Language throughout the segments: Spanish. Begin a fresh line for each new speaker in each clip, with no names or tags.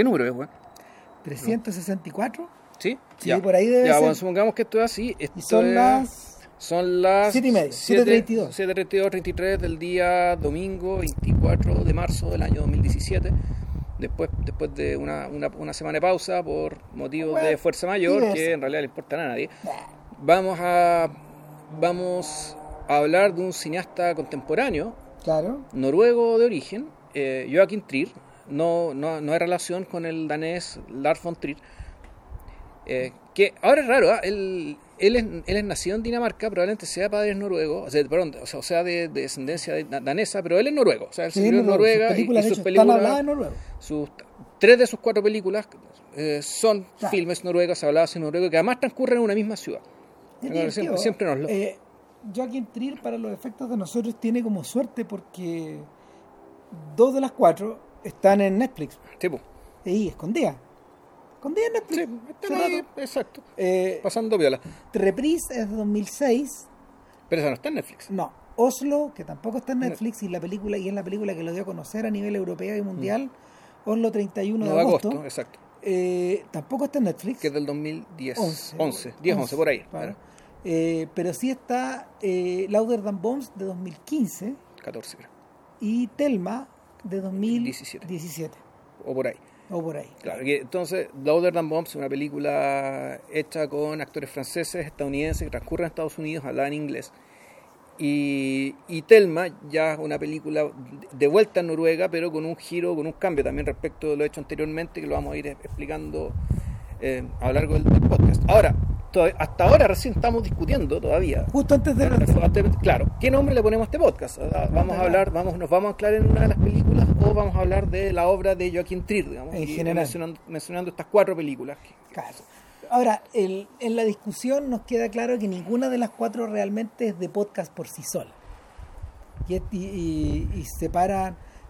¿Qué número es, weón?
364.
¿Sí?
Sí,
ya.
por ahí debe
Ya,
ser.
bueno, supongamos que esto es así. Esto
Y son
es-
las
Son las
Siete y media,
7:32
7:32.
33 del día domingo 24 de marzo del año 2017. Después, después de una, una, una semana de pausa por motivos
Bueno,
de fuerza mayor, que en realidad le importan a nadie, vamos a, vamos a hablar de un cineasta contemporáneo,
Claro.
noruego de origen, eh, Joachim Trier. No, no, no hay relación con el danés Lars von Trier. Eh, que ahora es raro, ¿ah? él, él, es, él es nacido en Dinamarca, probablemente sea padre noruego, o sea, perdón, o sea, o sea, de, de descendencia de- danesa, pero él es noruego, o sea, él
Sí, Noruego.
Noruega
Sus
y-
películas,
y,
de
sus películas, sus, tres de sus cuatro películas eh, son
Claro.
filmes noruegos, hablados en noruego, que además transcurren en una misma ciudad.
Es
siempre, siempre nos lo...
Eh, Joaquin Trier, para los efectos de nosotros, tiene como suerte porque dos de las cuatro están en Netflix.
tipo,
Y escondidas. Escondidas en Netflix.
sí, están ahí, exacto,
Eh,
pasando viola.
Reprise es de 2006.
Pero esa no está en Netflix.
No, Oslo, que tampoco está en Netflix, y la película y es la película que lo dio a conocer a nivel europeo y mundial. Oslo 31
No,
de agosto.
exacto.
Eh, tampoco está en Netflix.
Que es del 2010.
11.
11, 10, 11, por ahí.
claro. Eh, pero sí está eh, Louder Than Bombs de 2015
14, creo.
y Telma de 2017.
17. O por ahí.
O por ahí.
Claro, que entonces, Louder Than Bombs es una película hecha con actores franceses, estadounidenses, que transcurren en Estados Unidos, hablada en inglés. Y, y Telma ya es una película de vuelta en Noruega, pero con un giro, con un cambio también respecto de lo hecho anteriormente, que lo vamos a ir explicando eh, a lo largo del, del podcast. Ahora, hasta ahora recién estamos discutiendo todavía
Justo antes de...
Claro, ¿qué nombre le ponemos a este podcast? Vamos a hablar, vamos, nos vamos a anclar en una de las películas o vamos a hablar de la obra de Joaquín Trier, digamos,
En general.
mencionando, mencionando estas cuatro películas. que-
Claro. Ahora, el- en la discusión nos queda claro que ninguna de las cuatro realmente es de podcast por sí sola. Y, y, y- y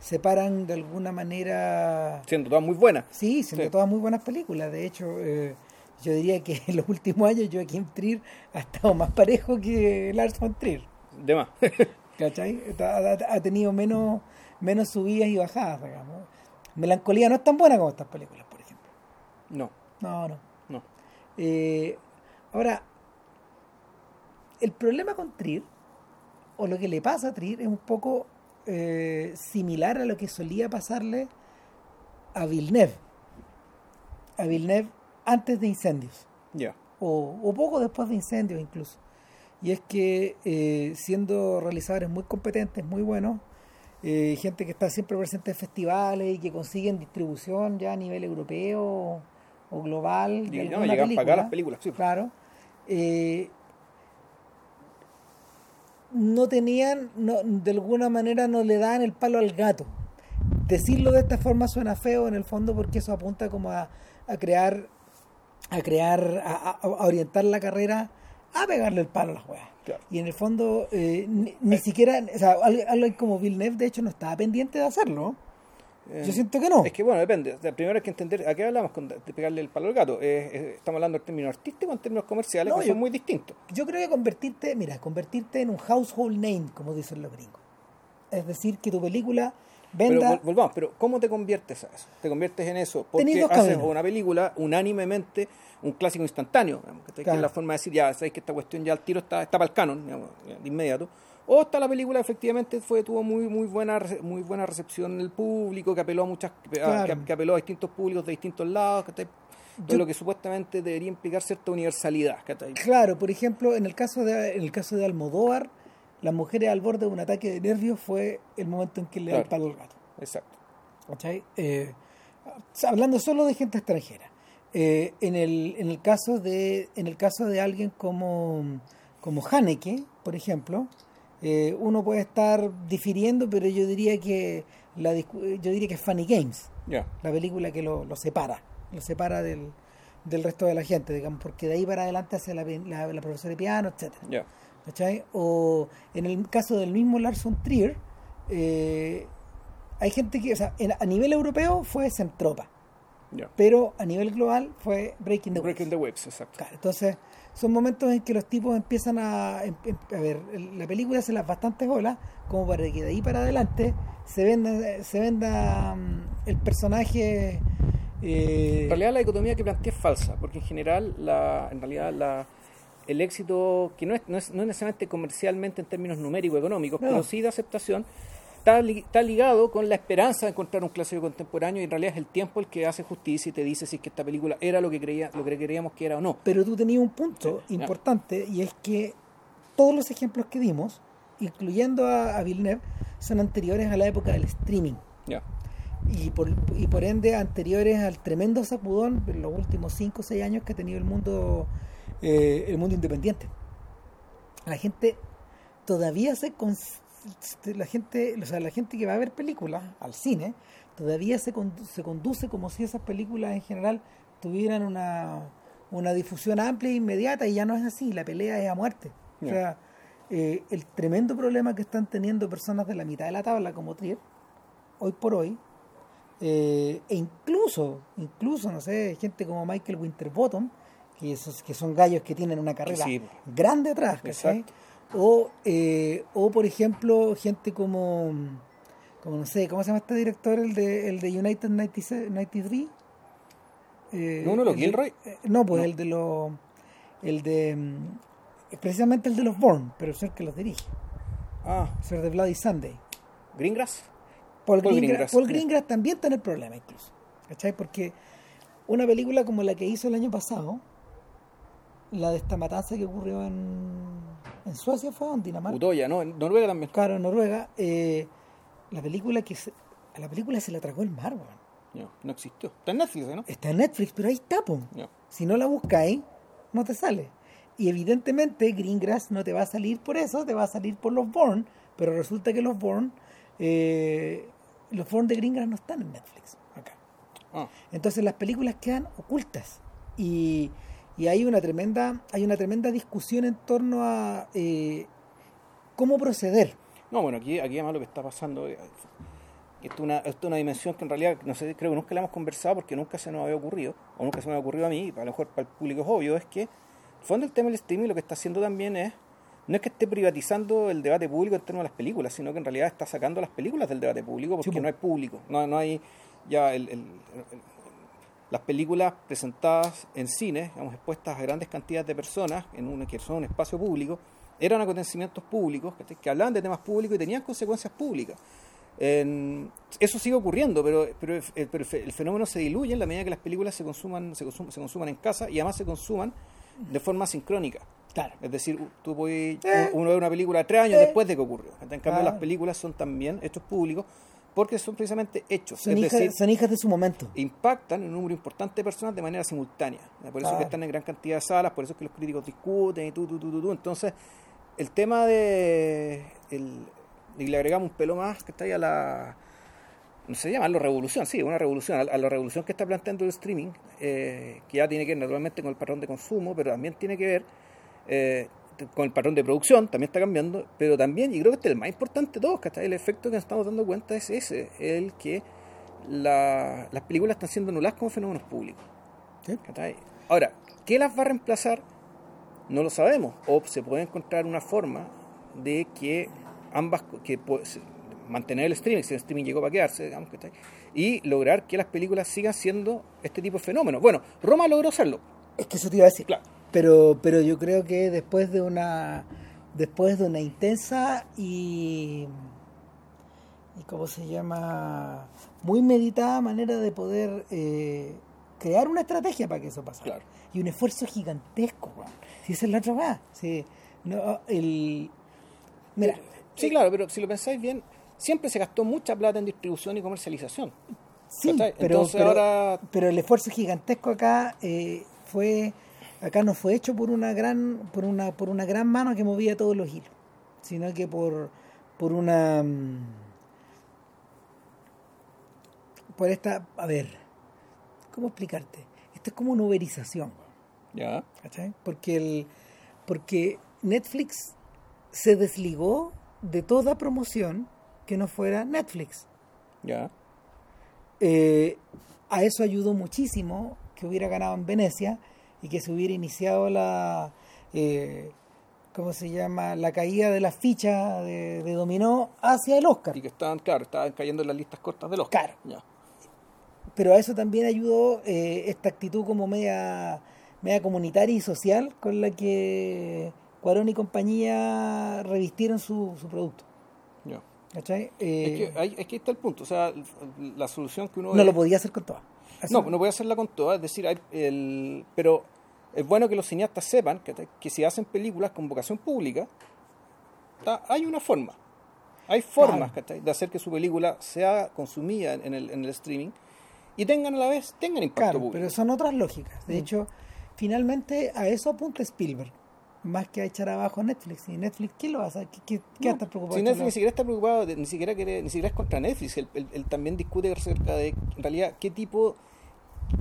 separan, separan de alguna manera...
siendo todas muy buenas.
Sí, siendo
Sí.
todas muy buenas películas. De hecho, eh, yo diría que en los últimos años Joaquim Trier ha estado más parejo que Lars von Trier.
De más.
¿Cachai? Ha tenido menos, menos subidas y bajadas, digamos. Melancolía no es tan buena como estas películas, por ejemplo.
no,
No, no.
no.
Eh, ahora, el problema con Trier, o lo que le pasa a Trier, es un poco eh, similar a lo que solía pasarle a Villeneuve. A Villeneuve antes de Incendios, o, o poco después de Incendios incluso. Y es que eh, siendo realizadores muy competentes, muy buenos, eh, gente que está siempre presente en festivales y que consiguen distribución ya a nivel europeo o global.
Y no, llegan para acá
película,
las películas, sí.
Claro. eh, no tenían, no, de alguna manera no le daban el palo al gato. Decirlo de esta forma suena feo en el fondo porque eso apunta como a, a crear, a crear, a, orientar la carrera a pegarle el palo a las weas.
Claro.
Y en el fondo, eh, ni, ni siquiera, o sea, al- alguien como Villeneuve de hecho no estaba pendiente de hacerlo.
Eh,
Yo siento que no.
Es que bueno, depende. O sea, primero hay que entender a qué hablamos con, de pegarle el palo al gato. Eh, eh, estamos hablando en términos artísticos en términos comerciales,
No,
que
yo-
son muy distintos.
Yo creo que convertirte, mira, convertirte en un household name, como dicen los gringos. Es decir, que tu película
Pero
venda.
vol- volvamos, pero ¿cómo te conviertes a eso? Te conviertes en eso porque haces una película unánimemente, un clásico instantáneo, digamos, que, que
Claro.
es la forma de decir, ya sabéis que esta cuestión ya al tiro está, está para el canon, digamos, de inmediato. O está la película efectivamente fue tuvo muy muy buena muy buena recepción en el público, que apeló a muchas
Claro.
que, que apeló a distintos públicos de distintos lados, que
Yo-
lo que supuestamente debería implicar cierta universalidad.
Claro, por ejemplo, en el caso de en el caso de Almodóvar, las mujeres al borde de un ataque de nervios fue el momento en que le da el
Claro.
palo al gato.
Exacto.
¿cachai? Eh, hablando solo de gente extranjera. Eh, en, el, en el caso de en el caso de alguien como como Haneke, por ejemplo, eh, uno puede estar difiriendo, pero yo diría que la yo diría que es Funny Games, la película que lo, lo separa, lo separa del, del resto de la gente, digamos, porque de ahí para adelante hace la, la, la profesora de piano, etcétera. O en el caso del mismo Lars von Trier, eh, hay gente que, o sea, en- a nivel europeo fue Centropa, pero a nivel global fue Breaking the Waves.
Breaking the Waves, exacto.
Claro, entonces, son momentos en que los tipos empiezan a. em- em- a ver, la película hace las bastantes olas, como para que de ahí para adelante se venda, se venda mm, el personaje Eh,
En realidad la dicotomía que plantea es falsa, porque en general, la, en realidad la, el éxito, que no es, no, es, no es necesariamente comercialmente en términos numéricos económicos,
No.
pero sí de aceptación, está, li- está ligado con la esperanza de encontrar un clásico contemporáneo y en realidad es el tiempo el que hace justicia y te dice si es que esta película era lo que creía, lo que creíamos que era o no.
Pero tú tenías un punto
Sí,
importante y es que todos los ejemplos que dimos, incluyendo a, a Villeneuve, son anteriores a la época del streaming y por, y por ende anteriores al tremendo sacudón en los últimos 5 o 6 años que ha tenido el mundo eh, el mundo independiente. La gente todavía se la gente, o sea, la gente que va a ver películas al cine todavía se, condu- se conduce como si esas películas en general tuvieran una, una difusión amplia e inmediata y ya no es así, la pelea es a muerte. O sea, eh, el tremendo problema que están teniendo personas de la mitad de la tabla como Trier, hoy por hoy, eh, e incluso, incluso, no sé, gente como Michael Winterbottom, que, esos, que son gallos que tienen una carrera
Sí.
grande atrás, ¿cachai? O, eh, o, por ejemplo, gente como, como, no sé, ¿cómo se llama este director? El de, el de United 96 93. Eh,
¿No uno de los Gilroy?
eh, no, pues
No.
el de los. El de. mm, Precisamente el de los Bourne, pero el que los dirige.
Ah,
el de Bloody Sunday.
Greengrass.
Paul,
Paul
Greengrass,
Greengrass.
Paul Greengrass también está en el problema, incluso. ¿Cachai? Porque una película como la que hizo el año pasado, la de esta matanza que ocurrió en, en Suecia, fue en Dinamarca.
Utoya, ¿no? En Noruega también.
Claro, en Noruega. eh, la película que se- a la película se la tragó el mar, weón.
Ya, no existió. Está en Netflix, ¿no?
Está en Netflix, pero ahí está, po.
Ya.
Si no la buscáis, no te sale. Y evidentemente Greengrass no te va a salir por eso, te va a salir por los Bourne, pero resulta que los Bourne, eh, los Bourne de Greengrass no están en Netflix acá.
Ah,
Entonces las películas quedan ocultas y, y hay una tremenda hay una tremenda discusión en torno a eh, cómo proceder.
No, bueno, aquí, aquí además lo que está pasando eh, esto es una, esto es una dimensión que en realidad, no sé, creo que nunca la hemos conversado porque nunca se nos había ocurrido, o nunca se me había ocurrido a mí, y a lo mejor para el público es obvio, es que, el fondo el tema del streaming lo que está haciendo también es, no es que esté privatizando el debate público en torno a las películas, sino que en realidad está sacando las películas del debate público porque
Sí,
no hay público, no, no hay ya el, el- el- las películas presentadas en cine, digamos, expuestas a grandes cantidades de personas, en un, que son un espacio público, eran acontecimientos públicos que hablaban de temas públicos y tenían consecuencias públicas. En- eso sigue ocurriendo, pero, pero, el- pero el fenómeno se diluye en la medida que las películas se consuman, se consum- se consuman en casa y además se consuman de forma sincrónica.
Claro.
Es decir, tú puedes,
Eh.
uno ve una película tres años
Eh.
después de que ocurrió. En cambio, las películas son también hechos públicos porque son precisamente hechos.
Son,
es decir,
son hijas de su momento.
impactan en un número importante de personas de manera simultánea. Por eso es
Claro.
que están en gran cantidad de salas, por eso es que los críticos discuten y tú, tú, tú, tú. Entonces, el tema de. El, y le agregamos un pelo más que está ahí a la. No sé llamarlo revolución, sí, una revolución, a, la- a la revolución que está planteando el streaming, eh, que ya tiene que ver naturalmente con el patrón de consumo, pero también tiene que ver eh, con el patrón de producción, también está cambiando, pero también, y creo que este es el más importante de todos, ¿cachai? El efecto que nos estamos dando cuenta es ese, el que la- las películas están siendo anuladas como fenómenos públicos. Ahora, ¿qué las va a reemplazar? No lo sabemos. O se puede encontrar una forma de que ambas, que pu- se- mantener el streaming, si el streaming llegó para quedarse, digamos, ¿cachai? y lograr que las películas sigan siendo este tipo de fenómenos. Bueno, Roma logró hacerlo.
Es que eso te iba a decir.
Claro.
Pero, pero yo creo que después de una después de una intensa y y cómo se llama muy meditada manera de poder eh, crear una estrategia para que eso
Claro.
y un esfuerzo gigantesco si esa es la otra va sí, no, el mira
Sí, claro, pero si lo pensáis bien, siempre se gastó mucha plata en distribución y comercialización.
Sí,
Entonces
pero,
ahora-
pero el esfuerzo gigantesco acá eh, fue acá no fue hecho por una gran por una por una gran mano que movía todos los hilos, sino que por por una mm, por esta, a ver, ¿cómo explicarte? Esto es como una uberización,
Ya.
¿cachai? Porque el porque Netflix se desligó de toda promoción que no fuera Netflix.
Ya.
Eh, a eso ayudó muchísimo que hubiera ganado en Venecia y que se hubiera iniciado la, eh, ¿cómo se llama? La caída de la ficha de, de dominó hacia el Oscar.
Y que estaban, claro, estaban cayendo en las listas cortas del Oscar.
Claro. Pero a eso también ayudó eh, esta actitud como media, media comunitaria y social con la que Cuarón y compañía revistieron su, su producto. ¿Cachai?
Es que ahí, es que está el punto. O sea, la solución que uno
no
ve-
lo podía hacer con todas. Así-
No, no voy a hacerla con todas, es decir, hay el, pero es bueno que los cineastas sepan que, que si hacen películas con vocación pública, ta- hay una forma. Hay formas de hacer que su película sea consumida en el, en el streaming y tengan a la vez tengan impacto
Claro,
público.
pero son otras lógicas. De
Mm.
hecho, finalmente a eso apunta Spielberg, más que a echar abajo a Netflix. ¿Y Netflix qué lo hacer? ¿Qué, qué, qué estar preocupado?
Si Netflix ni siquiera está preocupado, de- ni siquiera quiere, ni siquiera es contra Netflix, él, él- él también discute acerca de en realidad qué tipo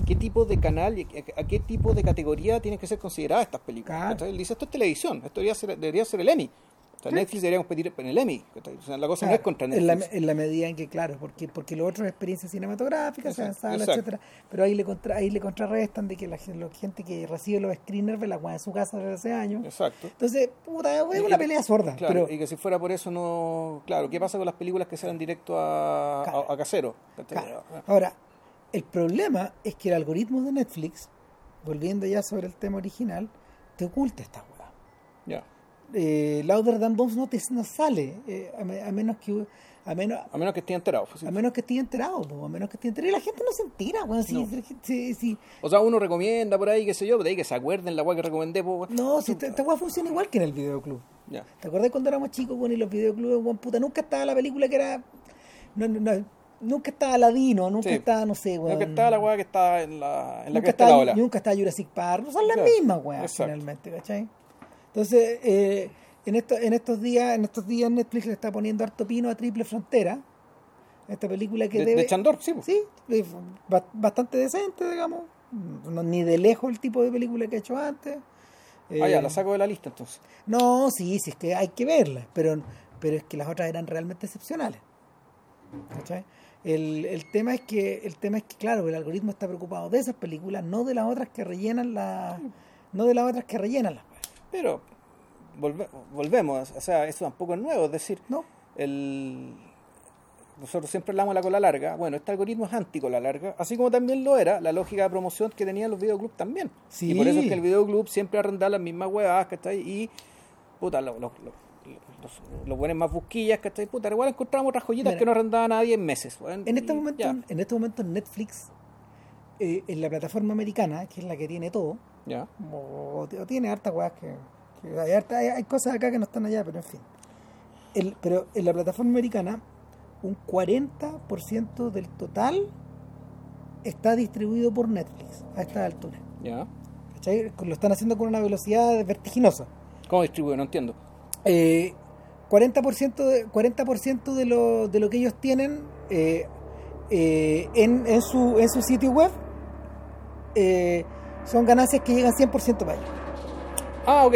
qué tipo de canal y a, qué tipo de categoría tienen que ser consideradas estas películas.
Claro.
Él dice esto es televisión, esto debería ser, debería ser el Emmy. O sea, Netflix debería competir en el Emmy. ¿cachai? O sea, la cosa no es contra
en la,
Netflix.
en la medida en que, claro, porque porque lo otro es experiencia cinematográfica, se
Exacto,
sala,
exacto.
etcétera Pero ahí le contra, ahí le contrarrestan de que la, la gente que recibe los screeners ve la weá en su casa desde hace años.
Exacto.
Entonces, puta, es
Y-
una pelea sorda.
Claro,
pero,
y que si fuera por eso no... Claro, ¿qué pasa con las películas que salen directo a,
Claro.
a, a casero?
Ahora, el problema es que el algoritmo de Netflix, volviendo ya sobre el tema original, te oculta esta weá.
Ya.
Eh, Louder Than Bombs no te no sale, eh, a, a menos que a menos
A menos que esté enterado. pues, sí.
a menos que esté enterado, po, a menos que esté enterado. Y la gente no se entera, weón. Si,
No.
si- si-
O sea, uno recomienda por ahí, qué sé yo, pero de ahí que se acuerden la weá que recomendé. Weón.
no, si esta, esta weá funciona igual que en el videoclub.
Ya.
¿Te acuerdas cuando éramos chicos, weón, y los videoclubes, weón, puta, nunca estaba la película que era. No, no, no, nunca estaba Ladino, nunca
Sí.
estaba, no sé, weón.
que está la weá que está en la, en la
nunca,
cresta de la
estaba,
ola.
nunca estaba Jurassic Park, no son las mismas,
exacto.
finalmente, ¿cachai? Entonces, eh, en, esto, en estos días, en estos días Netflix le está poniendo harto pino a Triple Frontera. Esta película que
De,
debe.
de Chandor, sí. pues.
Sí, bastante decente, digamos. No, ni de lejos el tipo de película que ha hecho antes.
Ah, ya,
Eh,
la saco de la lista entonces.
No, sí, sí, es que hay que verla, pero, pero es que las otras eran realmente excepcionales. ¿Cachai? El, el tema es que, el tema es que, claro, el algoritmo está preocupado de esas películas, no de las otras que rellenan la, no de las otras que rellenan las
Pero volve- volvemos, o sea, eso tampoco es nuevo, es decir,
No,
el nosotros siempre hablamos de la cola larga. Bueno, este algoritmo es anti cola larga, así como también lo era la lógica de promoción que tenían los videoclubs también.
Sí.
Y por eso es que el videoclub siempre arrendaba las mismas huevadas, ¿cachai? Y, puta, los, los, los, los, los buenos más busquillas, ¿cachai? Puta, igual encontramos otras joyitas
Mira,
que no arrendaba nadie en meses.
en este
y
momento,
Ya,
en este momento Netflix, eh, en la plataforma americana, que es la que tiene todo,
ya.
o, o tiene hartas weas que, que hay, harta- hay- hay cosas acá que no están allá, pero en fin. El, pero en la plataforma americana, un 40% del total está distribuido por Netflix a esta altura.
ya.
¿Cachai? Lo están haciendo con una velocidad vertiginosa.
¿Cómo distribuye? No entiendo.
Eh, 40%, de, 40 de, lo, de lo que ellos tienen eh, eh, en, en, su, en su sitio web eh, son ganancias que llegan 100% para ellos.
Ah, ok.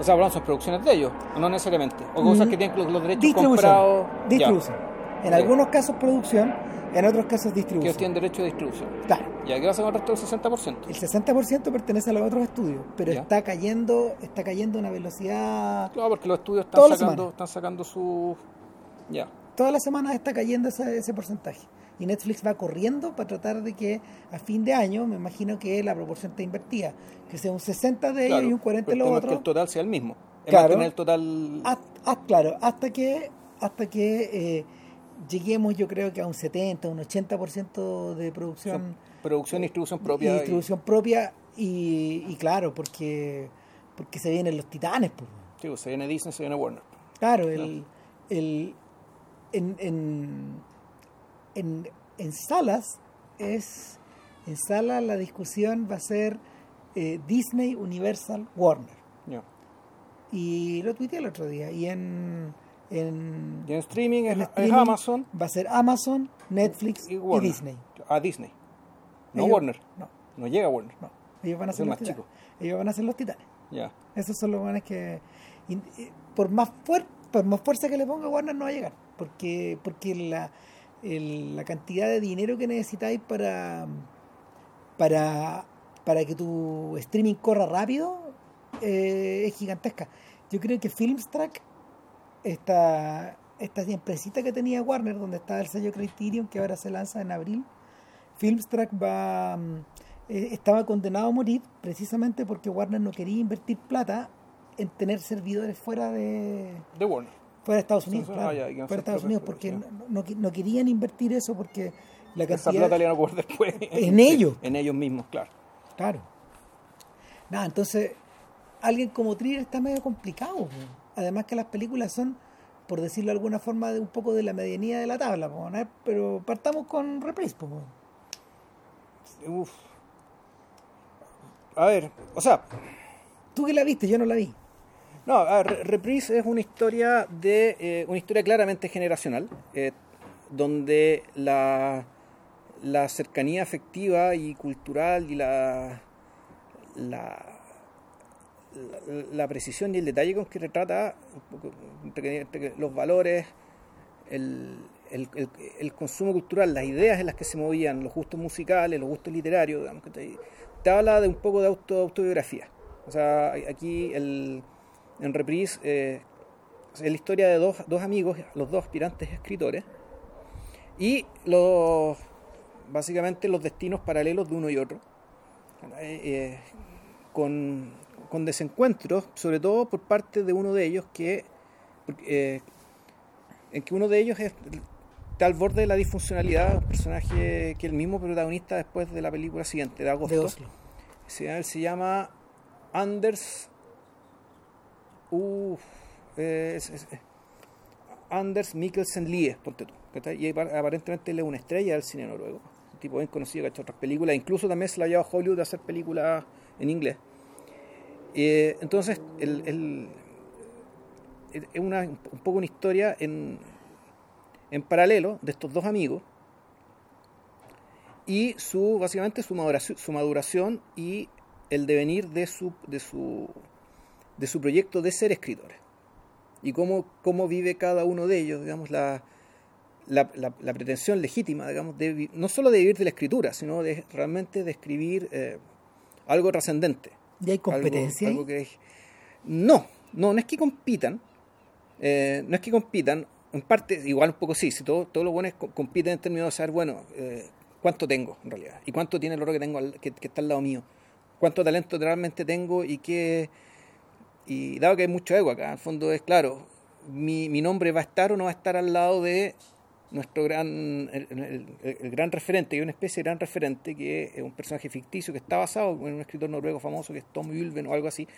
O sea, hablamos de producciones de ellos, no necesariamente. O cosas
Mm,
que tienen los, los derechos
Distribución.
comprados. ya,
Distribución. En algunos casos producción, en otros casos
que
distribución.
tienen derecho de distribución.
Claro.
¿Y qué pasa con el resto del 60%?
El 60% pertenece a los otros estudios, pero
Ya.
está cayendo, está cayendo a una velocidad
Claro, porque los estudios están sacando, están sacando su. Ya.
todas las semanas está cayendo ese, ese porcentaje. Y Netflix va corriendo para tratar de que a fin de año, me imagino que la proporción está invertida, que sea un 60 de ellos
Claro,
y un 40 de los
es que el
otros.
total sea el mismo. Es
Claro.
el total.
Ah, ah, claro, hasta que hasta que eh, lleguemos yo creo que a un 70, un 80% de producción
producción y distribución propia. y-
distribución propia y, y claro, porque porque se vienen los titanes, pues.
sí, pues, se viene Disney, se viene Warner.
Claro, el, el, en, en, en, en salas es en salas la discusión va a ser eh, Disney, Universal, Warner.
Ya.
Y lo tuiteé el otro día. Y en, en,
streaming es,
en
es
streaming
Amazon
va a ser Amazon, Netflix
y.
Disney.
A Disney. No
Ellos-
Warner.
No,
No llega Warner.
no. Ellos van a ser los titanes. Ellos van a ser los titanes.
Ya.
Esos son los buenos que. y- y por, más fuer- por más fuerza que le ponga Warner no va a llegar. Porque, porque la, el- la cantidad de dinero que necesitáis para, para, para que tu streaming corra rápido eh, es gigantesca. Yo creo que Filmstrack, esta, esta empresita que tenía Warner, donde estaba el sello Criterion, que ahora se lanza en abril, Filmstruck va mm, eh, estaba condenado a morir precisamente porque Warner no quería invertir plata en tener servidores fuera de
de Warner
fuera de Estados Unidos,
Sí,
claro,
ah,
fuera Estados Unidos porque no, no- no querían invertir eso porque la
esa
cantidad
plata le van a poner después
En ellos.
en ellos mismos claro
Claro. Nada, entonces, alguien como Trier está medio complicado. Además que las películas son, por decirlo de alguna forma, de un poco de la medianía de la tabla. Pero partamos con Reprise.
Uf. a ver o sea
Tú que la viste, yo no la vi.
No, a ver, Re- Reprise es una historia de eh, una historia claramente generacional, eh, donde la, la cercanía afectiva y cultural y la, la, la, precisión y el detalle con que retrata los valores, el, el, el- consumo cultural, las ideas en las que se movían, los gustos musicales, los gustos literarios, digamos, que te, habla de un poco de auto, autobiografía. O sea, aquí el, en Reprise eh, es la historia de dos, dos amigos, los dos aspirantes escritores, y los básicamente los destinos paralelos de uno y otro, eh, con, con desencuentros, sobre todo por parte de uno de ellos que, eh, en que uno de ellos es, está al borde de la disfuncionalidad, un personaje que el mismo protagonista después de la película siguiente, de agosto,
De Oslo.
se, él se llama Anders. Uf, eh, es- es- Anders Mikkelsen Lie, ponte tú. Y apar- aparentemente él es una estrella del cine noruego. Un tipo bien conocido que ha hecho otras películas. Incluso también se la ha llevado a Hollywood a hacer películas en inglés. Eh, entonces, el, es una, un poco una historia en, en paralelo de estos dos amigos y su básicamente su maduración, su maduración y el devenir de su de su de su proyecto de ser escritores. Y cómo, cómo vive cada uno de ellos digamos la la, la- la pretensión legítima digamos de no solo de vivir de la escritura sino de realmente de escribir eh, algo trascendente
¿Y hay competencia?
algo,
ahí?
algo que es- no no no es que compitan eh, no es que compitan en parte igual un poco sí si todo- todos los buenos co- compiten en términos de saber bueno eh, cuánto tengo en realidad y cuánto tiene el otro que tengo al- que, que está al lado mío cuánto talento realmente tengo y qué y dado que hay mucho ego acá, en el fondo es claro, mi, mi nombre va a estar o no va a estar al lado de nuestro gran, el, el- gran referente, que es una especie de gran referente, que es un personaje ficticio que está basado en un escritor noruego famoso que es Tom Ylven o algo así,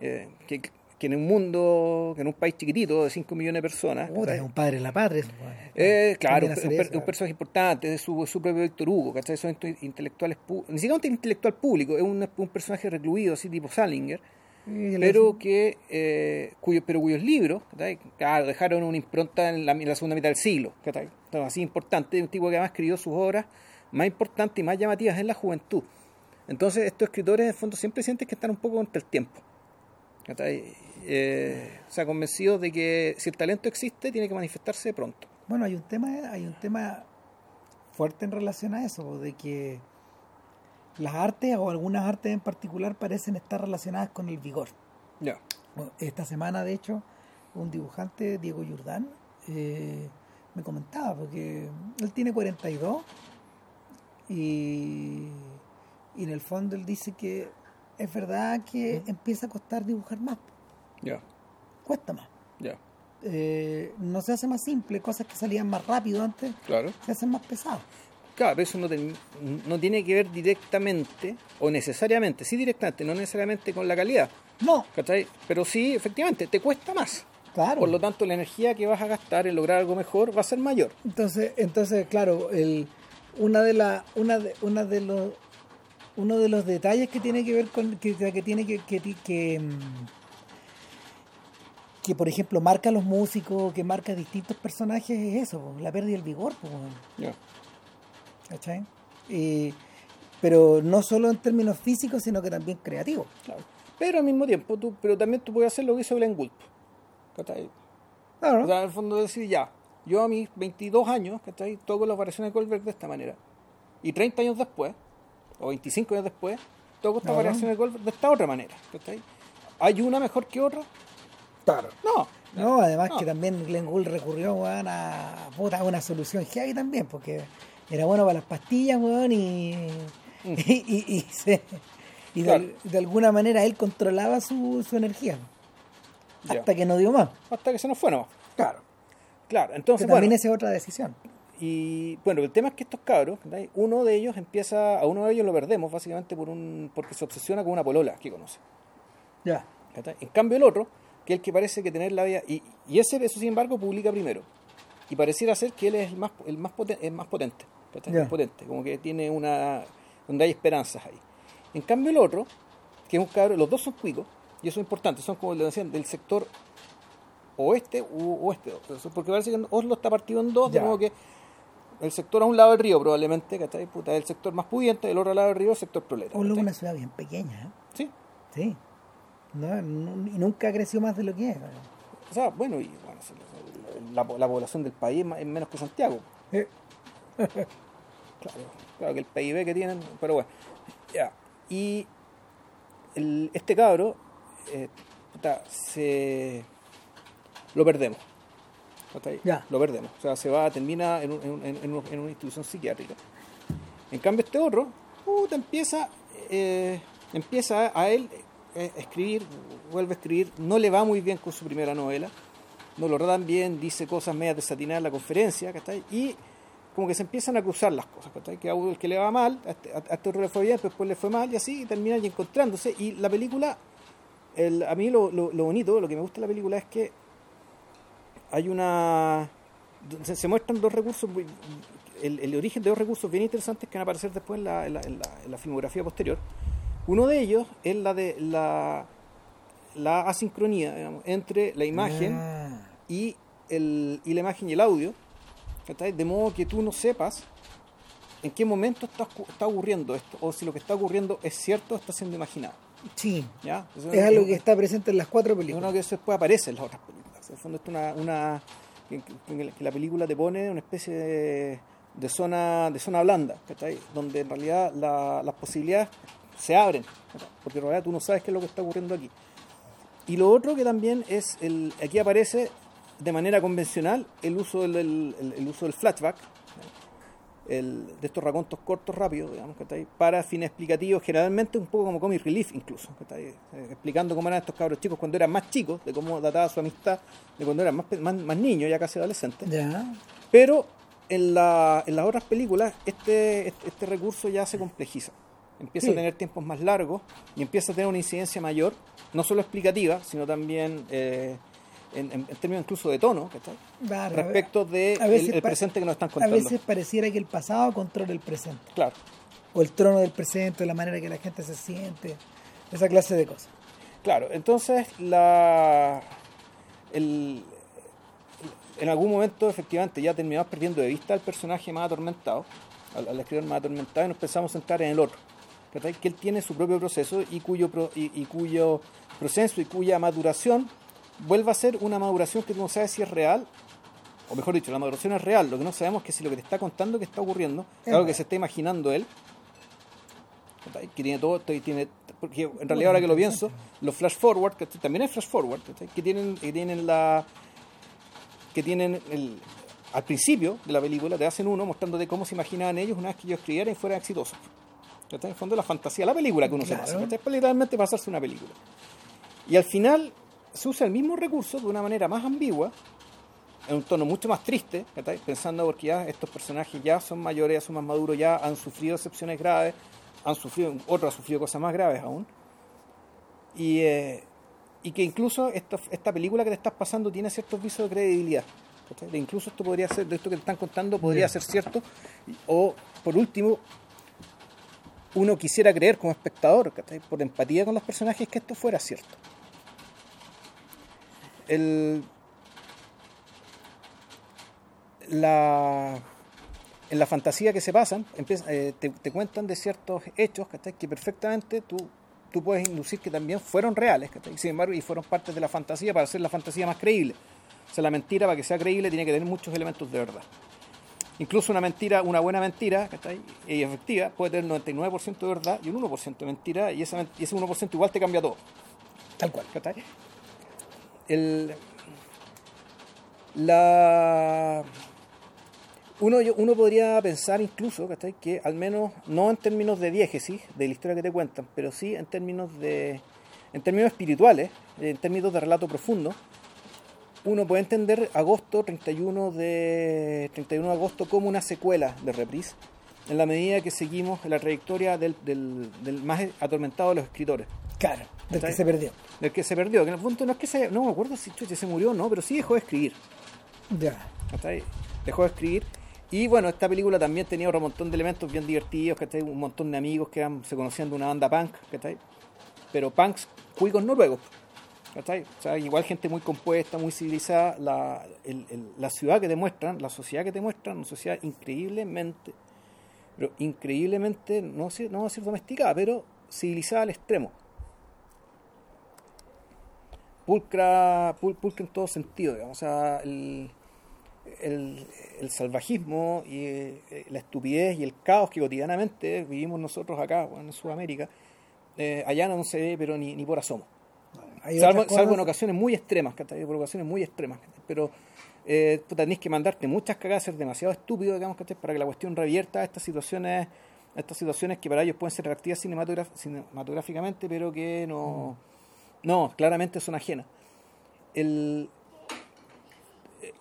eh, que, que en un mundo, que en un país chiquitito de 5 millones de personas,
Puta, es un padre de la patria.
Eh, claro, un, un un personaje importante, es su, su propio Víctor Hugo, ¿cachai? Son inte- intelectuales, ni siquiera un intelectual público, es un, un personaje recluido, así tipo Salinger,
Y
pero que eh, cuyo, pero cuyos libros claro, dejaron una impronta en la, en la segunda mitad del siglo. Entonces, así importante un tipo que además escribió sus obras más importantes y más llamativas en la juventud entonces estos escritores en el fondo siempre sienten que están un poco contra el tiempo. Eh, o sea convencidos de que si el talento existe tiene que manifestarse pronto
Bueno, hay un tema, hay un tema fuerte en relación a eso, de que las artes o algunas artes en particular parecen estar relacionadas con el vigor. Esta semana, de hecho, un dibujante, Diego Jordán, eh, me comentaba, porque él tiene 42 y, y en el fondo él dice que es verdad que empieza a costar dibujar más,
ya
cuesta más.
ya
Eh, no se hace más simple, cosas que salían más rápido antes
claro
se hacen más pesadas.
Claro, pero eso no, ten- no tiene que ver directamente, o necesariamente, sí directamente, no necesariamente con la calidad,
No,
¿cachai? Pero sí, efectivamente, te cuesta más.
claro.
Por lo tanto, la energía que vas a gastar en lograr algo mejor va a ser mayor.
Entonces, entonces claro, el, una de la, una de, una de los, uno de los detalles que tiene que ver con, que, que tiene que, que, que, mm, que, por ejemplo marca a los músicos, que marca a distintos personajes es eso, la pérdida del vigor, weón,
Ya.
¿Cachai? Y- pero no solo en términos físicos, sino que también creativos.
Claro. Pero al mismo tiempo, tú, pero también tú puedes hacer lo que hizo Glenn Gould. ¿cachai?
Claro.
O sea, en el fondo decir, ya, yo a mis 22 años, ¿cachai? Toco las variaciones de Goldberg de esta manera. Y 30 años después, o 25 años después, toco estas variaciones de Goldberg de esta otra manera. ¿cachai? ¿Hay una mejor que otra?
claro.
No.
No, además
No.
que también Glenn Gould recurrió a, puta, a una solución heavy también, porque era bueno para las pastillas, weón, y,
Mm.
y, y- y se- y de,
Claro.
de alguna manera él controlaba su, su energía. Hasta que no dio más.
Hasta que se nos fue nomás.
Claro.
Claro,
Que
entonces,
también
bueno,
esa es otra decisión.
y bueno, el tema es que estos cabros, ¿cachai? uno de ellos empieza, a uno de ellos lo perdemos básicamente por un porque se obsesiona con una polola que conoce.
Ya.
En cambio el otro, que es el que parece que tener la vida, y, y ese, eso sin embargo, publica primero. Y pareciera ser que él es el más, el más, poten- el más potente, ¿cachai? El potente, como que tiene una, donde hay esperanzas ahí. En cambio el otro, que es un cabro, los dos son cuicos, y eso es importante, son como le decían, del sector oeste u oeste, porque parece que Oslo está partido en dos, de modo que el sector a un lado del río probablemente, ¿cachai? Puta, el sector más pudiente, el otro lado del río, el sector proleta.
Oslo es una ciudad bien pequeña, ¿eh?
Sí,
Sí. No, no- y nunca creció más de lo que es.
O sea, bueno, y bueno, la, la población del país es menos que Santiago.
Eh,
Claro, claro que el PIB que tienen, pero bueno. Ya. Y el- este cabro, eh, puta, se lo perdemos.
Ya.
Lo perdemos. O sea, se va, termina en, un- en un- en- en un- en una institución psiquiátrica. En cambio, este otro, puta, empieza, eh, empieza a él eh, a escribir, vuelve a escribir, no le va muy bien con su primera novela, no lo tan bien, dice cosas medias desatinadas en la conferencia, ¿cachai? Y como que se empiezan a cruzar las cosas, ¿cachai? Que a uno el que le va mal, a este, a este otro le fue bien, después le fue mal y así, y terminan encontrándose. Y la película, el- a mí lo, lo- lo bonito, lo que me gusta de la película es que hay una... Se, se muestran dos recursos, muy- el, el origen de dos recursos bien interesantes que van a aparecer después en la, en la- en la- en la filmografía posterior. Uno de ellos es la de la, la asincronía digamos, entre la imagen
ah,
y, el, y la imagen y el audio. De modo que tú no sepas en qué momento está, está ocurriendo esto, o si lo que está ocurriendo es cierto o está siendo imaginado.
sí.
¿ya?
Es algo que está presente en las cuatro
es
películas.
uno que eso después aparece en las otras películas. En el fondo, esto es una, una que, que- que la película te pone una especie de, de zona de zona blanda, ¿cachai? donde en realidad la- las posibilidades se abren, ¿cachai? porque en realidad tú no sabes qué es lo que está ocurriendo aquí. Y lo otro que también es, el, aquí aparece de manera convencional el uso del, el, uso del flashback, el, de estos racontos cortos rápidos, digamos, ¿cachai? para fines explicativos, generalmente un poco como comic relief incluso. Eh, explicando cómo eran estos cabros chicos cuando eran más chicos, de cómo databa su amistad, de cuando eran más, más, más niños, ya casi adolescentes. Pero en, la, en las otras películas este, este, este recurso ya se complejiza. Empieza
Sí.
a tener tiempos más largos y empieza a tener una incidencia mayor, no solo explicativa, sino también eh, en, en- términos incluso de tono, ¿cachai?
Claro,
respecto de
a
el, el presente que nos están
A
contando.
veces pareciera que el pasado controla el presente.
Claro.
O el trono del presente, la manera que la gente se siente. Esa clase de cosas.
Claro, entonces la el- en algún momento efectivamente ya terminamos perdiendo de vista al personaje más atormentado, al, al escritor más atormentado y nos empezamos a centrar en el otro, ¿cachai? que él tiene su propio proceso y cuyo, pro- y, y cuyo proceso y cuya maduración vuelve a ser una maduración que tú no sabes si es real, o mejor dicho, la maduración es real, lo que no sabemos es que si lo que te está contando que está ocurriendo es
Es
algo que se está imaginando él, que tiene todo esto y tiene porque en realidad ahora que lo pienso los flash forward que también hay flash forward que tienen que tienen la que tienen el al principio de la película te hacen uno mostrándote cómo se imaginaban ellos una vez que ellos escribieran y fueran exitosos. ¿cachai? en el fondo la fantasía la película que uno
Claro.
se pasa para literalmente pasarse una película. Y al final se usa el mismo recurso de una manera más ambigua en un tono mucho más triste, pensando porque ya estos personajes ya son mayores, ya son más maduros, ya han sufrido excepciones graves, han sufrido, otros han sufrido cosas más graves aún. Y, eh, y que incluso esta, esta película que te estás pasando tiene ciertos visos de credibilidad. De incluso esto podría ser, de esto que te están contando podría ser cierto. O, por último, uno quisiera creer como espectador, por empatía con los personajes, que esto fuera cierto. El, la, en la fantasía que se pasan, empieza- eh, te, te cuentan de ciertos hechos ¿cachai? que perfectamente tú, tú puedes inducir que también fueron reales, ¿cachai? sin embargo, y fueron partes de la fantasía para hacer la fantasía más creíble. O sea, la mentira, para que sea creíble, tiene que tener muchos elementos de verdad. Incluso una mentira, una buena mentira, ¿cachai? y efectiva, puede tener el 99% de verdad y un 1% de mentira, y, esa, y ese 1% igual te cambia todo.
Tal cual.
¿cachai? El, la, uno, uno podría pensar incluso ¿cachai? que al menos no en términos de diégesis de la historia que te cuentan pero sí en términos de en términos espirituales en términos de relato profundo uno puede entender agosto 31 de 31 de agosto como una secuela de Reprise en la medida que seguimos la trayectoria del, del- del más atormentado de los escritores
Claro, del que se perdió.
del que se perdió que en el punto no es que se no me acuerdo si chucha, se murió o no pero sí dejó de escribir
Ya.
¿cachai? Dejó de escribir. Y bueno, esta película también tenía otro montón de elementos bien divertidos, ¿cachai? Un montón de amigos que eran- se conocían de una banda punk, ¿cachai? Pero punks cuicos noruegos, ¿cachai? O sea, igual gente muy compuesta, muy civilizada. La, el- el- la ciudad que te muestran, la sociedad que te muestran, una sociedad increíblemente, pero increíblemente, no, no voy a decir domesticada, pero civilizada al extremo. Pulcra, pul- pulcra en todo sentido, digamos. O sea, el, el, el salvajismo y eh, la estupidez y el caos que cotidianamente vivimos nosotros acá, bueno, en Sudamérica, eh, allá no se ve, pero ni, ni por asomo. Salvo, en ocasiones muy extremas, por ocasiones muy extremas. Pero eh, que mandarte muchas cagadas, ser demasiado estúpido, digamos, ¿cachai? para que la cuestión revierta a estas situaciones, a estas situaciones que para ellos pueden ser atractivas cinematográficamente, pero que no, no, claramente son ajenas. El, eh,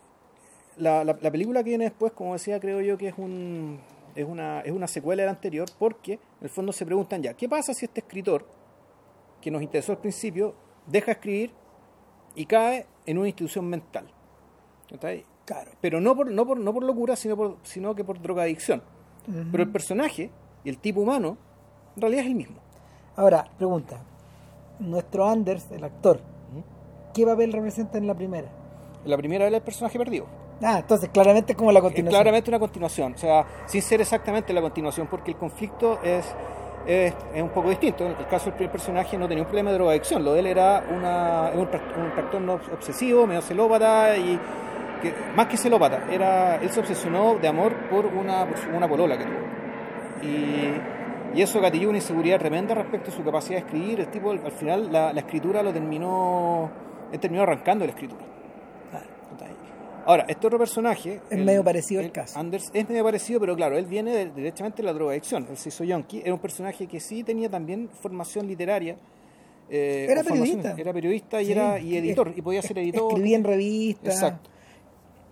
la, la, la película que viene después, como decía, creo yo que es un es una, es una secuela de la anterior, porque en el fondo se preguntan ya, ¿qué pasa si este escritor, que nos interesó al principio, deja escribir y cae en una institución mental?
Claro.
Pero no por, no por, no por locura, sino, por, sino que por drogadicción. Pero el personaje y el tipo humano, en realidad es el mismo.
Ahora, pregunta. Nuestro Anders, el actor, ¿qué papel representa en la primera?
La primera es el personaje perdido.
Ah, entonces claramente es como la
Es
continuación.
claramente una continuación, o sea, sin ser exactamente la continuación, porque el conflicto es, es, es un poco distinto. En el caso del primer personaje no tenía un problema de drogadicción, lo de él era una, un, un trastorno obsesivo, medio celópata y que, más que celópata, era, él se obsesionó de amor por una, por una polola que tuvo. Y, y eso gatilló una inseguridad tremenda respecto a su capacidad de escribir. El tipo, al final, la, la escritura lo terminó, él terminó arrancando la escritura. Ahora, este otro personaje.
Es medio parecido al caso.
Anders es medio parecido, pero claro, él viene de- directamente de la drogadicción. Él se hizo yonki. Era un personaje que sí tenía también formación literaria. eh,
Era periodista.
Era periodista y,
Sí,
era, y editor.
es-
Y podía ser editor.
Escribía en revistas.
Exacto.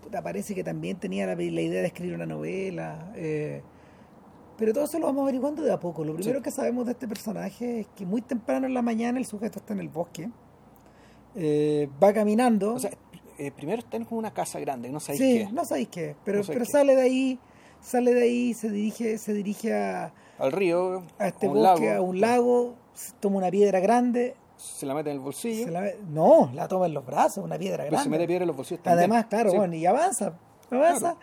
Puta, parece que también tenía la, la idea de escribir una novela. eh, pero todo eso lo vamos averiguando de a poco. Lo primero
Sí.
que sabemos de este personaje es que muy temprano en la mañana el sujeto está en el bosque. eh, va caminando.
O sea, eh, primero está en una casa grande, no sabéis
sí,
qué.
no sabéis qué. Pero,
No
pero
qué.
sale de ahí, sale de ahí, se dirige, se dirige a,
Al río,
a este
a
bosque,
lago,
a un lago, toma una piedra grande.
Se la mete en el bolsillo.
se la- no, la toma en los brazos, una piedra
pero
grande.
se mete piedra en los bolsillos también.
Además, claro,
Sí.
bueno, y avanza, avanza.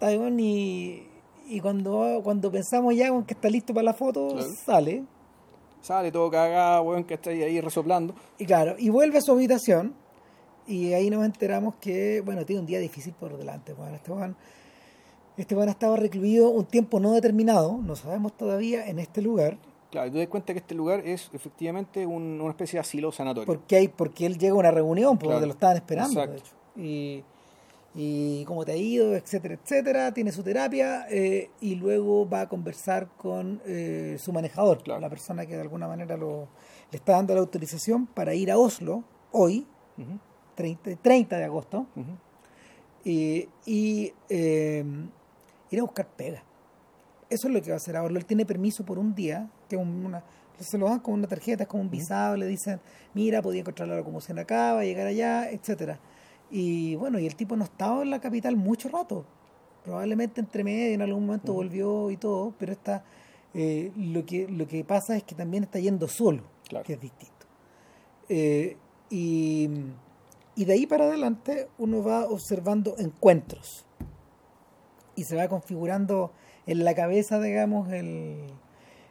Y, bueno, y, y cuando, cuando pensamos ya que está listo para la foto,
Claro.
sale.
Sale todo cagado, weón, que está ahí, resoplando.
Y claro, y vuelve a su habitación. Y ahí nos enteramos que, bueno, tiene un día difícil por delante. Bueno, este weón este estaba recluido un tiempo no determinado, no sabemos todavía, en este lugar.
Claro, y tú te das cuenta que este lugar es efectivamente un- una especie de asilo sanatorio.
Porque, hay, porque él llega a una reunión, por
Claro.
lo estaban esperando,
Exacto.
de hecho. Y, y cómo te ha ido, etcétera, etcétera. Tiene su terapia eh, y luego va a conversar con eh, su manejador,
Claro.
la persona que de alguna manera lo, le está dando la autorización para ir a Oslo hoy,
Ujú,
30, 30 de agosto, y, eh, ir a buscar pega. Eso es lo que va a hacer ahora. Él tiene permiso por un día, que una, se lo dan con una tarjeta, es como un visado, le dicen, mira, podía encontrar la locomoción acá, va a llegar allá, etcétera. Y bueno, y el tipo no estaba en la capital mucho rato. Probablemente entre medio en algún momento volvió y todo, pero está, eh, lo, que, lo que pasa es que también está yendo solo,
Claro.
que es distinto. Eh, y, y de ahí para adelante uno va observando encuentros y se va configurando en la cabeza, digamos, el,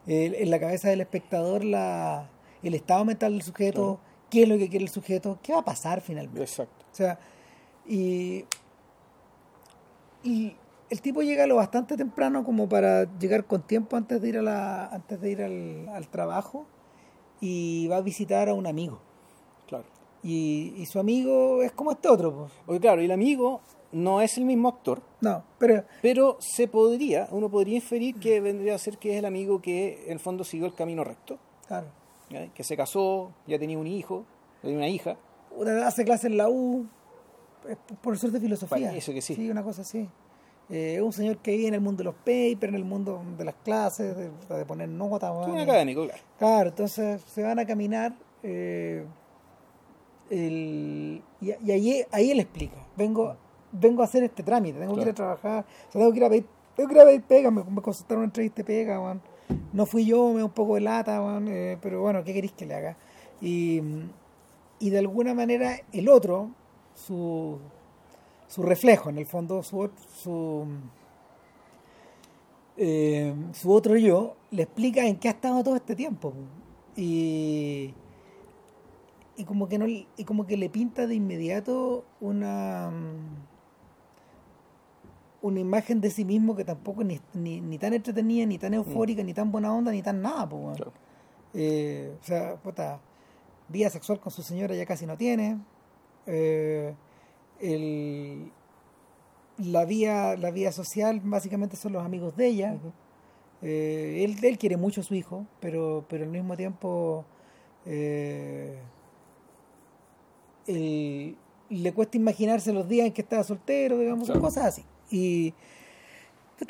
el- en la cabeza del espectador la, el estado mental del sujeto, qué es lo que quiere el sujeto, qué va a pasar finalmente.
Exacto.
O sea, y, y el tipo llega lo bastante temprano como para llegar con tiempo antes de ir a la, antes de ir al, al trabajo y va a visitar a un amigo.
Claro.
Y, y su amigo es como este otro. pues.
Porque claro, y el amigo no es el mismo actor,
No, pero
pero se podría, uno podría inferir que vendría a ser que es el amigo que en el fondo siguió el camino recto,
claro.
que se casó, ya tenía un hijo, tenía una hija,
Puta, hace clase en la U, es profesor de filosofía.
Parece que sí.
Sí, una cosa así. Eh, un señor que vive en el mundo de los papers, en el mundo de las clases, de, de poner notas.
un
weón.
académico, claro.
Claro, entonces se van a caminar eh, el- y, y ahí, ahí él explica, vengo, vengo a hacer este trámite, tengo que ir a trabajar, o sea, tengo que ir a pedir, tengo que ir a pedir pega, me, me consultaron una entrevista de pega, no fui yo, me da un poco de lata, weón, eh, pero bueno, ¿qué queréis que le haga? Y, y de alguna manera el otro, su, su reflejo en el fondo, su, su, eh, su otro yo le explica en qué ha estado todo este tiempo po. y y como que no y como que le pinta de inmediato una una imagen de sí mismo que tampoco ni, ni, ni tan entretenida ni tan eufórica ni tan buena onda ni tan nada.
Claro.
Eh, o sea puta vida sexual con su señora ya casi no tiene Eh, el la vía la vía social básicamente son los amigos de ella Eh, él, él quiere mucho a su hijo pero pero al mismo tiempo eh, él- le cuesta imaginarse los días en que estaba soltero digamos
Claro.
cosas así y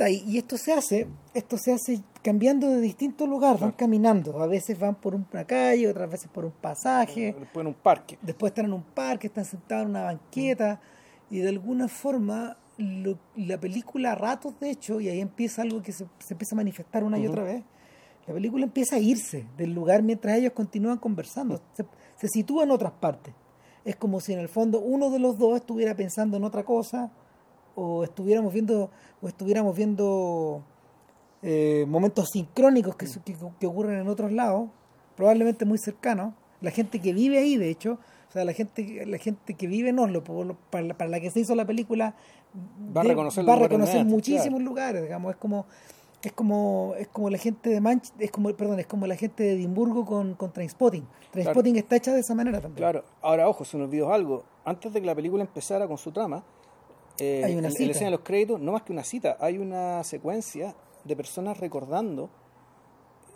y, esto se hace esto se hace cambiando de distintos lugares van caminando. A veces van por una calle otras veces por un pasaje.
Después en un parque.
después están en un parque, están sentados en una banqueta y de alguna forma lo- la película a ratos de hecho, y ahí empieza algo que se, se empieza a manifestar una y otra vez, la película empieza a irse del lugar mientras ellos continúan conversando, se, se sitúa en otras partes. Es como si en el fondo uno de los dos estuviera pensando en otra cosa o estuviéramos viendo o estuviéramos viendo eh, momentos sincrónicos que, que, que ocurren en otros lados, probablemente muy cercanos. La gente que vive ahí, de hecho, o sea, la gente, la gente que vive en Oslo, para, la, para la que se hizo la película,
Va a reconocer
va a reconocer muchísimos lugares, digamos, es como es como es como la gente de Manch es como perdón es como la gente de Edimburgo con, con Trainspotting. Trainspotting está hecha de esa manera también.
Claro, ahora ojo, se nos olvidó algo. Antes de que la película empezara con su trama, eh,
Hay una
en, en la escena de los créditos, no más que una cita, hay una secuencia de personas recordando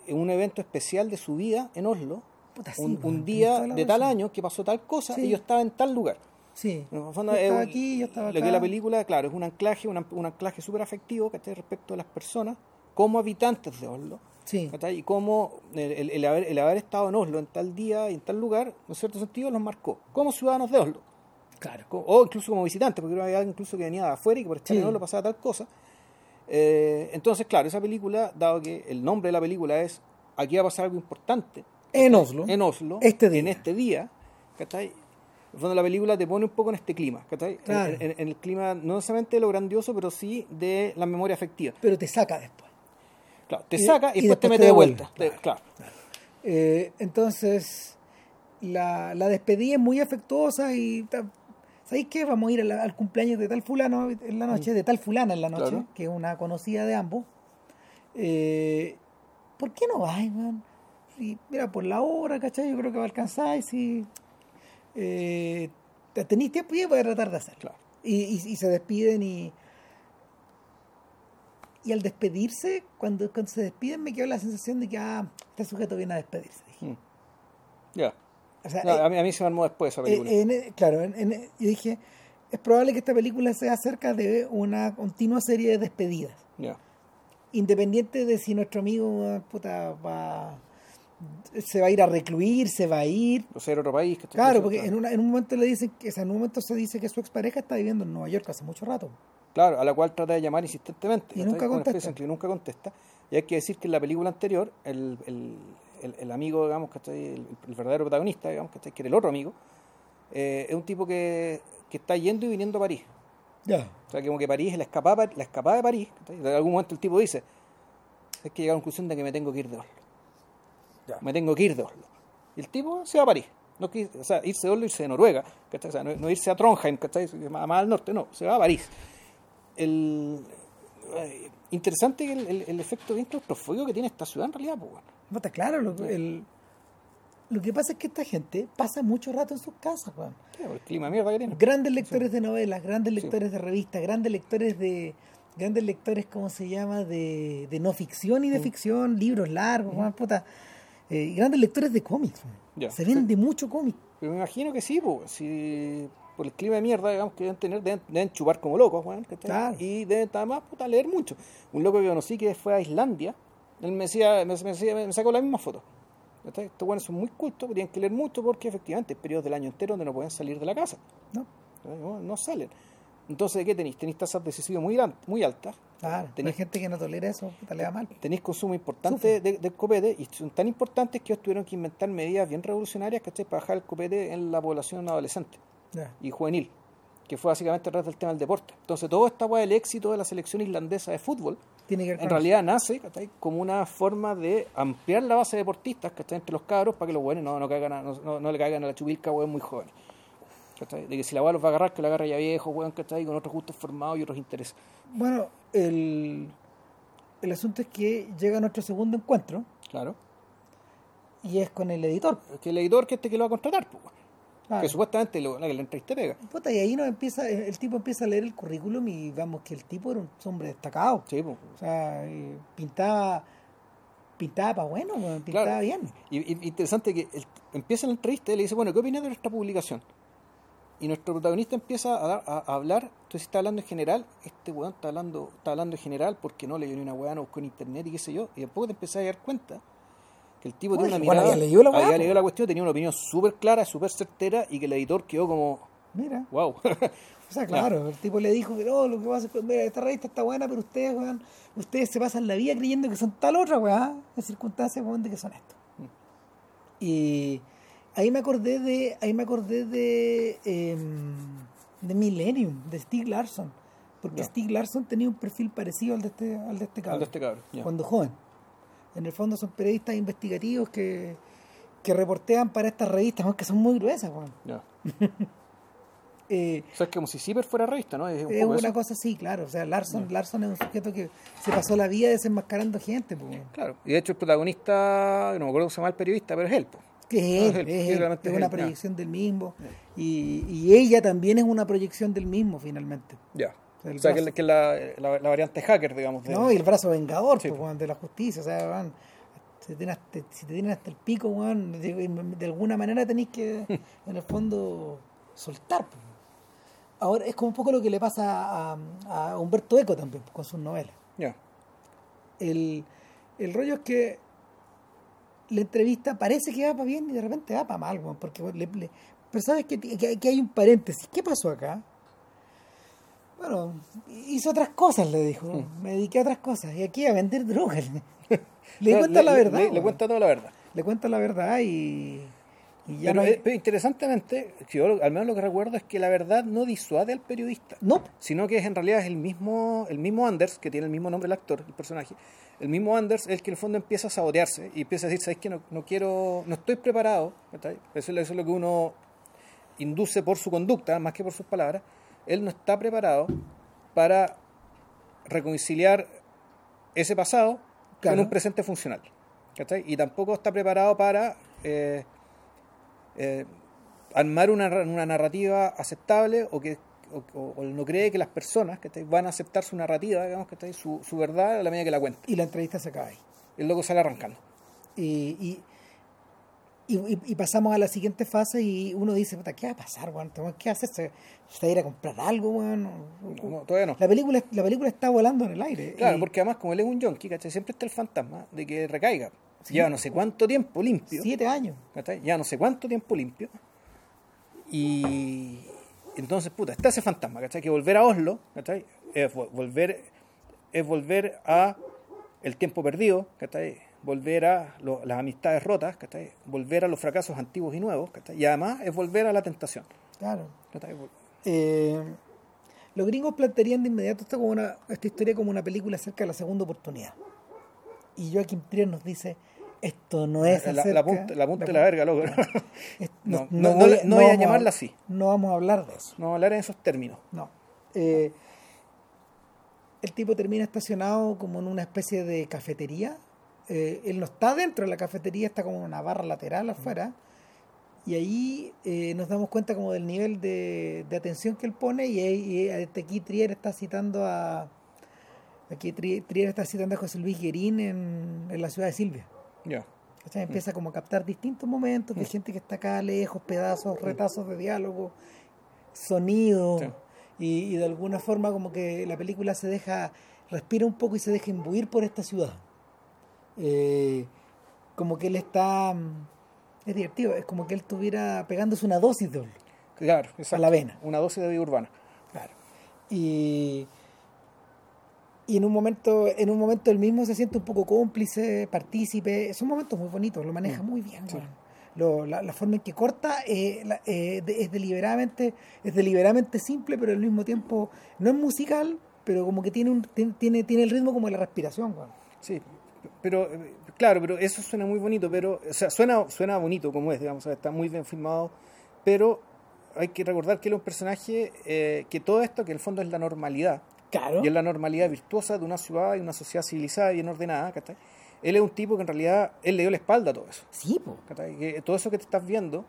un evento especial de su vida en Oslo,
Puta, sí,
un, día de tal año que pasó tal cosa
Sí.
y yo estaba en tal lugar.
sí
En fondo,
Yo
es
estaba aquí yo estaba
lo que
acá.
la película, claro, es un anclaje, un, un anclaje súper afectivo ¿cachai? respecto a las personas como habitantes de Oslo. Y cómo el, el- el haber, el haber estado en Oslo en tal día y en tal lugar, en cierto sentido, los marcó como ciudadanos de Oslo.
Claro
O incluso como visitantes, porque había alguien incluso que venía de afuera y que por estar
Sí.
en Oslo pasaba tal cosa. Eh, entonces, claro, esa película, dado que el nombre de la película es Aquí va a pasar algo importante
en Oslo
en Oslo,
Este día.
en este día, ¿cachai? En fondo la película te pone un poco en este clima, ¿cachai? En-
Claro.
En, en el clima no necesariamente de lo grandioso, pero sí de la memoria afectiva.
pero te saca después
Claro, te
Y-
saca y,
y
después te mete
te
de vuelta. Te- claro.
Eh, entonces, la, la despedida es muy afectuosa y ¿sabéis qué? Vamos a ir a la- al cumpleaños de tal fulano en la noche, de tal fulana en la noche,
Claro.
que es una conocida de ambos. Eh, ¿Por qué no vais, man? Y mira, por la hora, ¿cachai? Yo creo que va a alcanzar y si eh, te- tenéis tiempo y voy a tratar de hacerlo.
Claro.
Y, y- y se despiden y... Y al despedirse, cuando, cuando se despiden me quedó la sensación de que, ah, este sujeto viene a despedirse. dije.
Mm. Ya.
O sea,
No,
eh,
a, mí, a mí se me armó después esa
eh,
película.
en- claro, en- en- yo dije, es probable que esta película sea acerca de una continua serie de despedidas. Independiente de si nuestro amigo puta, va, se va a ir a recluir, se va a ir.
O sea, era otro país.
Claro, porque en, una- en un momento le dicen que, o sea, en un momento se dice que su expareja está viviendo en Nueva York hace mucho rato.
Claro, a la cual trata de llamar insistentemente.
Y nunca contesta.
que nunca contesta. Y hay que decir que en la película anterior, el, el, el, el amigo, digamos, ¿cachai? El, el verdadero protagonista, digamos, ¿cachai? que era el otro amigo, eh, es un tipo que, que está yendo y viniendo a París.
Ya.
O sea, como que París es la escapada, la escapada de París. ¿cachai? En algún momento el tipo dice, es que llega a la conclusión de que me tengo que ir de Oslo.
Ya.
Me tengo que ir de Oslo. Y el tipo se va a París. No que, o sea, irse de Oslo, irse de Noruega. ¿cachai? O sea, no, no irse a Trondheim, ¿cachai? más, más al norte, no. Se va a París. El, eh, interesante el, el, el efecto bien claustrofóbico que tiene esta ciudad en realidad. Pues, bueno.
No está claro, lo- el, Lo que pasa es que esta gente pasa mucho rato en sus casas, weón.
Por el clima mierda que tiene.
Grandes lectores de novelas, grandes lectores de revistas, grandes lectores de grandes lectores, ¿cómo se llama? De, de no ficción y de ficción, libros largos, weón, puta. Eh, y grandes lectores de cómics.
Ya,
Se vende mucho cómic.
Pero me imagino que sí, pues, si por el clima de mierda, digamos, que deben tener, deben, deben chupar como locos, weón.
Claro.
Y deben además, puta, leer mucho. Un loco que conocí que fue a Islandia, él me decía, me, me me sacó la misma foto. Estos buenos son muy cultos, tienen que leer mucho porque efectivamente hay periodos del año entero donde no pueden salir de la casa.
¿no?
No, no salen. Entonces, ¿qué tenéis? Tenéis tasas de suicidio muy, muy altas,
Claro, hay gente que no tolera eso, puta, le va mal.
tenéis consumo importante de- copete y son tan importantes que ellos tuvieron que inventar medidas bien revolucionarias ¿cachai? para bajar el copete en la población adolescente. Y juvenil, que fue básicamente a través del tema del deporte. Entonces, todo esta weá del éxito de la selección islandesa de fútbol,
Tiene que
en realidad nace ¿cachai? como una forma de ampliar la base de deportistas que entre los cabros para que los buenos no, no, caigan a- no, le caigan a la chubilca weón muy jóvenes. ¿cachai? De que si la weá los va a agarrar, que la agarre ya viejo, weón, ¿cachai? con otros gustos formados y otros intereses.
Bueno, el, el asunto es que llega nuestro segundo encuentro
Claro.
y es con el editor.
Es que el editor que este que lo va a contratar, pues.
Claro.
que supuestamente lo, la que le entrevista pega.
Puta, y ahí nos empieza, el tipo empieza a leer el currículum y vamos que el tipo era un hombre destacado.
Sí, pues.
O sea, eh, pintaba pintaba para bueno, pintaba
Claro.
bien.
Y, y- interesante que el- empieza la entrevista y le dice, bueno, ¿qué opinas de nuestra publicación? Y nuestro protagonista empieza a, dar- a- a hablar, entonces está hablando en general, este weón está hablando, está hablando en general porque no leyó ni una weá, no buscó en internet y qué sé yo, y después te empezás a dar cuenta que el tipo tiene una mirada,
había leído la weá,
había
po.
leído la cuestión, tenía una opinión súper clara, súper certera y que el editor quedó como,
Mira.
wow.
O sea, claro, el tipo le dijo que no, lo que pasa es que mira, esta revista está buena, pero ustedes, weón, ustedes se pasan la vida creyendo que son tal otra, weón, en circunstancias, weón, de que son esto. Y ahí me acordé de, ahí me acordé de, em, de Millennium, de Stieg Larsson, porque
Ya.
Stieg Larsson tenía un perfil parecido al de este, al de este
Al
cabrón,
de este cabrón,
cuando joven. En el fondo son periodistas investigativos que, que reportean para estas revistas, weón, que son muy gruesas, weón.
Ya.
Eh,
O sea, es como si Zipper fuera revista, ¿no? Es un
Es
poco
una
eso.
cosa así, claro. O sea, Larson, Larson es un sujeto que se pasó la vida desenmascarando gente. Pues.
Claro, y de hecho el protagonista, no me acuerdo cómo se llama el periodista, pero es él. pues.
Que es, él,
es él,
es, una proyección del mismo. Y, y ella también es una proyección del mismo, finalmente.
Ya.
El
o sea, que,
brazo.
la- que la, la, la variante hacker, digamos. de-
¿no? Y el brazo vengador
Sí,
pues, de la justicia. O sea, weón, si, te tienen hasta, si te tienen hasta el pico, weón, de, de alguna manera tenéis que, en el fondo, soltar. pues. Ahora, es como un poco lo que le pasa a, a Humberto Eco también, pues, con sus novelas.
Ya.
el, el rollo es que la entrevista parece que va para bien y de repente va para mal, weón, porque le- le- pero sabes que, que- que hay un paréntesis. ¿Qué pasó acá? Bueno, hice otras cosas, le dijo. Me dediqué a otras cosas. Y aquí a vender drogas. le cuenta la verdad.
Le, le cuenta toda la verdad.
Le cuenta la verdad y, y ya
Pero,
no hay-
pero interesantemente, yo al menos lo que recuerdo es que la verdad no disuade al periodista,
No,
sino que es en realidad es el mismo, el mismo Anders, que tiene el mismo nombre el actor, el personaje, el mismo Anders es el que en el fondo empieza a sabotearse y empieza a decir, ¿sabes qué? No, no quiero, no estoy preparado, eso es lo que uno induce por su conducta, más que por sus palabras, él no está preparado para reconciliar ese pasado
Claro.
con un presente funcional. ¿cachai? Y tampoco está preparado para eh, eh, armar una, una narrativa aceptable o que o, o- o no cree que las personas van a aceptar su narrativa, digamos. Su, su verdad a la medida que la cuenta.
y la entrevista se acaba ahí.
El loco sale arrancando.
Y, y, y, y pasamos a la siguiente fase y uno dice, puta, ¿qué va a pasar, weón? Tengo- ¿Qué hacer? ¿Se, se va a ir a comprar algo, weón?
No, no, todavía no.
La película, la película está volando en el aire.
Claro,
Y
porque además como él es un junkie, ¿cachai? Siempre está el fantasma de que recaiga. Lleva no sé cuánto tiempo limpio.
Siete años.
¿cachai? Ya no sé cuánto tiempo limpio. Y entonces, puta, está ese fantasma, ¿cachai? Que volver a Oslo, ¿cachai? Es vo- volver, es volver a el tiempo perdido, ¿cachai? Volver a lo- las amistades rotas, ¿cachai? Volver a los fracasos antiguos y nuevos, ¿cachai? Y además es volver a la tentación,
Claro. Eh, los gringos plantearían de inmediato esta, como una, esta historia como una película acerca de la segunda oportunidad. Y Joaquim Trier nos dice, esto no es
La,
acerca...
la punta, la punta de la verga, loco. No, no- no le- no voy a
vamos
llamarla así.
No vamos a hablar de eso.
No hablar en esos términos.
No. Eh, el tipo termina estacionado como en una especie de cafetería eh, él no está dentro de la cafetería, está como en una barra lateral afuera. Y ahí eh, nos damos cuenta como del nivel de, de atención que él pone y, ahí- y este aquí Trier está citando a aquí Trier, Trier está citando a José Luis Guerín en, en la ciudad de Silvia.
Ya.
¿cachai? Empieza como a captar distintos momentos de gente que está acá lejos, pedazos, retazos de diálogo, sonido
Sí.
y, y de alguna forma como que la película se deja, respira un poco y se deja imbuir por esta ciudad. Eh, como que él está, mm, es divertido, es como que él estuviera pegándose una dosis de Oslo.
Claro, exacto.
la vena.
Una dosis de vida urbana.
Claro. Y, y en un momento, en un momento él mismo se siente un poco cómplice, partícipe. Son momentos muy bonitos, lo maneja muy bien.
Sí.
Lo- la, la forma en que corta eh, la- eh, de- es deliberadamente, es deliberadamente simple, pero al mismo tiempo no es musical, pero como que tiene un, tiene, tiene, el ritmo como de la respiración, weón.
Sí, pero eh, claro, pero eso suena muy bonito, pero o sea, suena suena bonito como es, digamos, está muy bien filmado, pero hay que recordar que él es un personaje eh, que todo esto, que en el fondo es la normalidad,
Claro.
y es la normalidad virtuosa de una ciudad y una sociedad civilizada y bien ordenada, ¿cachai? Él es un tipo que en realidad, él le dio la espalda a todo eso,
Sí, po.
Que todo eso que te estás viendo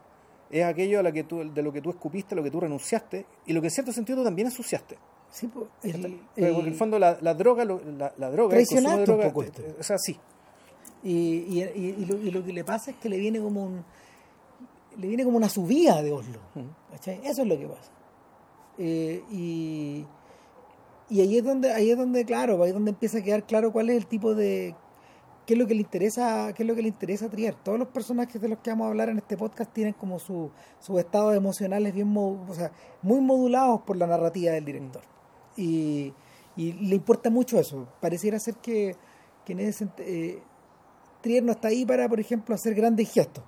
es aquello a la que tú, de lo que tú escupiste, lo que tú renunciaste, y lo que en cierto sentido tú también ensuciaste.
Sí, po. El-
¿cachai?
el-
Porque en el fondo la, la droga, la, la droga, el consumo de
Traicionaste un poco
eh,
esto.
eh, o sea, sí,
Y, y, y- lo, y lo que le pasa es que le viene como un le viene como una subida de Oslo ¿cachai? eso es lo que pasa Eh, y y ahí es donde ahí es donde claro ahí es donde empieza a quedar claro cuál es el tipo de qué es lo que le interesa qué es lo que le interesa a Trier todos los personajes de los que vamos a hablar en este podcast tienen como su sus estados emocionales bien o sea, muy modulados por la narrativa del director y, y le importa mucho eso pareciera ser que, que en ese eh, Trier no está ahí para, por ejemplo, hacer grandes gestos.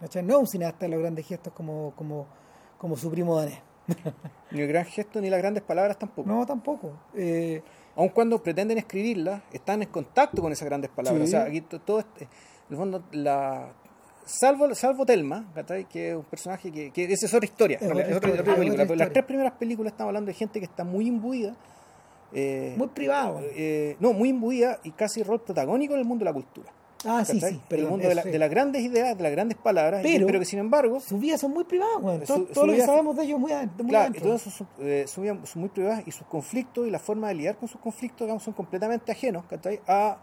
¿Cachai? No es un cineasta de los grandes gestos como, como, como su primo danés.
ni el gran gesto ni las grandes palabras tampoco.
No, tampoco. Eh,
Aun cuando pretenden escribirlas, están en contacto con esas grandes palabras.
Sí.
O sea, aquí to- todo este, en el fondo, la, salvo, salvo Telma, que es un personaje que, que esa es otra historia,
Es
en realidad,
otra
es otra,
historia,
otra
es
película.
otra
Pero las tres primeras películas estamos hablando de gente que está muy imbuida. eh,
muy privado.
eh, no, muy imbuida y casi rol protagónico en el mundo de la cultura.
ah, sí, sí.
el
perdón,
mundo de, la-
eso,
de las grandes ideas, de las grandes palabras,
Pero-
pero que sin embargo
Sus vidas son muy privadas, weón. Todo,
Su-
todo
su
lo que sabemos de ellos muy. Muy
Claro, son, eh, son bien- son muy privadas y sus conflictos y la forma de lidiar con sus conflictos digamos, son completamente ajenos ¿cachai? A,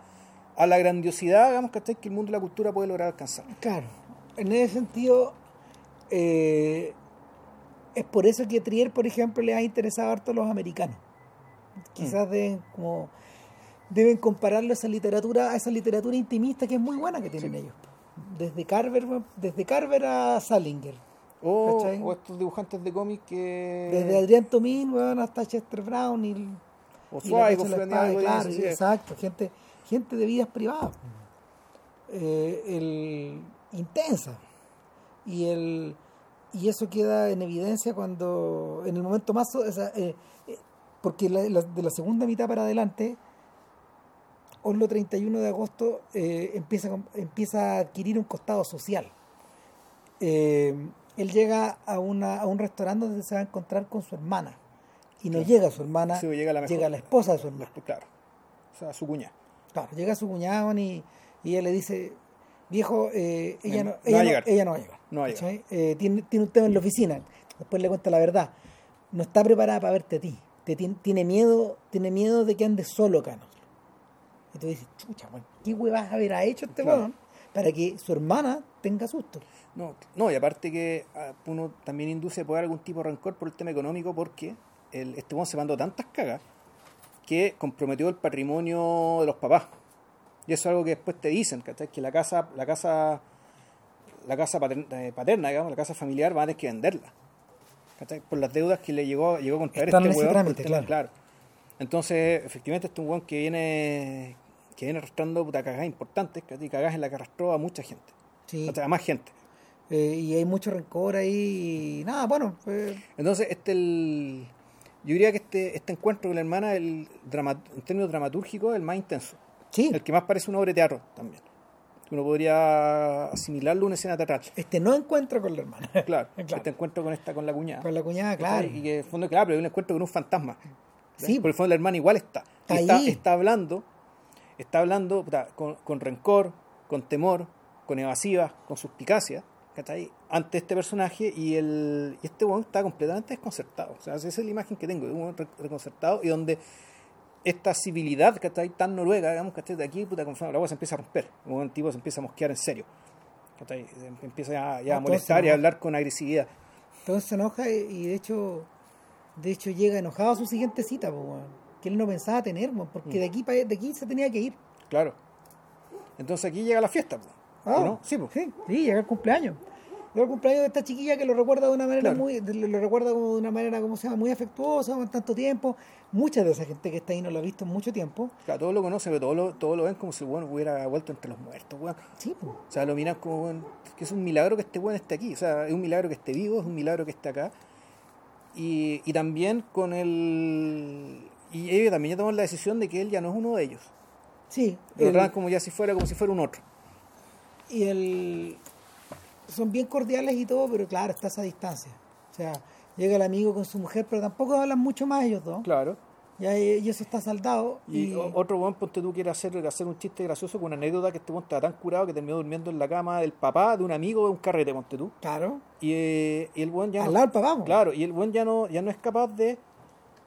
a la grandiosidad digamos, ¿cachai? que el mundo de la cultura puede lograr alcanzar.
Claro. En ese sentido, eh, es por eso que Trier, por ejemplo, le ha interesado harto a los americanos. Quizás deben, como, deben compararlo a esa literatura, a esa literatura intimista que es muy buena que tienen ellos. Desde Carver, desde Carver a Salinger.
O, estos dibujantes de cómics que...
Desde Adrián Tomín, weón, hasta Chester Brown y,
o Suárez,
claro,
sí.
exacto, gente, gente de vidas privadas. Eh, el, intensa. Y el y eso queda en evidencia cuando en el momento más o sea, eh, eh, porque la- la- de la segunda mitad para adelante Oslo 31 de agosto eh, empieza, empieza a adquirir un costado social. Él llega a, una, a un restaurante donde se va a encontrar con su hermana. Y no
Claro.
llega su hermana,
Sí, llega la mejor-
llega la esposa de su hermana.
Claro, o sea, su cuña.
Claro, llega su cuñado y, y ella le dice, viejo, eh, ella,
No
ella,
a
no,
llegar.
ella no va a llegar.
No va a
¿cachai? Eh, tiene, tiene un tema en la oficina. Después le cuenta la verdad. No está preparada para verte a ti. Te, tiene, tiene miedo tiene miedo de que andes solo, Cano. Y tú dices, chucha, weón, ¿qué huevas habrá hecho este
Claro.
weón para que su hermana tenga susto?
No, no, y aparte que ah, uno también induce a poder algún tipo de rencor por el tema económico porque el, este weón se mandó tantas cagas que comprometió el patrimonio de los papás. Y eso es algo que después te dicen, ¿cachai? Que la casa, la casa, la casa paterna, eh, paterna, digamos, la casa familiar, van a tener que venderla. ¿cachai? Por las deudas que le llegó, llegó a contraer
Están
este
trámite,
tema-
claro.
Entonces, efectivamente, este es un weón que viene, que viene arrastrando puta cagadas importantes, ¿cachai? Cagadas en la que arrastró a mucha gente.
Sí.
A más gente.
Eh, y hay mucho rencor ahí. Y nada, bueno, pues,
Entonces, este el, yo diría que este, este encuentro con la hermana, el drama, en términos dramatúrgicos, es el más intenso.
sí.
El que más parece una obra de teatro también. Uno podría asimilarlo a una escena teatral.
Este no encuentra con la hermana.
Claro,
Claro.
este encuentro con esta, con la cuñada.
Con la cuñada, claro.
Y que en el fondo, claro, pero es un encuentro con un fantasma.
Sí.
Por el fondo la hermana igual está.
Está
está,
ahí.
está hablando, está hablando con, con rencor, con temor, con evasiva, con suspicacia, ¿cachai? ante este personaje y, el, y este weón está completamente desconcertado. O sea, esa es la imagen que tengo, de un desconcertado y donde esta civilidad que está ahí tan noruega, digamos, que de aquí, puta, la agua se empieza a romper. Un tipo se empieza a mosquear en serio. ¿cachai? Se Empieza ya, ya a molestar y a hablar con agresividad.
Entonces se enoja y, de hecho de hecho llega enojado a su siguiente cita, po, que él no pensaba tener, porque
Mm.
de aquí de aquí se tenía que ir.
Claro. Entonces aquí llega la fiesta, po.
Ah,
¿no? Sí, po.
sí, sí, llega el cumpleaños. Llega el cumpleaños de esta chiquilla que lo recuerda de una manera
Claro.
muy, lo recuerda como de una manera, como se llama, muy afectuosa, con tanto tiempo. Mucha de esa gente que está ahí no lo ha visto en mucho tiempo.
Claro, todos lo conocen, pero todos lo, todos lo ven como si el weón hubiera vuelto entre los muertos, weón.
Sí, po.
O sea, lo miran como weón, que es un milagro que este weón esté aquí. O sea, es un milagro que esté vivo, es un milagro que esté acá. Y, y también con el. Y ellos también ya toman la decisión de que él ya no es uno de ellos.
Sí.
Lo tratan como ya si fuera, como si fuera un otro.
Y el son bien cordiales y todo, pero claro, está a esa distancia. O sea, llega el amigo con su mujer, pero tampoco hablan mucho más ellos dos.
Claro.
Ya eh, y eso está saldado.
Y, otro weón, ponte tú, quiere hacer, hacer un chiste gracioso con una anécdota que este weón estaba tan curado que terminó durmiendo en la cama del papá de un amigo de un carrete, ponte tú.
claro,
Y, eh, y el weón ya
al
no,
lado del papá.
Claro, y el buen ya no, ya no es capaz de.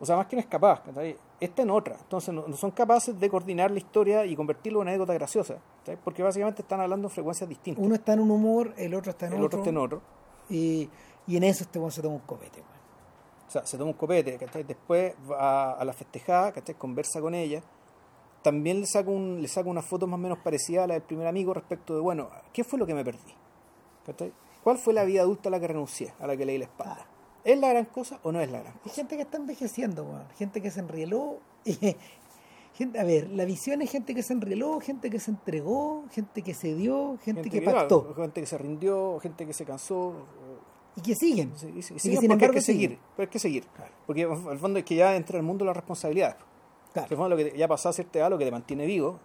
O sea, más que no es capaz, ¿cachai? Está en otra. Entonces no, no son capaces de coordinar la historia y convertirlo en una anécdota graciosa. ¿cachai? Porque básicamente están hablando en frecuencias distintas.
Uno está en un humor, el otro está en
el
otro.
otro está en otro.
Y, y en eso este se toma un copete. weón.
O sea, se toma un copete, ¿cachai? Después va a, a la festejada, ¿cachai? Conversa con ella. También le saca, un, le saca una foto más o menos parecida a la del primer amigo respecto de, bueno, ¿qué fue lo que me perdí? ¿Cachai? ¿Cuál fue la vida adulta a la que renuncié, a la que leí la espalda? ¿Es la gran cosa o no es la gran
Hay
cosa?
gente que está envejeciendo, gente que se enrieló. y- gente, a ver, la visión es gente que se enrieló, gente que se entregó, gente que se dio, gente, que,
claro,
pactó
gente que se rindió, gente que se cansó,
y que siguen. Y que sin embargo
hay que seguir,
siguen.
pero hay que seguir. Porque al fondo es que ya entra en el mundo la responsabilidad.
Claro.
El fondo lo que ya pasado a cierta edad, lo que te mantiene vivo,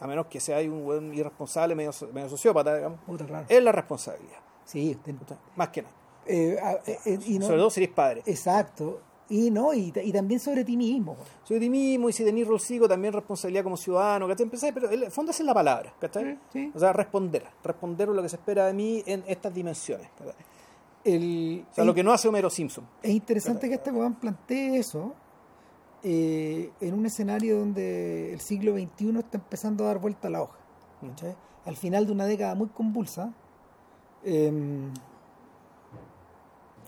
a menos que sea un buen irresponsable, medio, medio sociópata, digamos,
Puta, claro.
es la responsabilidad,
Sí, ten-
más que nada.
Eh, eh, eh, y no-
Sobre todo si eres padre.
Exacto. Y no, y, ta- y también sobre ti mismo.
Sobre ti mismo y si tenés rol ciego, también responsabilidad como ciudadano, ¿cachai? Pero el fondo es la palabra, ¿cachai?
Sí, sí.
O sea, responder, responder lo que se espera de mí en estas dimensiones. ¿cachai?
El,
O sea, lo que no hace Homero Simpson.
Es interesante que este weón plantee eso eh, en un escenario donde el siglo XXI está empezando a dar vuelta a la hoja. ¿cachai? Al final de una década muy convulsa, eh,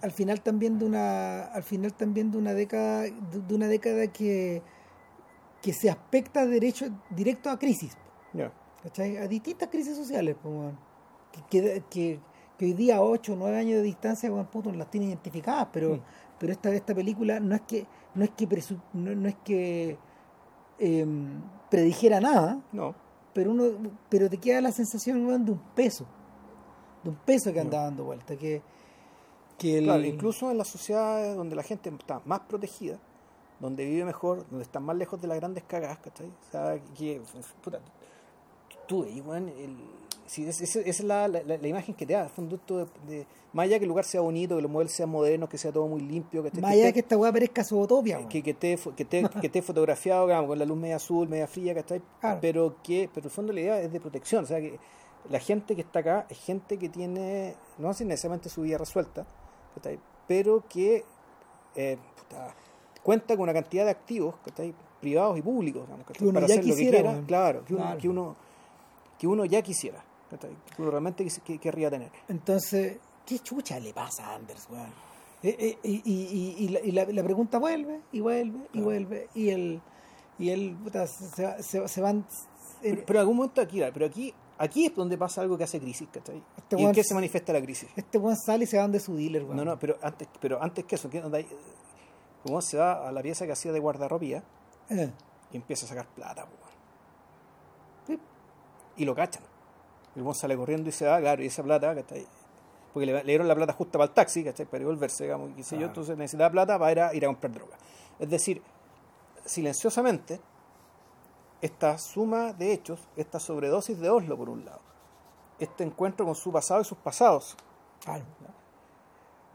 al final también de una, al final también de una década, de, una década que, que se aspecta derecho, directo a crisis. ¿cachai? A distintas crisis sociales, pues, que, que, que- hoy día, 8 o 9 años de distancia, puto, las tienen identificadas, pero,
Mm.
pero esta, esta película no es que, no es que, presu- no, no es que em, predijera nada,
No.
pero uno pero te queda la sensación de un peso, de un peso que anda dando vuelta, que, que el-
Claro, incluso en las sociedades donde la gente está más protegida, donde vive mejor, donde están más lejos de las grandes cagadas, ¿cachai? O sea, que, puta, tú, ahí, weón, el- si es- es- esa es la, la- la imagen que te da, al fondo esto de, de- más allá que el lugar sea bonito, que los muebles sean modernos, que sea todo muy limpio, que,
más allá
esté-
que esta weá parezca zootopia, weón.
que, que, esté, que, esté, que esté fotografiado digamos, con la luz media azul, media fría, ¿cachai?
Claro.
Pero que, pero el fondo la idea es de protección, o sea que la gente que está acá es gente que tiene, no necesariamente su vida resuelta, ¿cachai? pero que eh, puta, cuenta con una cantidad de activos, ¿cachai? privados y públicos, digamos.
Que uno
para
ya
hacer lo que
quisiera,
quiera,
weón.
claro, que uno,
Claro.
que uno, que uno ya quisiera, ¿cachai? que uno realmente que- querría tener.
Entonces, ¿qué chucha le pasa a Anders, weón? Eh, eh, y, y- y- la, y la- la pregunta vuelve, y vuelve, y
Claro.
vuelve, y el, y el puta, se, va- se, se van...
Pero,
eh,
pero en algún momento aquí, pero aquí, aquí es donde pasa algo que hace crisis, ¿cachai?
Este
¿Y en qué
se-
manifiesta la crisis?
este weón sale y se van de su dealer, weón.
No, no, pero antes, pero antes que eso, como se va a la pieza que hacía de guardarropía
Eh,
y empieza a sacar plata, weón.
Sí.
y lo cachan. El weón sale corriendo y se va, claro, y esa plata, ¿cachai? Porque le, le dieron la plata justa para el taxi, ¿cachai? Para devolverse, digamos, qué sé yo, entonces necesitaba plata para ir a, ir a comprar droga. Es decir, silenciosamente, esta suma de hechos, esta sobredosis de Oslo, por un lado, este encuentro con su pasado y sus pasados,
claro.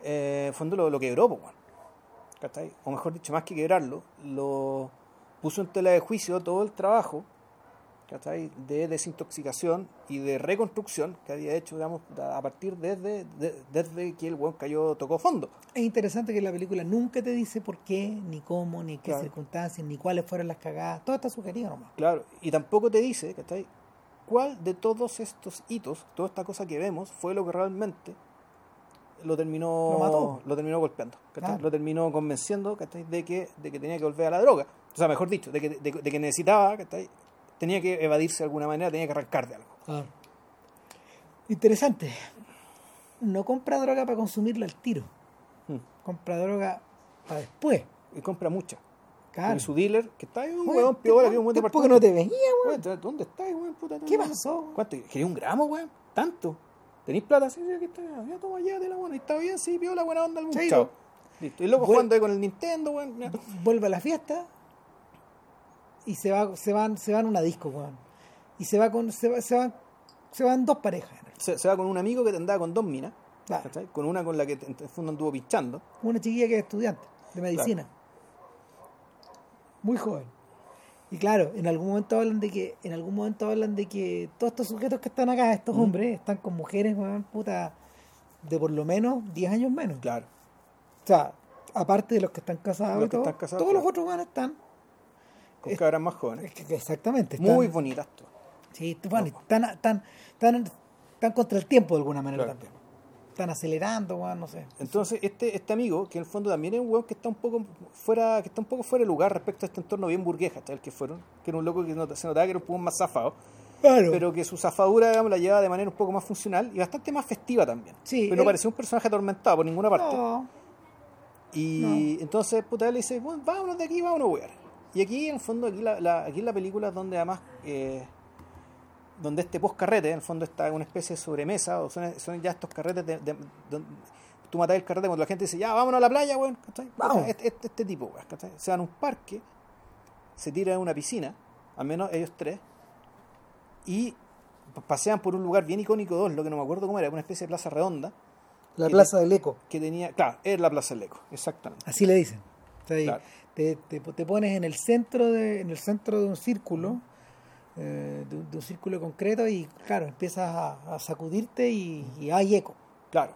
eh, en fondo lo, lo quebró, weón. ¿Cachai? O mejor dicho, más que quebrarlo, lo puso en tela de juicio todo el trabajo ¿cachai? de desintoxicación y de reconstrucción que había hecho, digamos, a partir desde, de- desde que el weón cayó, tocó fondo.
Es interesante que la película nunca te dice por qué, ni cómo, ni qué
Claro.
circunstancias, ni cuáles fueron las cagadas. Todo está sugerido nomás.
Claro, y tampoco te dice, ¿cachai? ¿Cuál de todos estos hitos, toda esta cosa que vemos, fue lo que realmente lo terminó,
Lo mató.
lo terminó golpeando?
Claro.
Lo terminó convenciendo, ¿cachai? De que, de que tenía que volver a la droga. O sea, mejor dicho, de que, de, de que necesitaba, ¿cachai? Tenía que evadirse de alguna manera, tenía que arrancar de algo.
Interesante. No compra droga para consumirla al tiro.
Hmm.
Compra droga para después.
Y compra mucha.
Claro.
Porque su dealer, que está ahí, un huevón piola, que un buen departamento.
no te veía, weón.
Weón, ¿Dónde estás, weón? Puta,
¿Qué pasó, weón?
¿Cuánto? ¿Quería un gramo, weón? ¿Tanto? ¿Tenéis plata? Sí, sí, aquí está. Ya toma ya de la buena. ¿Y está bien? Sí, piola, buena onda. Algún chao. Listo. Y luego jugando ahí con el Nintendo, weón.
Vuelve a la fiesta y se va, se van, se van a una disco, weón. Y se va con, se, va- se van, se van dos parejas.
Se, se va con un amigo que te andaba con dos minas.
Claro.
Con una con la que en el fondo anduvo pinchando.
Una chiquilla que es estudiante de medicina. Muy joven. Y claro, en algún momento hablan de que, en algún momento hablan de que todos estos sujetos que están acá, estos hombres, están con mujeres, weón, puta, de por lo menos 10 años menos.
Claro.
O sea, aparte de los que están casados
Los
y
que
todo,
están casados,
todos los otros weones están.
Con
Es-
cabras más jóvenes.
Exactamente. Están,
Muy bonitas todas.
Sí, bueno, están, están, están, están contra el tiempo de alguna manera
Claro.
también. Están acelerando, weón, no sé.
Entonces, este, este amigo, que en el fondo también es un weón que está un poco fuera, que está un poco fuera de lugar respecto a este entorno bien burgués, hasta el que fueron, que era un loco que no- se notaba que era un poco más zafado,
Claro.
pero que su zafadura, digamos, la llevaba de manera un poco más funcional y bastante más festiva también.
Sí,
pero no
él-
parecía un personaje atormentado por ninguna parte.
No,
Y entonces, puta, él le dice, bueno, vámonos de aquí, vámonos, weón. Y aquí, en el fondo, aquí, la, la- aquí la película es donde además, eh, donde este post-carrete, en el fondo está una especie de sobremesa, o son, son ya estos carretes de, de- donde tú matas el carrete cuando la gente dice, ya, vámonos a la playa, weón.
Vamos.
Este, este, este tipo, weón, ¿cachai? Se van a un parque, se tiran a una piscina, al menos ellos tres, y pasean por un lugar bien icónico, dos, lo que no me acuerdo cómo era, una especie de plaza redonda,
la Plaza del Eco,
que tenía, claro, es la Plaza del Eco, exactamente.
así le dicen. Y
Claro.
Te, te, te pones en el centro de, en el centro de un círculo, eh, de, un- de un círculo concreto, y claro, empiezas a, a sacudirte y, y hay eco.
Claro,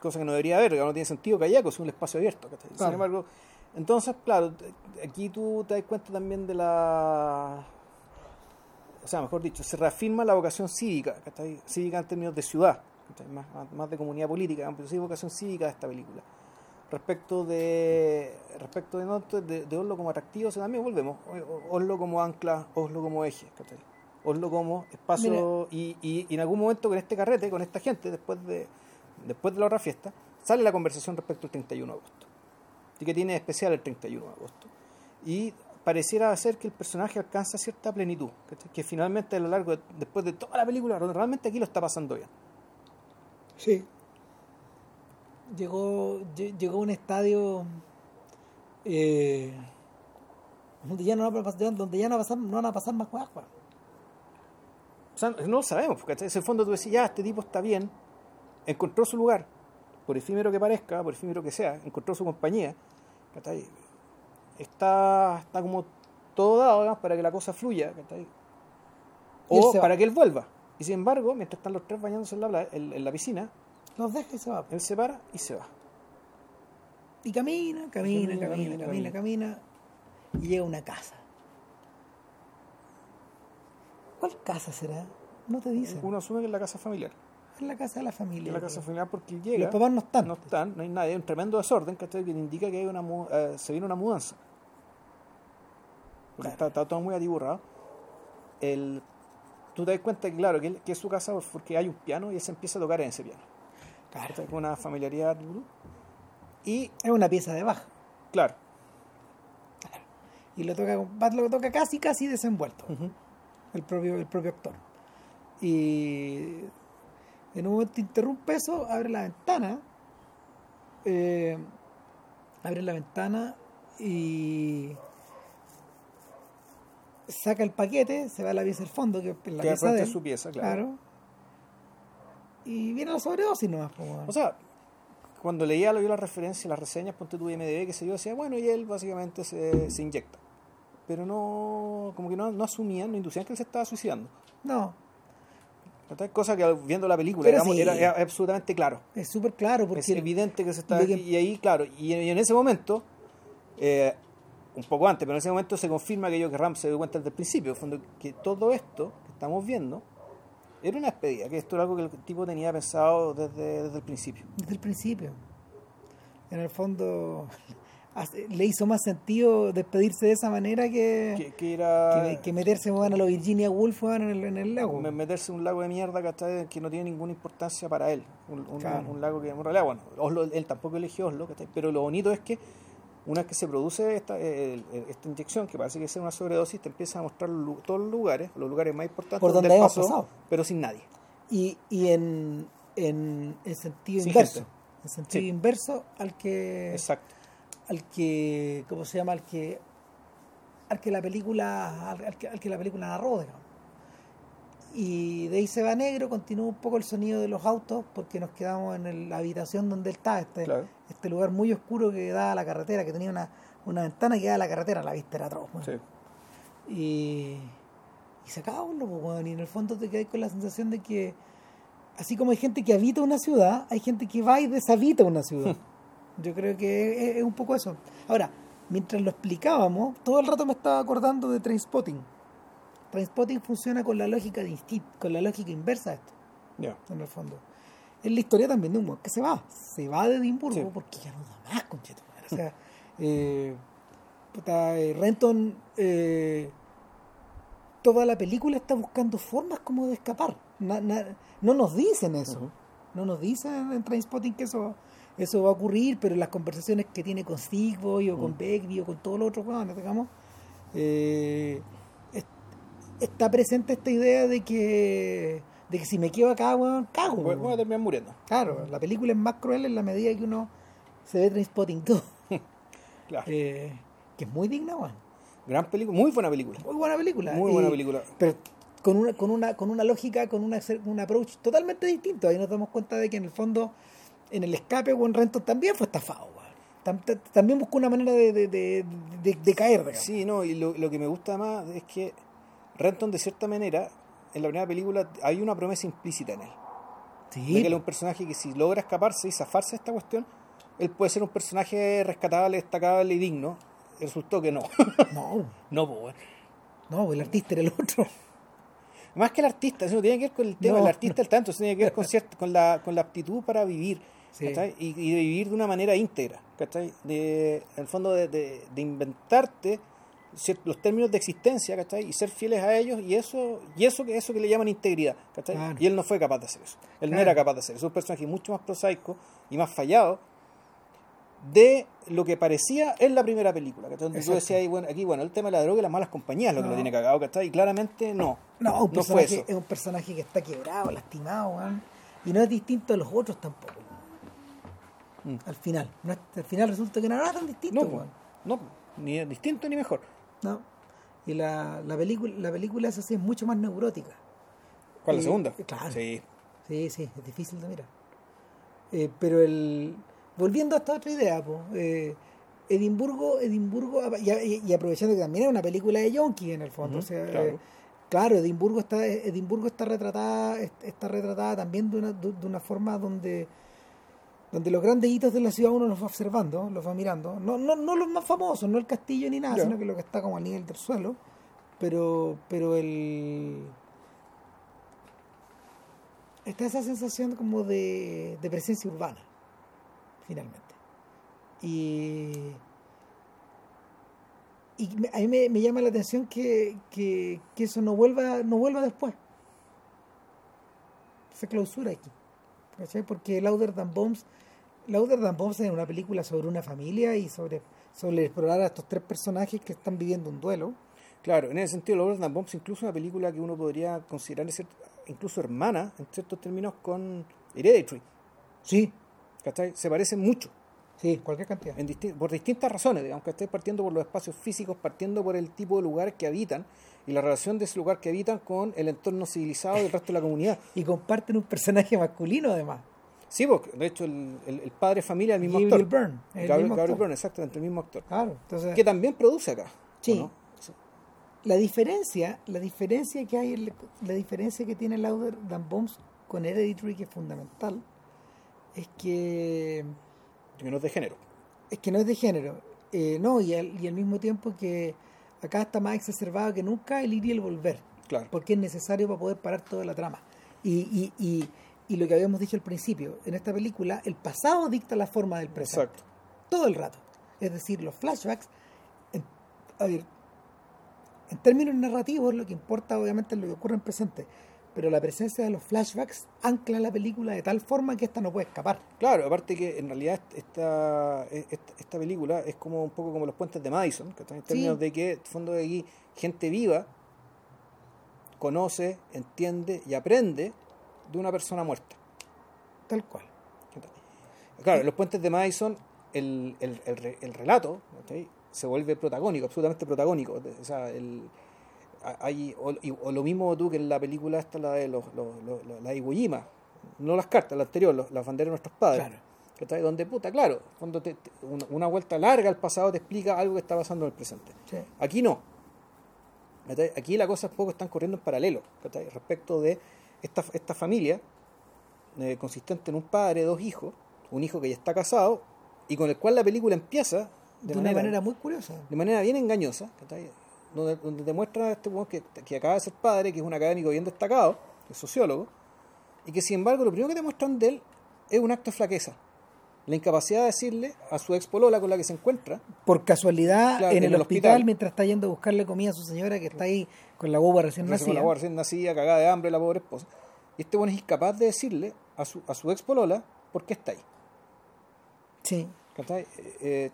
cosa que no debería haber, que no tiene sentido que haya, es un espacio abierto. ¿cachai? Sin
Claro.
embargo, entonces, claro, aquí tú te das cuenta también de la. O sea, mejor dicho, se reafirma la vocación cívica, ¿cachai? cívica en términos de ciudad, más- más de comunidad política, pero sí vocación cívica de esta película. Respecto de respecto de, no, de, de Oslo como atractivo, o sea, también volvemos. Oslo como ancla, Oslo como eje, ¿cachai? Oslo como espacio. Y, y- y en algún momento con este carrete, con esta gente, después de, después de la otra fiesta, sale la conversación respecto al 31 de agosto. ¿Y qué tiene especial el 31 de agosto? Y pareciera ser que el personaje alcanza cierta plenitud, ¿cachai? que finalmente a lo largo, de- después de toda la película, realmente aquí lo está pasando bien.
Sí. Llegó, lle- llegó a un estadio eh, donde ya no va a pasar, donde ya no, pasar, van a pasar más juegos.
O sea, no lo sabemos, porque en el fondo tú decís, ya, este tipo está bien, encontró su lugar, por efímero que parezca, por efímero que sea, encontró su compañía. Está, está como todo dado para que la cosa fluya, o
va.
para que él vuelva. Y sin embargo, mientras están los tres bañándose en la, en la piscina,
Los deja y se va.
él se para y se va.
Y camina, camina,
Camina,
camina,
camina,
y llega a una casa. ¿Cuál casa será? No te dicen.
Uno asume que es la casa familiar.
Es la casa de la familia.
es la casa familiar porque llega.
Los papás no están.
No están, no hay nadie, hay un tremendo desorden que indica que hay una eh, se viene una mudanza. Porque está, está todo muy atiburrado. El, tú te das cuenta que, claro, que, que es su casa porque hay un piano y él se empieza a tocar en ese piano.
Claro.
una familiaridad. Y,
Es una pieza de baja.
claro,
Y lo toca, lo toca casi, casi desenvuelto. el propio, el propio actor. Y en un momento interrumpe eso, abre la ventana, eh, abre la ventana y saca el paquete, se va a la pieza del fondo, que es la pieza de él,
su pieza, claro.
Y viene la sobredosis nomás. weón.
O sea, cuando leía lo- yo las referencias, las reseñas, ponte tu IMDB, que se yo, decía, bueno, y él básicamente se, se inyecta. pero no, como que no, no asumían, no inducían que él se estaba suicidando.
No.
Cosa que viendo la película,
Pero
digamos,
sí.
era, era absolutamente claro.
es súper claro porque
es evidente que se está
de que-
y ahí claro y, y en ese momento eh, un poco antes pero en ese momento se confirma aquello que Ram se dio cuenta desde el principio en fondo, que todo esto que estamos viendo era una despedida que esto era algo que el tipo tenía pensado desde, desde el principio
desde el principio. En el fondo le hizo más sentido despedirse de esa manera que,
que, que era
que, que meterse weón, a los Virginia Woolf weón, en el, en el lago.
me- meterse en un lago de mierda ¿cachai? que no tiene ninguna importancia para él un, un-
Claro.
un lago que en realidad bueno Oslo, él tampoco eligió Oslo ¿cachai? pero lo bonito es que una vez que se produce esta, eh, esta inyección, que parece que es una sobredosis, te empieza a mostrar todos los lugares, los lugares más importantes
Por donde
él
hemos
pasó,
pasado.
pero sin nadie.
Y, y en, en, en sentido
Sin
inverso.
gente.
En sentido
Sí.
inverso al que
Exacto.
al que ¿cómo se llama? al que al que la película al, al que, al que la película narró digamos. y de ahí se va negro continúa un poco el sonido de los autos porque nos quedamos en el- la habitación donde él está este,
Claro.
Este lugar muy oscuro que da a la carretera que tenía una, una ventana que da a la carretera la vista era atroz.
Sí.
y, y se acaba uno, pues, y en el fondo te quedas con la sensación de que así como hay gente que habita una ciudad, hay gente que va y deshabita una ciudad. Yo creo que es, es un poco eso. Ahora, mientras lo explicábamos, todo el rato me estaba acordando de Trainspotting. Trainspotting funciona con la lógica distin- con la lógica inversa a esto, en el fondo. Es la historia también de un que se va, se va de Edimburgo
Sí.
porque ya no da más, conchetumare. O sea, eh, puta, eh, Renton eh, toda la película está buscando formas como de escapar. Na- na- no nos dicen eso. No nos dicen en Trainspotting que eso, eso va a ocurrir, pero en las conversaciones que tiene con Sigboy o con. Begbie o con todos los otros hueones, digamos, eh, es- está presente esta idea de que, de que si me quedo acá, weón, cago.
Voy, voy a terminar muriendo.
Claro, la película es más cruel en la medida que uno se ve Trainspotting 2,
Claro.
eh, que es muy digna, weón.
Gran película, muy buena película.
Muy buena película.
Muy
Y-
buena película.
Pero con una, con una, con una lógica, con una, un approach totalmente distinto. Ahí nos damos cuenta de que en el fondo, en el escape, Juan Renton también fue estafado. weón. Tam- tam- También buscó una manera de, de, de, de- de caer, digamos.
Sí, no, y lo, lo que me gusta más es que Renton, de cierta manera, en la primera película hay una promesa implícita en él.
Sí,
de que él es un personaje que si logra escaparse y zafarse de esta cuestión, él puede ser un personaje rescatable, destacable y digno. Resultó que no.
no,
no, pues, bueno.
no, el artista era el otro.
Más que el artista, eso no tiene que ver con el tema
No.
del artista el tanto, eso tiene que ver con, ciert- con, la, con la aptitud para vivir.
Sí.
Y, y de vivir de una manera íntegra. ¿cachai? De, en el fondo de, de- de inventarte los términos de existencia ¿cachai? y ser fieles a ellos y eso y eso que eso que le llaman integridad ¿cachai?
Claro.
y él no fue capaz de hacer eso él no era capaz de hacer eso es un personaje mucho más prosaico y más fallado de lo que parecía en la primera película ¿cachai? donde tú decías ahí, bueno, aquí bueno el tema de la droga y las malas compañías es lo que lo tiene cagado ¿cachai? y claramente no
No, un
no fue eso
es un personaje que está quebrado, lastimado. Y no es distinto a los otros tampoco.
Mm.
Al final. No al final resulta que no era tan distinto,
no, no ni distinto ni mejor
No. Y la, la película, la película esa sí es mucho más neurótica.
¿cuál la
Eh,
segunda?
claro.
sí
Sí, sí, es difícil de mirar. Eh, pero el. Volviendo a esta otra idea, po, eh, Edimburgo, Edimburgo, y, y- y aprovechando que también es una película de Yonki en el fondo. O sea,
claro.
eh, claro, Edimburgo está, Edimburgo está retratada, está retratada también de una, de de una forma donde donde los grandes hitos de la ciudad uno los va observando, los va mirando. No, no, no los más famosos, no el castillo ni nada, sino que lo que está como al nivel del suelo. Pero, pero el está esa sensación como de, de presencia urbana, finalmente. Y, y a mí me, me llama la atención que, que, que eso no vuelva, no vuelva después. Se clausura aquí. ¿cachai? Porque Louder Than Bombs, Louder Than Bombs es una película sobre una familia y sobre, sobre explorar a estos tres personajes que están viviendo un duelo.
Claro, en ese sentido, and Bombs incluso una película que uno podría considerar incluso hermana, en ciertos términos, con Hereditary.
Sí,
¿cachai? Se parecen mucho,
sí, cualquier cantidad.
en disti- por distintas razones, digamos, que estés partiendo por los espacios físicos, partiendo por el tipo de lugar que habitan y la relación de ese lugar que habitan con el entorno civilizado del resto de la comunidad.
Y comparten un personaje masculino además.
Sí, porque de hecho el, el- el padre de familia es el mismo actor.
Byrne, el
Gabriel,
mismo
Gabriel
actor.
Byrne, exactamente, el mismo actor.
Claro, entonces...
Que también produce acá. ¿o
Sí.
no?
la diferencia, la diferencia que hay, la diferencia que tiene Lauder Dan Bombs con Hereditary, que es fundamental, es que.
Que no es de género.
Es que no es de género. Eh, no, y al, y al mismo tiempo que acá está más exacerbado que nunca el ir y el volver.
Claro.
Porque es necesario para poder parar toda la trama. Y, y, y, y lo que habíamos dicho al principio, en esta película, el pasado dicta la forma del presente.
Exacto.
Todo el rato. Es decir, los flashbacks. En, a ver, en términos narrativos, lo que importa obviamente es lo que ocurre en presente. Pero la presencia de los flashbacks ancla la película de tal forma que esta no puede escapar.
Claro, aparte que en realidad esta, esta, esta película es como un poco como los puentes de Madison, que en términos
Sí.
de que, fondo de aquí, gente viva conoce, entiende y aprende de una persona muerta.
Tal cual.
Claro, en los puentes de Madison el, el, el, el relato se vuelve protagónico, absolutamente protagónico. O sea, el, hay, o, lo mismo tú que en la película esta, la de los, los, los- la de Iwo Jima, no las cartas, la anterior, los- las banderas de nuestros padres.
Claro.
¿cachai? Donde, puta, claro, cuando te- te- una, una vuelta larga al pasado te explica algo que está pasando en el presente.
Sí.
Aquí no. ¿cachai? Aquí las cosas poco están corriendo en paralelo ¿cachai? respecto de esta, esta familia eh, consistente en un padre, dos hijos, un hijo que ya está casado y con el cual la película empieza
De, una manera muy curiosa.
de manera bien engañosa, donde, donde te muestra a este que, que acaba de ser padre, que es un académico bien destacado, que es sociólogo, y que sin embargo lo primero que te muestran de él es un acto de flaqueza. La incapacidad de decirle a su ex polola con la que se encuentra,
Por casualidad,
Claro,
en,
en
el,
el
hospital,
hospital.
mientras está yendo a buscarle comida a su señora que está ahí con la boba recién
se con
nacida.
la guardia recién nacida, cagada de hambre, la pobre esposa, y este bueno es incapaz de decirle a su, a su ex polola por qué está ahí.
Sí.
Eh, eh,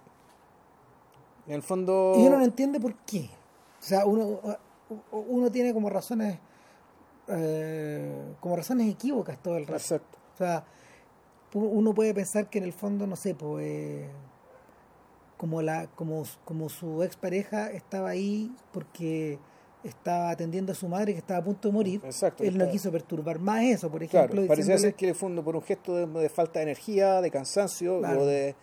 en el fondo...
Y uno no entiende por qué. O sea, uno, uno tiene como razones eh, como razones equívocas todo el rato.
Exacto.
O sea, uno puede pensar que en el fondo, no sé, pues, eh, como, la, como, como su expareja estaba ahí porque estaba atendiendo a su madre que estaba a punto de morir,
Exacto,
él no quiso perturbar más eso, por ejemplo.
Claro, parecía ser que le fondo por un gesto de, de falta de energía, de cansancio
Claro.
o de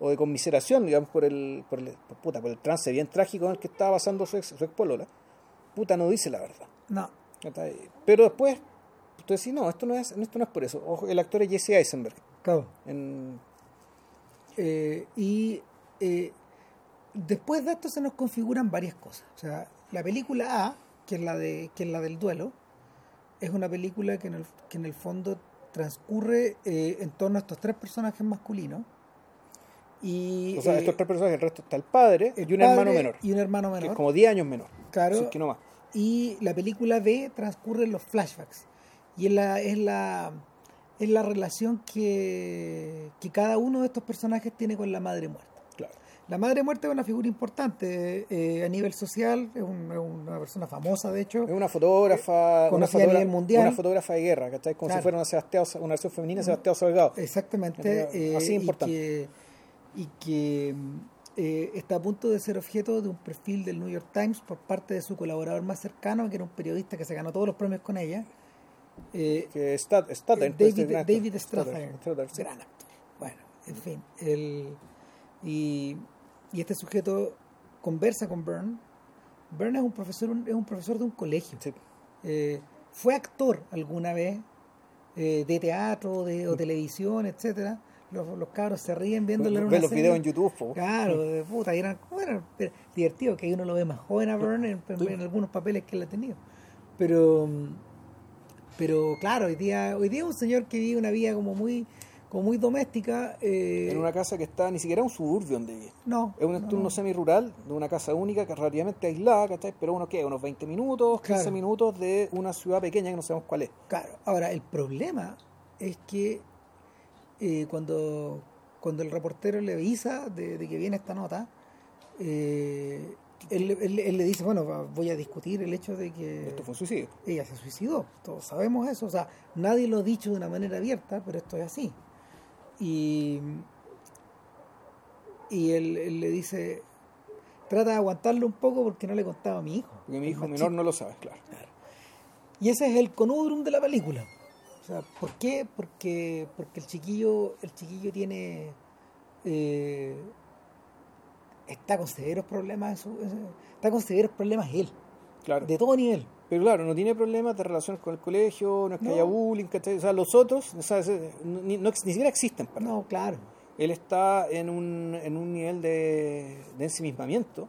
o de conmiseración, digamos, por el, por el por, puta, por el trance bien trágico en el que estaba pasando su ex, su ex polola. Puta no dice la verdad.
No.
Pero después tú decís, no, esto no es, esto no es por eso. Ojo, el actor es Jesse Eisenberg.
Claro.
En,
Eh, y eh, después de esto se nos configuran varias cosas. O sea, la película A, que es la, de, que es la del duelo, es una película que en el, que en el fondo transcurre eh, en torno a estos tres personajes masculinos. Y,
o sea, estos tres personajes, el resto está el padre
el
y un
padre
hermano menor.
Y un hermano
Que
menor.
es como 10 años menor.
Claro.
es que no más.
Y la película B transcurre en los flashbacks. Y es la, es la, es la relación que, que cada uno de estos personajes tiene con la madre muerta.
Claro.
La madre muerta es una figura importante eh, a nivel social, es, un- es una persona famosa de hecho.
Es una fotógrafa, una,
Conocida a nivel mundial.
una fotógrafa de guerra, ¿cachai? Como
Claro.
si fuera una, Sebastián, una versión femenina Sebastián Salgado.
Exactamente.
Así
eh, y
importante.
que, y que eh, está a punto de ser objeto de un perfil del New York Times por parte de su colaborador más cercano, que era un periodista que se ganó todos los premios con ella. Eh,
que Stat- Staten,
David,
este gran.
David Strathairn,
Strathairn, sí.
gran actor. Bueno, en fin, el, y, y este sujeto conversa con Byrne. Byrne es un profesor, es un profesor de un colegio.
Sí.
Eh, fue actor alguna vez eh, de teatro de, o televisión, etcétera. Los, los cabros se ríen viéndole en una
los
serie.
videos en YouTube, po.
Claro, de puta, y eran, bueno, divertido que uno lo ve más joven a Byrne en, en- en algunos papeles que él ha tenido. Pero, mm, pero claro, hoy día, hoy día es un señor que vive una vida como muy, como muy doméstica. eh,
En una casa que está, ni siquiera un suburbio donde vive.
no,
Es un
no,
entorno
no.
semi-rural, de una casa única que es relativamente aislada, ¿cachai? Pero uno, ¿qué? Unos 20 minutos, 15
Claro.
minutos de una ciudad pequeña que no sabemos cuál es.
Claro, ahora el problema es que eh, cuando, cuando el reportero le avisa de, de que viene esta nota, eh, él, él- él le dice, bueno, voy a discutir el hecho de que
Esto fue un suicidio.
ella se suicidó. Todos sabemos eso. O sea, nadie lo ha dicho de una manera abierta, pero esto es así. Y, y él, él le dice, trata de aguantarlo un poco porque no le contaba a mi hijo.
Porque mi hijo menor
chico.
no lo sabe, claro.
Y ese es el conudrum de la película. O sea, ¿por qué? Porque, porque el chiquillo, el chiquillo tiene eh, está con severos problemas en su- está con severos problemas él.
Claro.
de todo nivel.
Pero claro, no tiene problemas de relaciones con el colegio, no es que
No.
haya bullying, ¿cachai? O sea, los otros, o sea, ni, no ni siquiera existen para.
No, claro.
Él está en un, en un nivel de, de ensimismamiento.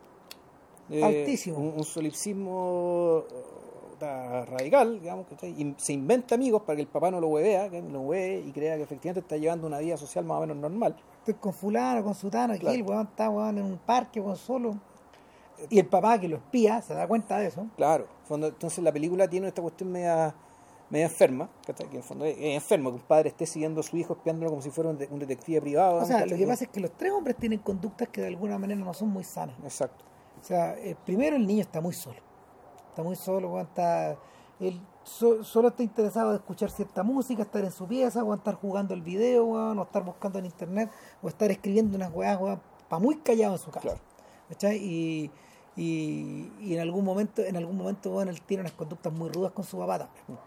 de
Altísimo.
Un, un solipsismo radical, digamos. Y se inventa amigos para que el papá no lo huevea, que lo hueve y crea que efectivamente está llevando una vida social más o menos normal.
Estoy con fulano, con sutano, aquí
Claro.
el weón está weón, en un parque, weón, solo. Y el papá que lo espía se da cuenta de eso.
Claro, entonces la película tiene esta cuestión media, media enferma, ¿cachai? que en el fondo es, es enfermo, que un padre esté siguiendo a su hijo, espiándolo como si fuera un, de- un detective privado.
O sea,
¿cachai?
lo que pasa es que los tres hombres tienen conductas que de alguna manera no son muy sanas.
Exacto.
O sea, eh, primero el niño está muy solo. Está muy solo, weón, está... Él so- solo está interesado en escuchar cierta música, estar en su pieza, o estar jugando el video, weón, o estar buscando en internet, o estar escribiendo unas weas, weón, para muy callado en su casa.
Claro.
Y, y, y en algún momento, en algún momento, weón, él tiene unas conductas muy rudas con su papá también.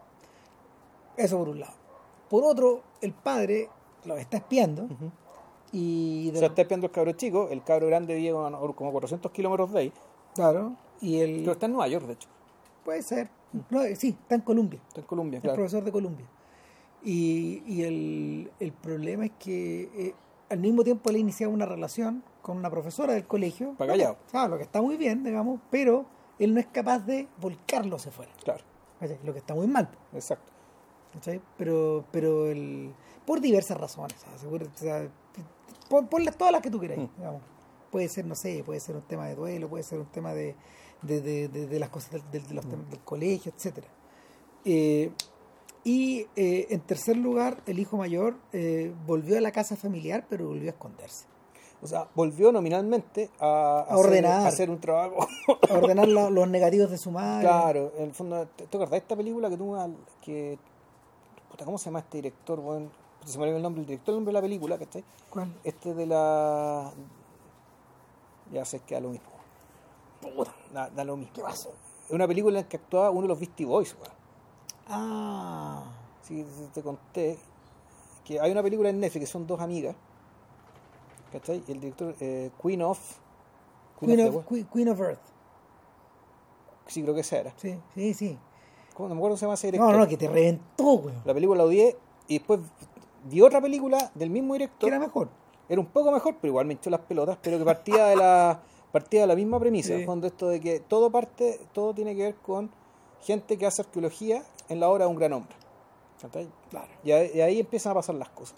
Eso por un lado. Por otro, el padre lo está espiando y
O sea, está espiando el cabro chico, el cabro grande vive como como 400 kilómetros de ahí,
claro, y el
pero está en Nueva York, de hecho,
puede ser, no, eh, sí, está en Colombia.
está en Colombia, claro.
profesor de Colombia. Y, y el, el problema es que eh, al mismo tiempo él iniciaba una relación con una profesora del colegio.
Pa' callado.
Lo que- Claro, lo que está muy bien, digamos, pero él no es capaz de volcarlo hacia afuera.
Claro,
¿cachai? Lo que está muy mal.
exacto.
¿cachai? Pero, pero el, por diversas razones. seguro- o sea, pon- ponlas todas las que tú quieras.
Mm.
digamos. Puede ser, no sé, puede ser un tema de duelo, puede ser un tema de, de, de- de- de las cosas del, del- los
Mm.
del colegio, etcétera. Eh, y eh, en tercer lugar, el hijo mayor eh, volvió a la casa familiar, pero volvió a esconderse.
O sea, volvió nominalmente a,
A ordenar.
Hacer, a hacer un trabajo.
A ordenar lo- los negativos de su madre.
claro, en el fondo, ¿te, te acordás esta película que tuvo que puta, ¿cómo se llama este director? Bueno, se me olvidó el nombre, el director el nombre de la película, ¿cachai?
¿Cuál?
Este de la ya sé que da lo mismo. Puta, da, da lo mismo.
¿Qué pasó?
Es una película en que actuaba uno de los Beastie Boys, weón.
Ah,
Sí, te conté que hay una película en Netflix que son dos amigas. ¿Cachai? Y el director, eh, Queen of.
Queen, of. Queen- Queen of Earth.
Sí, creo que esa era.
Sí, sí, sí.
¿Cómo? No me acuerdo cómo se llama ese director.
no, no, que te reventó, weón.
La película la odié y después vi otra película del mismo
Que
director.
era mejor.
Era un poco mejor, pero igual me echó las pelotas, pero que partía de la partía de la misma premisa,
Sí.
en el fondo esto de que todo parte, todo tiene que ver con gente que hace arqueología en la obra de un gran hombre.
Claro.
Y ahí, y ahí empiezan a pasar las cosas.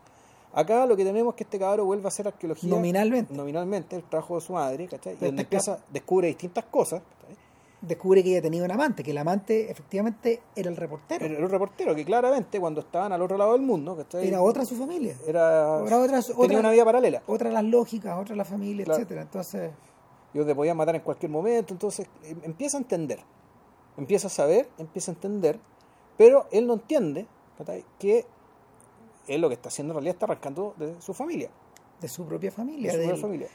Acá lo que tenemos es que este cabrón vuelve a hacer arqueología
Nominalmente.
nominalmente, el trabajo de su madre, ¿cachai? Y donde empieza, descubre distintas cosas. ¿cachai?
Descubre que ella tenía un amante, que el amante efectivamente era el reportero.
Era un reportero que claramente cuando estaban al otro lado del mundo, ¿cachai?
Era otra su familia.
Era,
Era otra-
tenía
otra-
una vida paralela.
Otra las lógicas, otra la familia,
Claro.
etcétera. Entonces,
y donde podían matar en cualquier momento. Entonces em- empieza a entender, empieza a saber, empieza a entender, pero él no entiende que él lo que está haciendo en realidad está arrancando de su familia,
de su propia
de
familia,
su
del,
propia familia.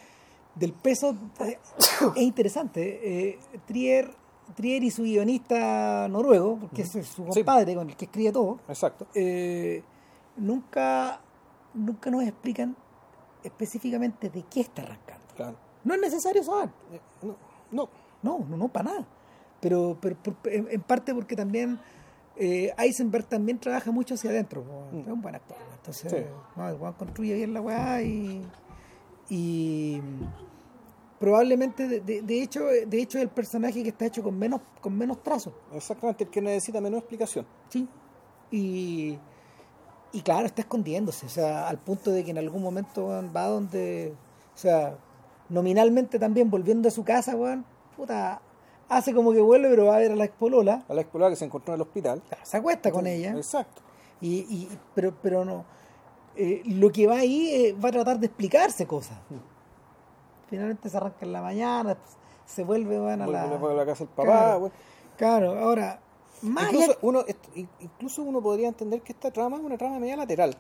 del peso. eh, es interesante. eh, Trier, Trier y su guionista noruego, porque es su compadre con el que escribe todo,
Exacto.
eh, nunca, nunca nos explican específicamente de qué está arrancando.
Claro.
No es necesario saber.
Eh, No, no,
No, no, no, para nada. Pero, pero por- en, en parte porque también eh, Eisenberg también trabaja mucho hacia adentro.
Mm.
Es un buen actor. Entonces,
Sí.
no, el weón construye bien la weá y, y probablemente, de, de- de hecho, de hecho es el personaje que está hecho con menos, con menos trazos.
exactamente, el que necesita menos explicación.
Sí. Y, y claro, está escondiéndose, o sea, al punto de que en algún momento va donde, o sea, nominalmente también volviendo a su casa, weón, puta, hace como que vuelve, pero va a ver a la expolola,
A la exploradora que se encontró en el hospital.
se acuesta con ella,
Exacto.
y, y pero, pero no, eh, lo que va ahí eh, va a tratar de explicarse cosas. Finalmente se arranca en la mañana, se vuelve, weón, a la...
Vuelve a la casa del papá.
Claro. Claro, ahora, más
Incluso uno, incluso uno podría entender que esta trama es una trama media lateral.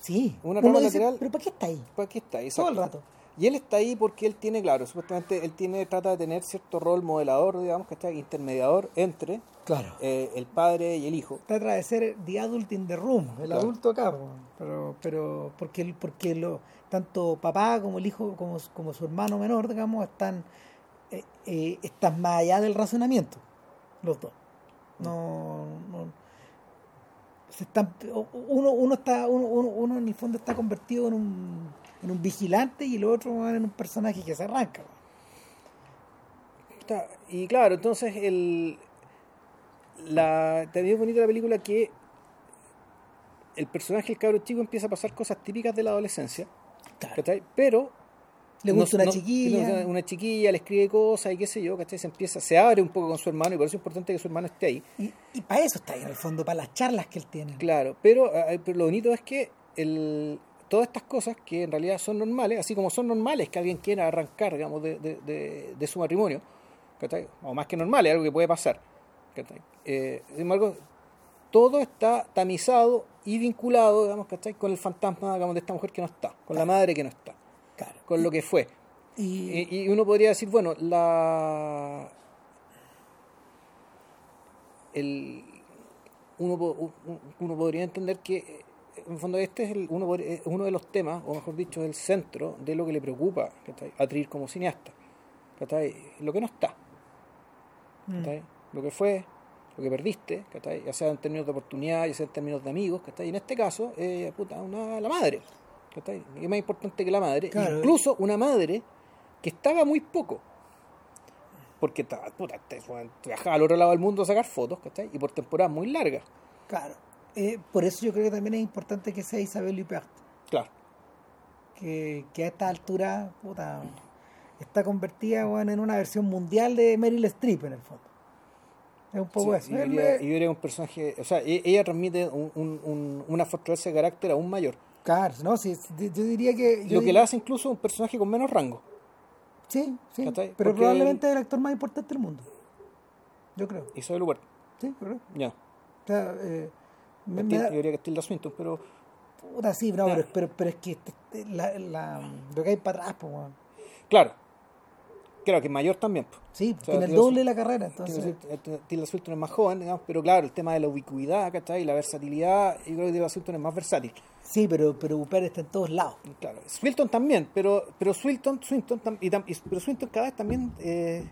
Sí,
una trama
dice,
lateral-
pero ¿para qué está ahí?
¿Para qué está ahí?
Todo el rato.
Y él está ahí porque él tiene, claro, supuestamente él tiene, trata de tener cierto rol modelador, digamos, que está intermediador entre
Claro.
eh, el padre y el hijo.
Trata de ser the adult in the room, el
Claro.
adulto acá, pero, pero porque, porque lo, tanto papá como el hijo, como, como su hermano menor, digamos, están, eh, eh, están más allá del razonamiento. los dos. No, no se están, uno, uno está, uno, uno, en el fondo está convertido en un, en un vigilante y el otro en un personaje que se arranca.
y claro, entonces el la también es bonita la película que el personaje, el cabro chico, empieza a pasar cosas típicas de la adolescencia. Pero
le gusta una chiquilla.
Una chiquilla, le escribe cosas y qué sé yo, ¿cachai? Se empieza, se abre un poco con su hermano y por eso es importante que su hermano esté ahí.
Y, para eso está ahí en el fondo, para las charlas que él tiene.
Claro, pero, pero lo bonito es que el, todas estas cosas que en realidad son normales, así como son normales que alguien quiera arrancar, digamos, de, de, de, su matrimonio, ¿cachai? O más que normales, algo que puede pasar. ¿cachai? Eh, sin embargo, todo está tamizado y vinculado, digamos, ¿cachai? Con el fantasma, digamos, de esta mujer que no está, con la madre que no está con lo que fue. Y, uno podría decir, bueno, la el, uno, uno podría entender que en el fondo este es el, uno, uno de los temas, o mejor dicho, el centro de lo que le preocupa a Trier como cineasta. Lo que no está. Mm. Lo que fue, lo que perdiste, ya sea en términos de oportunidad, ya sea en términos de amigos, y en este caso, eh, puta, una, la madre es más importante que la madre. Incluso una madre que estaba muy poco. Porque puta, viajaba al otro lado del mundo a sacar fotos, Y por temporadas muy largas.
Claro. Eh, por eso yo creo que también es importante que sea Isabel Huppert.
Claro.
Que, que, a esta altura, puta, está convertida en una versión mundial de Meryl Streep en el fondo. Es un poco eso.
Y yo diría, un personaje, o sea, e, ella transmite una fortaleza de carácter aún mayor.
Claro, no, sí, yo diría que...
Lo que le hace incluso un personaje con menos rango.
Sí, sí, pero probablemente es el actor más importante del mundo. Yo creo.
Isabel lugar
Sí, correcto.
Ya.
O sea, eh,
me, Yo diría que Tilda Swinton, pero...
Puta, sí, pero, pero, pero, es que este, este, la, la, lo que hay para atrás, pues,
Claro, Claro, que mayor también.
Sí, tiene el doble de la carrera. Entonces.
Tilda Swinton es más joven, digamos, pero claro, el tema de la ubicuidad, ¿cachai? Y la versatilidad, yo creo que Tilda Swinton es más versátil.
Sí, pero, pero Upper está en todos lados.
Claro, Swinton también, pero, pero Swinton, Swinton, y, pero Swinton cada vez también, eh,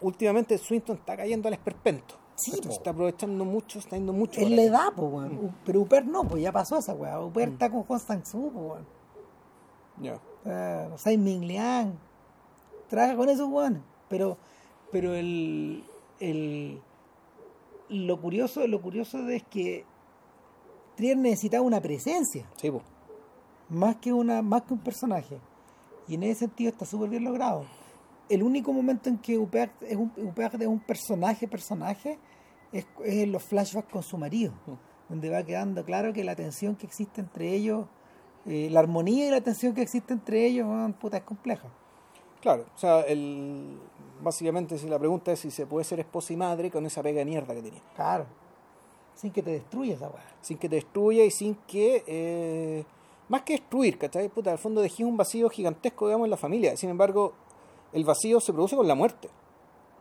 últimamente Swinton está cayendo al esperpento. Sí, está aprovechando mucho, está yendo mucho.
Él le da, pues, weón. Pero Upper no, pues ya pasó esa weá. Upper mm. está con Constance Su, pues, weón.
Ya.
Yeah. Uh, Sai Ming Liang trabaja con esos weones. Pero, pero el, el, lo curioso, lo curioso es que Trier necesitaba una presencia.
Sí,
Más que una, más que un personaje. Y en ese sentido está súper bien logrado. El único momento en que Upeac es un, es un personaje, personaje, es, en los flashbacks con su marido. Donde va quedando claro que la tensión que existe entre ellos, eh, la armonía y la tensión que existe entre ellos, puta, es compleja.
Claro, o sea, el, básicamente si la pregunta es si se puede ser esposa y madre con esa pega de mierda que tenía.
Claro. Sin que te destruya esa weá.
Sin que te destruya y sin que. Eh, más que destruir, ¿cachai? Puta, al fondo dejé un vacío gigantesco, digamos, en la familia. Sin embargo, el vacío se produce con la muerte.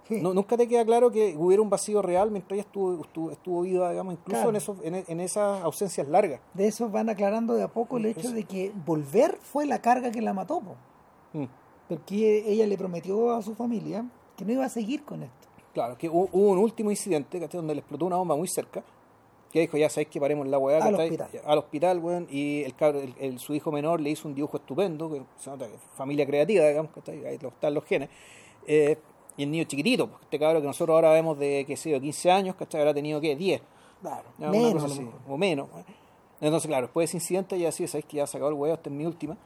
No, nunca te queda claro que hubiera un vacío real mientras ella estuvo, estuvo, estuvo viva, digamos, incluso en, esos, en, esas ausencias largas.
De eso van aclarando de a poco el hecho de que volver fue la carga que la mató. Mm. Porque ella le prometió a su familia que no iba a seguir con esto.
Claro, que hubo, un último incidente donde le explotó una bomba muy cerca que dijo, ya sabéis que paremos la weá.
Al hospital.
Al hospital, weón, y el, cabro, el, su hijo menor le hizo un dibujo estupendo, que se nota que familia creativa, digamos, que ahí están los genes. Eh, y el niño chiquitito, pues, este cabro que nosotros ahora vemos de, qué sé yo, 15 años, ¿cachai? Habrá tenido, ¿qué? 10.
Claro, menos,
o menos. Entonces, claro, después de ese incidente ya sí, sabéis que ya sacado el huevo, esta es mi última.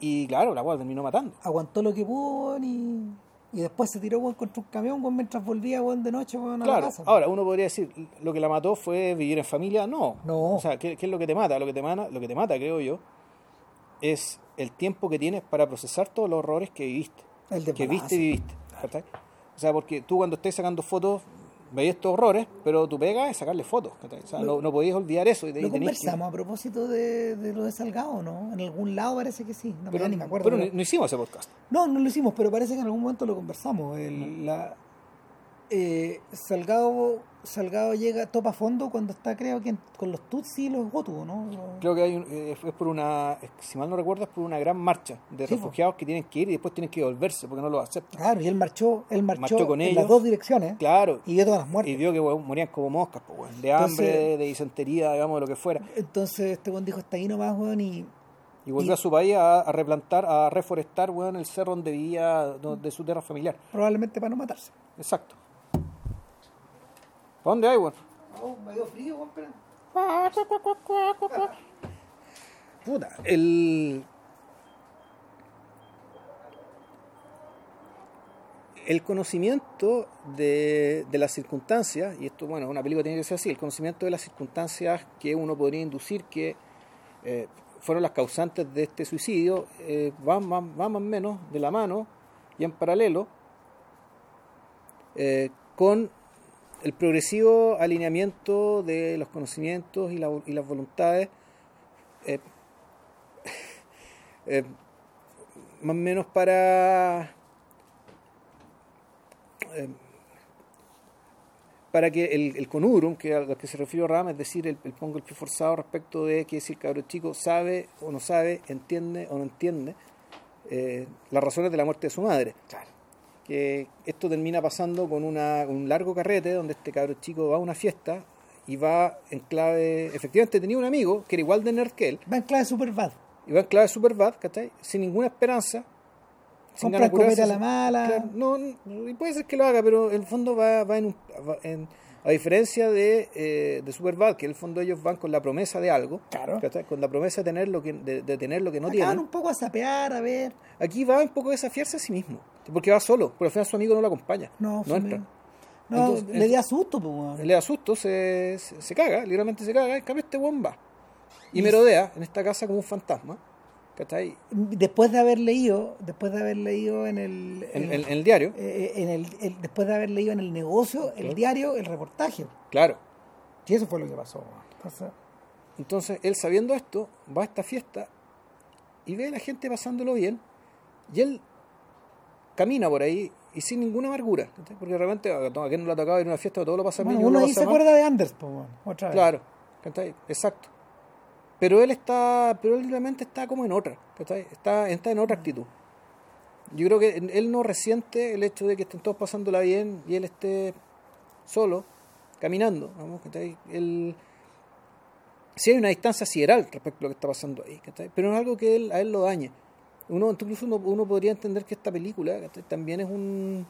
Y claro, la weá terminó matando.
Aguantó lo que pudo y y después se tiró contra un camión mientras volvía de noche a
la casa. Ahora, uno podría decir, lo que la mató fue vivir en familia. No.
No.
O sea, ¿qué, es lo que te mata? Lo que te mata, lo que te mata, creo yo, es el tiempo que tienes para procesar todos los horrores que viviste.
El de
que viste y viviste. O sea, porque tú cuando estés sacando fotos veis estos horrores, pero tu pega es sacarle fotos. O sea, no, no podías olvidar eso. Y
lo conversamos a propósito de, de, lo de Salgado, ¿no? En algún lado parece que sí, no
pero,
ni me acuerdo.
Pero no, hicimos ese podcast.
No, no lo hicimos, pero parece que en algún momento lo conversamos. El, la, eh, Salgado Salgado llega topa fondo cuando está creo que con los Tutsi y los Hutu ¿no?
Creo que hay un- eh, es por una, es- si mal no recuerdo, es por una gran marcha de
Sí,
refugiados que tienen que ir y después tienen que volverse porque no los aceptan.
claro y él marchó él marchó,
Marchó con
en
ellos.
las dos direcciones
Claro.
y vio todas las muertes
Y vio que morían como moscas, pues, de
Entonces-
hambre, de disentería, digamos, de lo que fuera.
entonces este buen dijo está ahí nomás weón y
Y volvió
Y-
a su país a, a replantar, a reforestar, weón, el cerro donde vivía, de su tierra familiar.
probablemente para no matarse
Exacto. ¿Para dónde hay, weón?
oh, me dio frío weón, espera.
Puta, el. El conocimiento de, de las circunstancias, y esto, bueno, una película tiene que ser así, el conocimiento de las circunstancias que uno podría inducir que eh, fueron las causantes de este suicidio, eh, van, van- van más o menos de la mano y en paralelo eh, con el progresivo alineamiento de los conocimientos y, la- y las voluntades eh, eh, más o menos para eh, para que el, el que al que se refirió Ram, es decir, el, pongo el pie forzado respecto de que si el cabro chico sabe o no sabe, entiende o no entiende las razones de la muerte de su madre. Que esto termina pasando con una, un largo carrete donde este cabro chico va a una fiesta y va en clave. Efectivamente, tenía un amigo que era igual de nerd que él,
va en clave super bad
y va en clave super bad, ¿cachai? Sin ninguna esperanza. Sin
compra
ganas
a la mala
Claro, no, y puede ser que lo haga, pero en el fondo va, va en, un, va en- a diferencia de, eh, de Superbad, que en el fondo ellos van con la promesa de algo,
Claro.
con la promesa de tener lo que, de, de tener lo que no
Acá van
tienen.
un poco a sapear a ver
Aquí va un poco a desafiarse a sí mismo, porque va solo, porque al final su amigo no lo acompaña,
no,
no entra.
medio- no
Entonces,
le da susto pues.
Le da susto, se, se, se caga, literalmente se caga, cambio este buen va. Y merodea en esta casa como un fantasma, ¿cachai?
después de haber leído después de haber leído en el,
En,
en-
en- en el diario,
eh, en el, el- después de haber leído en el negocio el diario el reportaje
claro.
y eso fue lo que pasó. Entonces,
Entonces, él sabiendo esto, va a esta fiesta y ve a la gente pasándolo bien y él camina por ahí y sin ninguna amargura. Porque realmente a a quien no le ha tocado ir a una fiesta todo lo pasa
bueno,
bien
uno ahí se acuerda de Anders pues, otra vez
Claro. Exacto. Pero él está, pero él realmente está como en otra, ¿cachai? Está, está en otra actitud. Yo creo que él no resiente el hecho de que estén todos pasándola bien y él esté solo, caminando, vamos, ¿cachai? Él, sí hay una distancia sideral respecto a lo que está pasando ahí. Pero no es algo que él, a él lo dañe. Uno, incluso uno, uno podría entender que esta película ¿cachai? también es un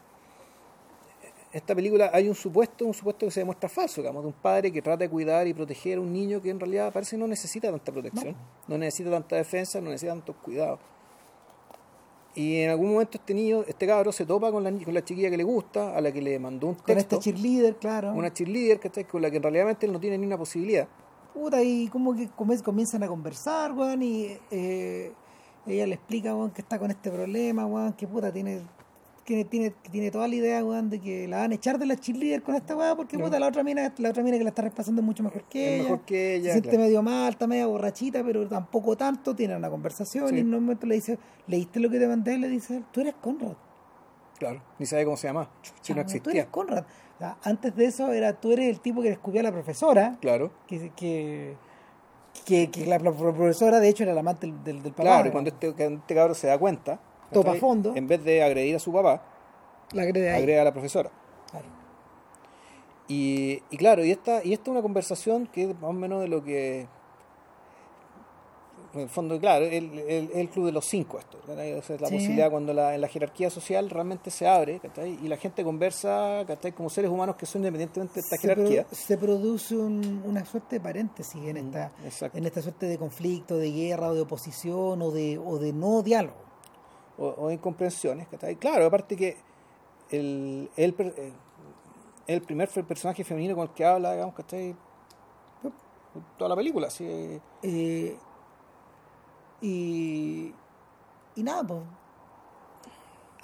esta película hay un supuesto, un supuesto que se demuestra falso, digamos, de un padre que trata de cuidar y proteger a un niño que en realidad parece no necesita tanta protección, no, necesita tanta defensa, no necesita tantos cuidados. Y en algún momento este niño, este cabro se topa con la, con la chiquilla que le gusta, a la que le mandó un
con
texto,
este cheerleader claro
una cheerleader, ¿cachai? con la que en realidad él no tiene ni una posibilidad.
puta y como que comienzan a conversar weón y eh, ella le explica weón que está con este problema weón que puta tiene tiene, tiene, tiene toda la idea, weón, de que la van a echar de la cheerleader con esta weá, porque
No.
puta, la otra mina, la otra mina que la está repasando es mucho mejor que
Es
ella.
mejor que ella,
Se siente
claro.
medio mal, está media borrachita, pero tampoco tanto, tiene una conversación
Sí.
y en un momento le dice, ¿leíste lo que te mandé? Y le dice, tú eres Conrad.
Claro, ni sabe cómo se llama, si no
Chamo, Tú
existía.
eres Conrad. O sea, antes de eso era, tú eres el tipo que le escupía a la profesora,
Claro,
que, que, que, que la, pro- profesora de hecho era la amante del, del, del papá.
claro, y cuando este, este cabro se da cuenta,
Topa
¿cachai?
fondo.
en vez de agredir a su papá,
la ahí.
agrega a la profesora.
Claro.
Y, y claro, y esta, y esta es una conversación que es más o menos de lo que. En el fondo, claro, el, el, el club de los cinco, esto. sea, la
Sí.
posibilidad cuando la, en la jerarquía social realmente se abre ¿cachai? y la gente conversa ¿cachai? como seres humanos que son independientemente de esta
se,
jerarquía.
se produce un- una suerte de paréntesis en
Mm,
esta
exacto.
en esta suerte de conflicto, de guerra o de oposición o de, o de no diálogo.
O, o incomprensiones. ¿cachai? Claro, aparte que el, el, el primer personaje femenino con el que habla, digamos, ¿cachai? Toda la película, así.
Eh, y, y nada, pues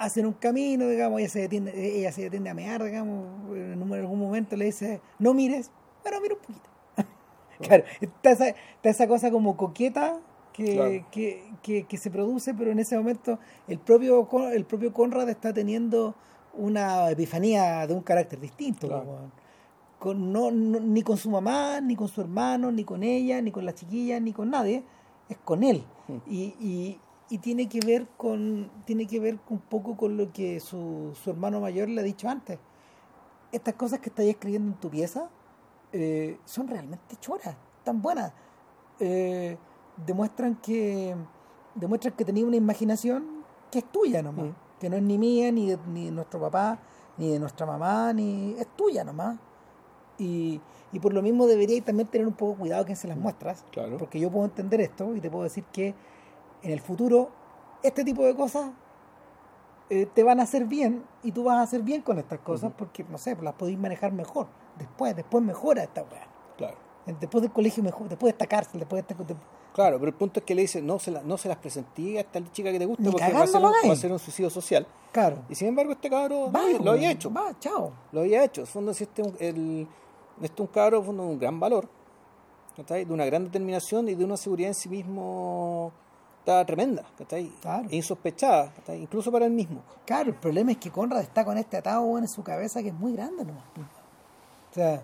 hacen un camino, digamos, ella se detiene, ella se detiene a mear, digamos, en algún momento le dice, no mires, bueno, mira un poquito. claro, está esa, está esa cosa como coqueta que,
Claro.
que, que, que se produce, pero en ese momento el propio, el propio Conrad está teniendo una epifanía de un carácter distinto.
Claro.
weón. Con, no, no- ni con su mamá, ni con su hermano, ni con ella, ni con la chiquilla, ni con nadie. Es con él.
Mm.
Y, y- y tiene que ver con tiene que ver un poco con lo que su, su hermano mayor le ha dicho antes. Estas cosas que estáis escribiendo en tu pieza eh, son realmente choras, tan buenas. Eh, demuestran que demuestran que tenía una imaginación que es tuya nomás, que no es ni mía, ni de, ni de nuestro papá, ni de nuestra mamá, ni es tuya nomás. Y, y por lo mismo deberíais también tener un poco cuidado que se las muestras,
Claro.
porque yo puedo entender esto y te puedo decir que en el futuro este tipo de cosas eh, te van a hacer bien y tú vas a hacer bien con estas cosas porque, no sé, las podéis manejar mejor. Después, después mejora esta weá.
Claro.
Después del colegio, mejor, después de esta cárcel, después de esta...
Claro, pero el punto es que le dice, no se, la- no se las presenté a esta chica que te gusta
Ni
porque va a, ser un, va a ser un suicidio social.
Claro.
Y sin embargo este cabro
Va,
lo, lo había hecho.
Va, chao.
Lo había hecho. Fondo, si este, es un- el, este es un cabro fondo, de un gran valor, ¿cachai? de una gran determinación y de una seguridad en sí mismo está tremenda, ¿cachai?
Claro.
E insospechada, ¿cachai? incluso para él mismo.
Claro, el problema es que Conrad está con este atado en su cabeza que es muy grande nomás. O sea,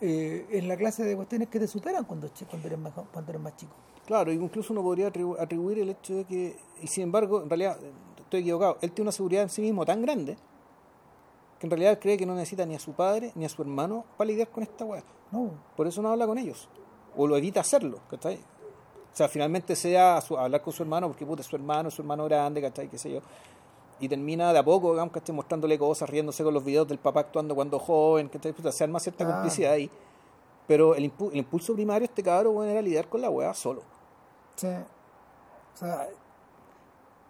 eh, es la clase de cuestiones que te superan cuando, eres, más, cuando eres más chico.
Claro, incluso uno podría atribu- atribuir el hecho de que, y sin embargo, en realidad, estoy equivocado, él tiene una seguridad en sí mismo tan grande que en realidad cree que no necesita ni a su padre ni a su hermano para lidiar con esta weá.
No,
Por eso no habla con ellos. O lo evita hacerlo, ¿cachai? O sea, finalmente sea a su- a hablar con su hermano porque puta, es su hermano, es su hermano grande, ¿cachai? Qué sé yo. Y termina de a poco, digamos, ¿cachai? Mostrándole cosas, riéndose con los videos del papá actuando cuando joven, ¿cachai? Puta, se arma cierta
Claro.
complicidad ahí. Pero el, impu- el impulso primario este cabrón, bueno, era lidiar con la weá solo.
sea, o sea,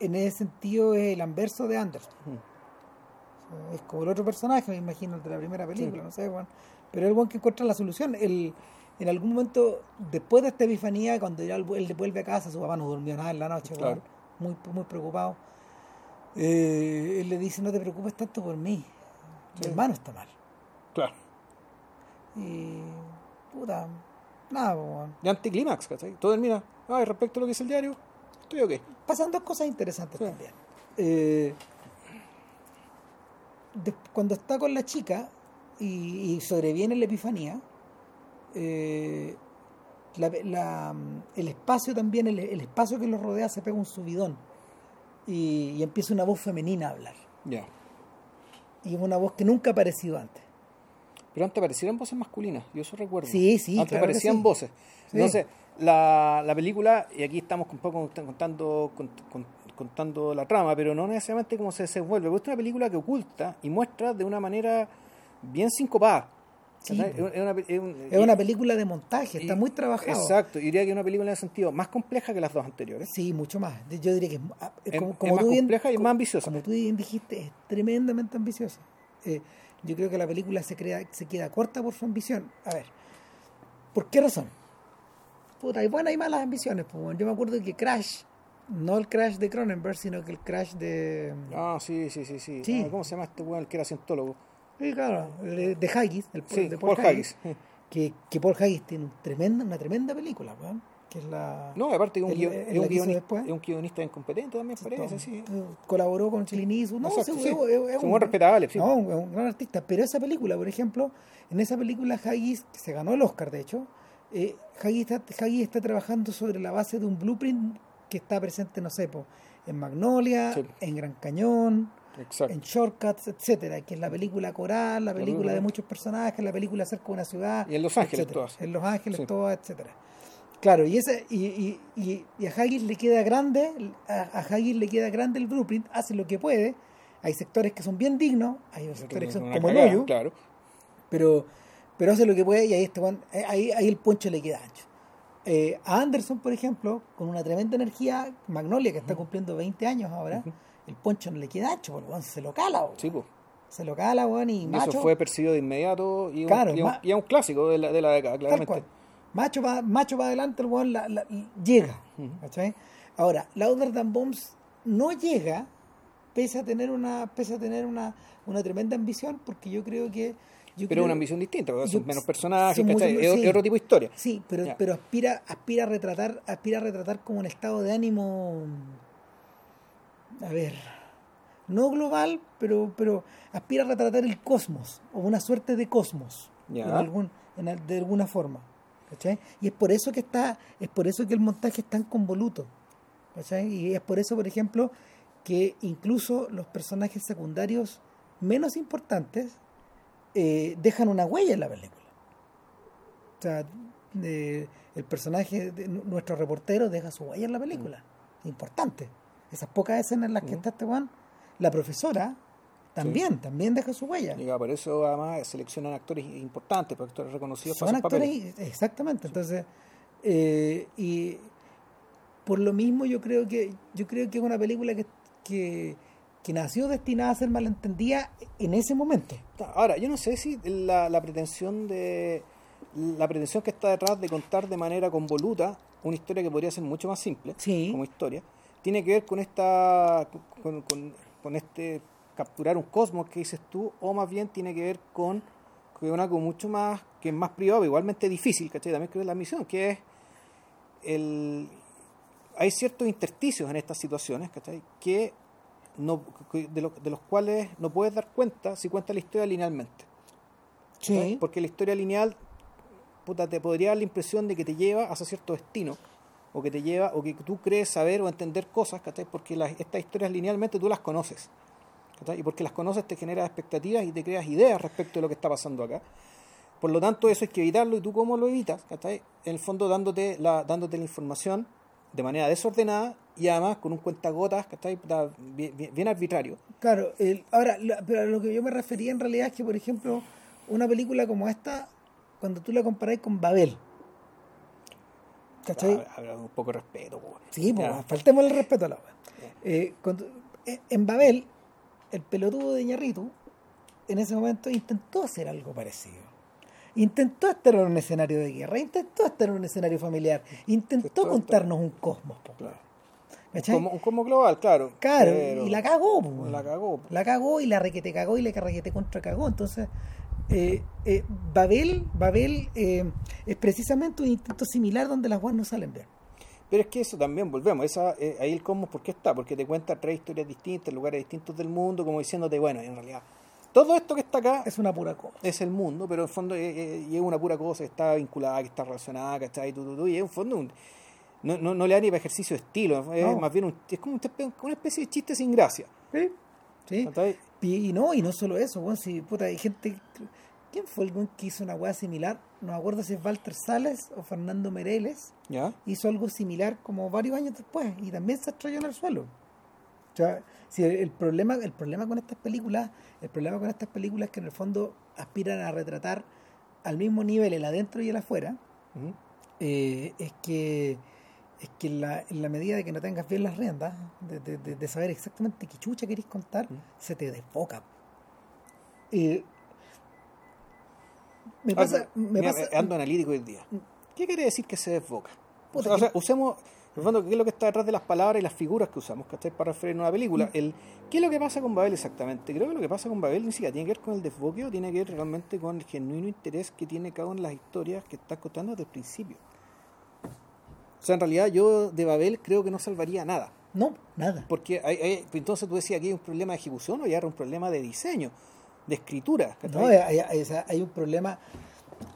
en ese sentido es el anverso de Anderson.
Mm.
Es como el otro personaje, me imagino, el de la primera película,
Sí.
no sé, weón. Pero el buen que encuentra la solución. El, en algún momento, después de esta epifanía, cuando ya él, él vuelve a casa, su papá no durmió nada en la noche,
Claro.
muy, muy preocupado. Eh, él le dice, no te preocupes tanto por mí. Mi
Sí.
hermano está mal.
Claro.
Y, puta, nada, weón.
Y anticlímax, ¿cachai? Todo termina, ay, respecto a lo que dice el diario, estoy ok.
pasan dos cosas interesantes
Sí.
también. Eh, de- cuando está con la chica y, y sobreviene la epifanía, eh, la- la- el espacio también, el, el espacio que los rodea se pega un subidón y, y empieza una voz femenina a hablar.
Ya.
Y es una voz que nunca ha aparecido antes.
Pero antes aparecieron voces masculinas, yo eso recuerdo.
Sí, sí,
Antes
claro
aparecían
sí.
voces.
Sí.
Entonces, la, la película, y aquí estamos un poco contando, cont- con- contando la trama, pero no necesariamente cómo se desenvuelve, porque es una película que oculta y muestra de una manera bien sincopada. Es, una, es un-
Es una película de montaje, está muy trabajado.
Exacto, y diría que es una película en ese sentido más compleja que las dos anteriores.
Sí, mucho más. Yo diría que es, ah, como,
más
tú bien-
compleja y más ambiciosa.
Como tú bien dijiste, es tremendamente ambiciosa. Eh, yo creo que la película se, crea, se queda corta por su ambición. A ver, ¿por qué razón? Puta, hay buenas y malas ambiciones. pues. Yo me acuerdo que Crash, no el Crash de Cronenberg, sino que el Crash de...
Ah, sí, sí, sí, sí.
Sí.
Ah, ¿Cómo se llama este weón el que era cientólogo?
Sí, claro, de, de Haggis, el,
Sí,
de
Paul Haggis.
Que, que Paul Haggis tiene un tremenda, una tremenda película, weón, que es la...
No, aparte es un,
El-
guion- es guionista, es un guionista incompetente también parece, sí.
Eh, Colaboró con Eastwood. No,
Exacto,
sí,
sí.
es-
un respetable, sí.
No, es un gran artista. Pero esa película, por ejemplo, en esa película Haggis, que se ganó el Oscar, de hecho, eh, Haggis, está, Haggis está trabajando sobre la base de un blueprint que está presente, no sé, po, en Magnolia,
Sí.
en Gran Cañón,
Exacto.
en Shortcuts, etcétera, que es la película coral, la película de muchos personajes, la película acerca de una ciudad.
Y en Los Ángeles
etcétera.
todas.
En Los Ángeles
Sí.
todas, etcétera. Claro, y, ese, y, y, y, y a Haggis le queda grande, a, a Haggis le queda grande el blueprint, hace lo que puede. Hay sectores que son bien dignos, hay sectores que son como el hoyo,
Claro.
pero, pero hace lo que puede y ahí, este eh, ahí, ahí el poncho le queda ancho. Eh, a Anderson, por ejemplo, con una tremenda energía, Magnolia, que está cumpliendo 20 años ahora. El poncho no le queda ancho, porque weón, se lo cala.
Sí, pues.
se lo cala, weón, y
Y
macho,
eso fue percibido de inmediato y, un-
Claro,
y, un, y es un clásico de la, de la década,
tal
claramente.
cual. Macho para macho pa adelante, el weón la- la- llega. Ahora, Louder Than Bombs no llega, pese a tener una, pese a tener una, una tremenda ambición, porque yo creo que... Yo
Pero
creo-
una ambición distinta, porque son menos personajes,
son mucho-
es,
sí.
otro tipo de historia.
Sí, pero,
Ya.
pero aspira, aspira a retratar, aspira a retratar como un estado de ánimo. A ver. no global, pero, pero aspira a retratar el cosmos, o una suerte de cosmos,
Ya.
en algún, en al- de alguna forma. ¿cachai? Y es por eso que está, es por eso que el montaje es tan convoluto. ¿cachai? Y es por eso, por ejemplo, que incluso los personajes secundarios menos importantes eh, dejan una huella en la película. O sea, eh, el personaje, de nu- nuestro reportero, deja su huella en la película. Importante. Esas pocas escenas en las que está este Juan, la profesora también, también deja su huella.
Y por eso además seleccionan actores importantes, porque actores reconocidos
Son actores,
papeles.
exactamente. Entonces, eh, y por lo mismo yo creo que yo creo que es una película que, que, que nació destinada a ser malentendida en ese momento.
Ahora, yo no sé si la, la pretensión de la pretensión que está detrás de contar de manera convoluta una historia que podría ser mucho más simple
Sí.
como historia tiene que ver con esta con, con- con este capturar un cosmos que dices tú o más bien tiene que ver con, con algo mucho más que es más privado igualmente difícil ¿cachai? también creo que es la misión que es el hay ciertos intersticios en estas situaciones ¿cachai? que no de, lo- de los cuales no puedes dar cuenta si cuentas la historia linealmente.
Sí.
porque la historia lineal puta, te podría dar la impresión de que te lleva hacia cierto destino o que te lleva o que tú crees saber o entender cosas ¿cachai? porque las, estas historias linealmente tú las conoces ¿cachai? y porque las conoces te generas expectativas y te creas ideas respecto de lo que está pasando acá por lo tanto eso hay que evitarlo y tú cómo lo evitas ¿cachai? en el fondo dándote la, dándote la información de manera desordenada y además con un cuentagotas ¿cachai? Puta, bien, arbitrario
Claro, ahora, lo- pero a lo que yo me refería en realidad es que, por ejemplo, una película como esta, cuando tú la comparáis con Babel, ¿cachai?
Habrá un poco de respeto po.
Sí, pues, faltemos el respeto a la. Eh, cuando- eh, en Babel, el pelotudo de Ñarritu, en ese momento intentó hacer algo parecido. Intentó estar en un escenario de guerra, intentó estar en un escenario familiar, intentó contarnos un cosmos. po.
Claro.
¿Cachai?
Como, un como global, claro.
Claro,
Pero-
y la cagó. po.
La cagó.
La cagó y la requete cagó y la requete contra cagó. Entonces, eh, eh, Babel, Babel eh, es precisamente un intento similar donde las guas no salen bien.
Pero es que eso también, volvemos, esa, eh, ahí el cosmos, ¿por qué está? Porque te cuenta tres historias distintas, lugares distintos del mundo, como diciéndote, bueno, en realidad, todo esto que está acá
Es una pura cosa.
es el mundo, pero en fondo eh, eh, y es una pura cosa que está vinculada, que está relacionada, ¿cachai? Tu, y es en fondo un- no, no, no le da ni para ejercicio de estilo, es
No.
más bien un, es como una especie de chiste sin gracia.
Sí. Sí. Y, y no, y no solo eso, weón, si puta, hay gente. ¿Quién fue el weón que hizo una weá similar? No me acuerdo si es Walter Sales o Fernando Mereles.
¿Ya?
Hizo algo similar como varios años después y también se estrelló en el suelo. O sea, si el, el problema, el problema con estas películas, el problema con estas películas es que en el fondo aspiran a retratar al mismo nivel el adentro y el afuera, eh, es que es que en la, en la medida de que no tengas bien las riendas, de, de- de- de saber exactamente qué chucha querés contar,
Mm.
se te desboca. Eh, me pasa, me
mira,
pasa-
ando analítico hoy día. ¿Qué quiere decir que se desboca? O sea, o sea, usemos, en el fondo, ¿qué es lo que está detrás de las palabras y las figuras que usamos ¿cachai? para referir a una
Mm.
película? El, ¿Qué es lo que pasa con Babel exactamente? Creo que lo que pasa con Babel ni siquiera tiene que ver con el desboque o tiene que ver realmente con el genuino interés que tiene cada una de las historias que está contando desde el principio. O sea, en realidad yo de Babel creo que no salvaría nada.
no, nada.
Porque hay, hay- entonces tú decías aquí hay un problema de ejecución o ya era un problema de diseño, de escritura.
No, hay, hay- un problema,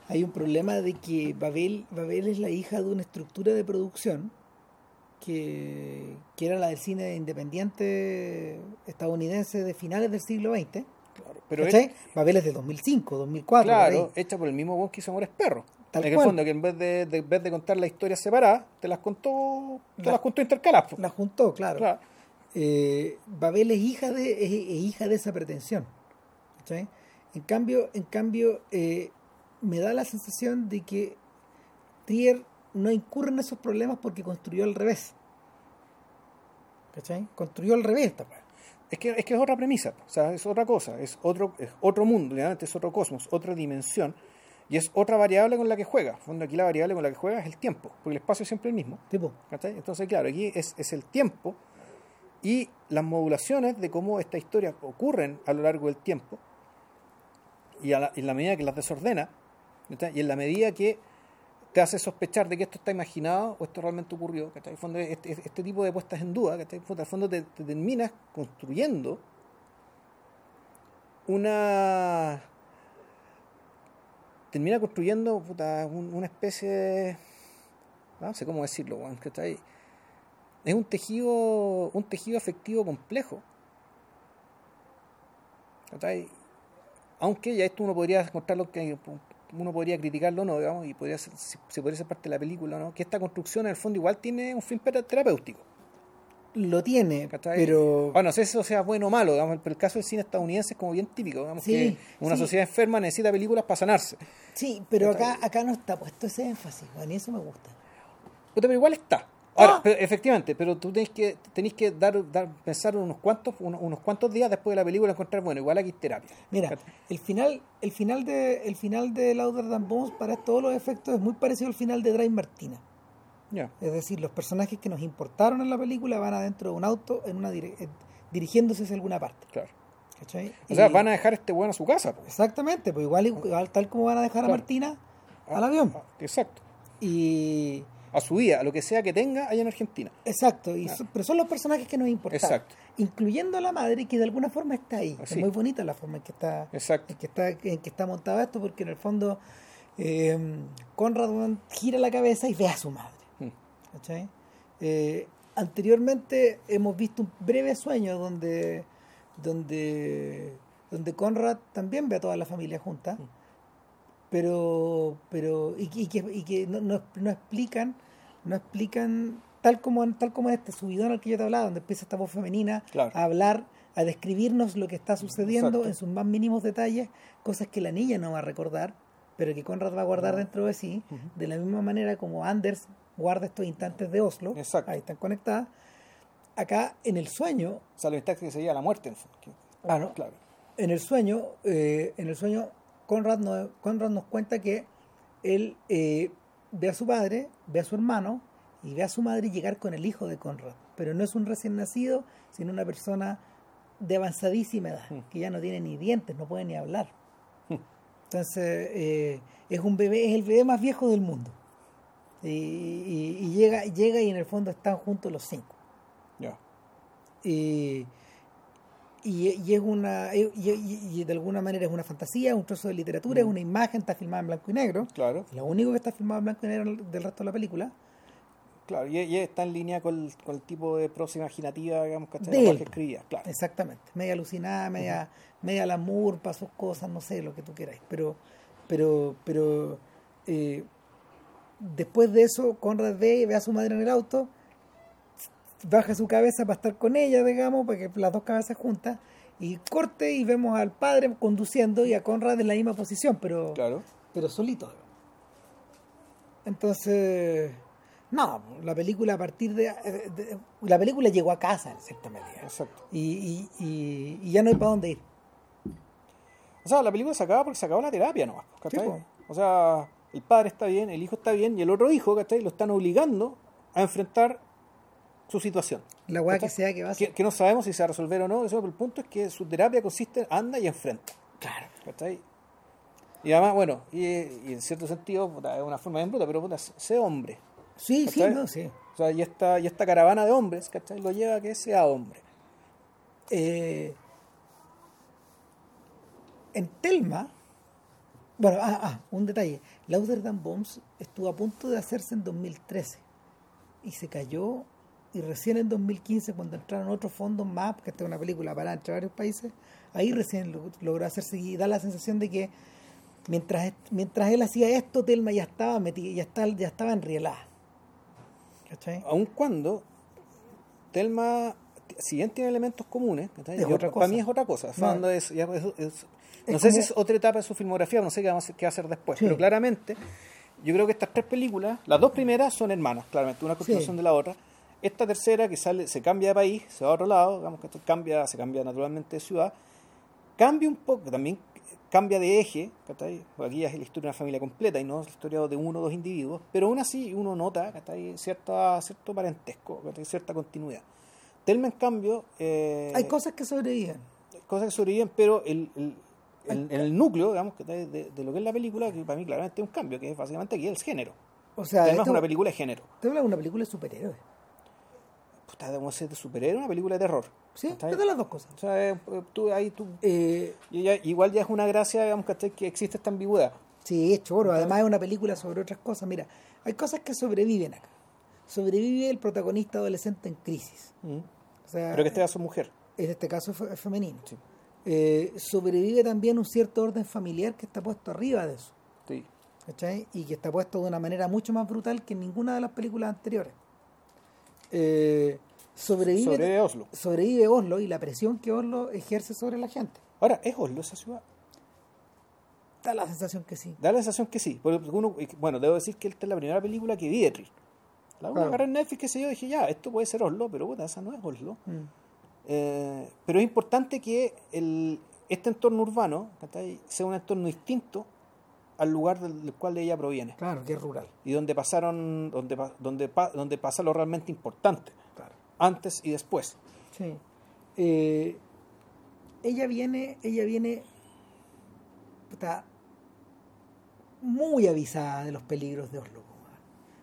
hay un problema de que Babel, Babel es la hija de una estructura de producción que, que era la del cine independiente estadounidense de finales del siglo XX.
Claro, pero.
Babel es de 2005, 2004. por
Claro, hecha por el mismo buen que hizo Amores Perros.
Tal
en el
cual.
fondo, que en vez de, de- en vez de contar las historias separadas, te las contó, te
La-
las contó intercaladas. po.
La juntó, claro.
Claro.
Eh, Babel es hija de, es, es hija de esa pretensión. En cambio, en cambio eh, me da la sensación de que Trier no incurre en esos problemas porque construyó al revés. ¿Cachai? Construyó al revés esta.
Es que, es que es otra premisa, o sea, es otra cosa, es otro, es otro mundo, realmente es otro cosmos, otra dimensión, y es otra variable con la que juega. Fondo aquí la variable con la que juega es el tiempo, porque el espacio es siempre el mismo.
Tipo.
Entonces, claro, aquí es, es el tiempo y las modulaciones de cómo estas historias ocurren a lo largo del tiempo y a la- en la medida que las desordena y en la medida que te hace sospechar de que esto está imaginado o esto realmente ocurrió. el fondo, este, este tipo de puestas en duda, ¿cachai? En el fondo te, te terminas construyendo una termina construyendo puta, un- una especie de no sé cómo decirlo que está ahí. es un tejido un tejido afectivo complejo ¿cachai? aunque ya esto uno podría encontrarlo que uno podría criticarlo no digamos y podría ser, si podría ser parte de la película no que esta construcción en el fondo igual tiene un fin terapéutico
Lo tiene,
¿cachai?
pero...
Bueno, no sé si eso sea bueno o malo, digamos, pero el caso del cine estadounidense es como bien típico, digamos
Sí,
que una
sí.
sociedad enferma necesita películas para sanarse.
Sí, pero
¿Cachai?
acá, acá no está puesto ese énfasis, bueno, y eso me gusta.
Pero igual está. Ahora,
Ah.
pero efectivamente, pero tú tenés que, tenés que dar, dar, pensar unos cuantos, unos, unos cuantos días después de la película encontrar, bueno, igual aquí terapia.
Mira, el final, el final de, el final de Louder Than Bones para todos los efectos es muy parecido al final de Drive Martina. Es decir, los personajes que nos importaron en la película van adentro de un auto en una dire- eh, dirigiéndose hacia alguna parte.
claro.
¿cachai?
O sea,
Y-
van a dejar a este bueno a su casa. po.
Exactamente, pues igual, igual tal como van a dejar a. Martina al
Ah,
avión.
ah, Exacto.
Y
A su vida, a lo que sea que tenga allá en Argentina.
exacto, y so- pero son los personajes que nos importan.
Exacto.
Incluyendo a la madre que de alguna forma está ahí. Es muy bonita la forma en que está
Exacto.
en que está, en que está montado esto, porque en el fondo eh, Conrad gira la cabeza y ve a su madre. ¿Cachai? Eh, anteriormente hemos visto un breve sueño donde, donde, donde Conrad también ve a toda la familia junta, pero, pero y, que- y que, y que no, no, no explican, no explican tal como en, tal como en este subidón al que yo te hablaba, donde empieza esta voz femenina
Claro.
a hablar, a describirnos lo que está sucediendo
Exacto.
en sus más mínimos detalles, cosas que la niña no va a recordar, pero que Conrad va a guardar dentro de sí, de la misma manera como Anders guarda estos instantes de Oslo,
Exacto.
ahí están conectadas. Acá en el sueño,
O sea, lo instante que seguía la muerte. en fondo, que-
ah, no,
Claro.
en el sueño, eh, en el sueño, Conrad nos, Conrad nos cuenta que él eh, ve a su padre, ve a su hermano y ve a su madre llegar con el hijo de Conrad. Pero no es un recién nacido, sino una persona de avanzadísima edad,
Mm.
que ya no tiene ni dientes, no puede ni hablar.
Mm.
Entonces, eh, es un bebé, es el bebé más viejo del mundo. Y, y- y llega, llega y en el fondo están juntos los cinco.
Ya.
Y, y, es una y, de alguna manera es una fantasía, un trozo de literatura, es
Mm.
una imagen, está filmada en blanco y negro.
Claro.
Lo único que está filmado en blanco y negro del resto de la película.
Claro, y, está en línea con el, con el tipo de prosa imaginativa, digamos, que
De él.
que escribía. Claro.
Exactamente. Media alucinada, media, media lamour para sus cosas, no sé, lo que tú queráis. Pero, pero, pero eh, después de eso, Conrad ve, ve a su madre en el auto, baja su cabeza para estar con ella, digamos, para que las dos cabezas juntas, y corte y vemos al padre conduciendo y a Conrad en la misma posición, pero,
Claro.
pero solito. Entonces, no, la película a partir de, de- La película llegó a casa en cierta medida.
Exacto.
Y, y, y, y ya no hay para dónde ir.
O sea, la película se acaba porque se acaba la terapia nomás.
Sí,
o sea, el padre está bien, el hijo está bien y el otro hijo, ¿cachai? Lo están obligando a enfrentar su situación.
La weá que sea que va a ser.
que no sabemos si se va a resolver o no, eso, pero el punto es que su terapia consiste en anda y enfrenta.
Claro.
¿cachai? Y además, bueno, y, y en cierto sentido, puta, es una forma bien bruta, pero puta, sé hombre.
Sí, sí, no, sí.
O sea, y esta, y esta caravana de hombres, ¿cachai? Lo lleva a que sea hombre.
Eh, en Telma, bueno, ah, ah, un detalle. Louder Than Bombs estuvo a punto de hacerse en 2013 y se cayó. Y recién en 2015, cuando entraron otros fondos más, porque esta es una película para entre varios países, ahí recién lo- logró hacerse y da la sensación de que mientras, mientras él hacía esto, Telma ya estaba metida, ya, está, ya estaba enrielada. ¿Cachai?
Aun cuando Telma, si bien tiene elementos comunes, ¿cachai?
Es
Yo-
otra
para mí es otra cosa.
No.
Es- no
Es
sé
como-
si es otra etapa de su filmografía, no sé qué va a hacer, qué va a hacer después,
Sí.
pero claramente yo creo que estas tres películas, las dos primeras son hermanas, claramente, una continuación
Sí.
de la otra. Esta tercera que sale, se cambia de país, se va a otro lado, digamos que esto cambia, se cambia naturalmente de ciudad, cambia un poco, también cambia de eje, aquí es la historia de una familia completa y no la historia de uno o dos individuos, pero aún así uno nota. Cierta, cierto parentesco, cierta continuidad. Telma, en cambio, eh,
Hay cosas que sobreviven.
cosas que sobreviven, pero el, el, en el núcleo, digamos, de, de lo que es la película, que para mí claramente es un cambio, que es básicamente aquí el género.
O sea,
Telma es
esto-
una película de género.
te habla de una película de superhéroes.
puta, debemos ser de superhéroe, una película de terror.
Sí, es de las dos cosas.
O sea, eh, tú ahí tú
Eh,
ya- igual ya es una gracia, digamos, ¿cachai? que existe esta ambigüedad.
sí, es choro. Además es una película sobre otras cosas. Mira, hay cosas que sobreviven acá. Sobrevive el protagonista adolescente en crisis.
Mm.
O sea,
Pero que este caso es mujer.
en este caso es es femenino.
Sí.
Eh, sobrevive también un cierto orden familiar que está puesto arriba de eso.
Sí.
¿cachai? Y que está puesto de una manera mucho más brutal que en ninguna de las películas anteriores. Eh, sobrevive,
Oslo.
sobrevive Oslo y la presión que Oslo ejerce sobre la gente.
Ahora, ¿es Oslo esa ciudad?
Da la sensación que sí.
Da la sensación que sí. Porque uno, bueno, debo decir que esta es la primera película que vi de Trier. La una
Claro.
agarré en Netflix, que sé yo, dije, ya, esto puede ser Oslo, pero puta, esa no es Oslo.
Mm.
Eh, pero es importante que el, este entorno urbano sea un entorno distinto al lugar del, cual ella proviene
Claro, que es rural.
y donde pasaron donde donde donde pasa lo realmente importante
Claro.
antes y después
Sí. Eh, ella viene, ella viene puta, muy avisada de los peligros de Oslo.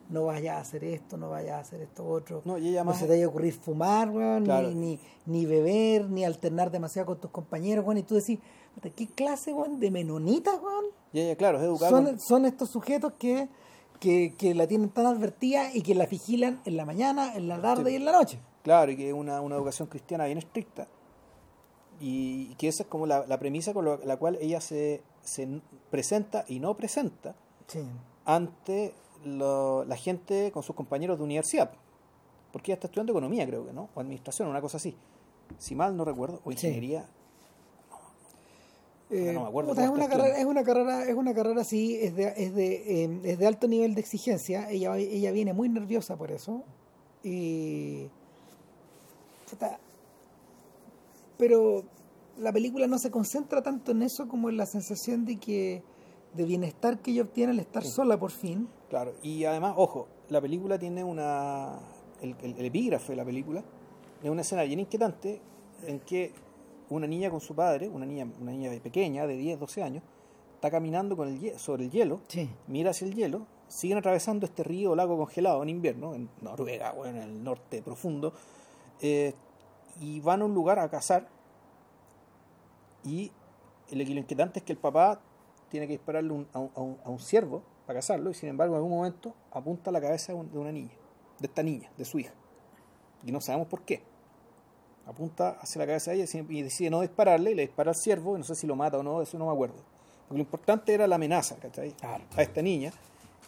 No vaya a hacer esto, no vaya a hacer esto otro.
no y ella
No
más
se te vaya a ocurrir fumar, weón,
Claro.
ni, ni, ni beber, ni alternar demasiado con tus compañeros, weón. Y tú decís, ¿qué clase, weón, de menonitas, weón?
y ella claro es educada
Son,
con-
son estos sujetos que, que, que la tienen tan advertida y que la vigilan en la mañana, en la tarde
Sí.
y en la noche.
claro y que es una, una educación cristiana bien estricta y, y que esa es como la, la premisa con lo- la cual ella se, se presenta y no presenta
Sí.
ante lo- la gente con sus compañeros de universidad. Porque ella está estudiando economía, creo que, ¿no? O administración, una cosa así. Si mal no recuerdo, o
Sí.
ingeniería.
Eh,
no me acuerdo
es, una carrera, es una carrera, es una carrera así, es de, es de, eh, es de alto nivel de exigencia. Ella, ella viene muy nerviosa por eso. Y pero la película no se concentra tanto en eso como en la sensación de que de bienestar que ella obtiene al estar
Sí.
sola por fin.
Claro, y además, ojo, la película tiene una. El, el- el epígrafe de la película es una escena bien inquietante en que una niña con su padre, una niña, una niña pequeña de 10, 12 años, está caminando con el, sobre el hielo
Sí.
mira hacia el hielo, siguen atravesando este río o lago congelado en invierno, en Noruega, bueno, en el norte profundo, eh, y van a un lugar a cazar, y el lo inquietante es que el papá tiene que dispararle un, a un- a un ciervo para cazarlo, y sin embargo en algún momento apunta a la cabeza de un- de una niña, de esta niña, de su hija, y no sabemos por qué. Apunta hacia la cabeza de ella y decide no dispararle, y le dispara al ciervo, y no sé si lo mata o no, eso no me acuerdo. Porque lo importante era la amenaza, ¿cachai?
Claro.
A esta niña.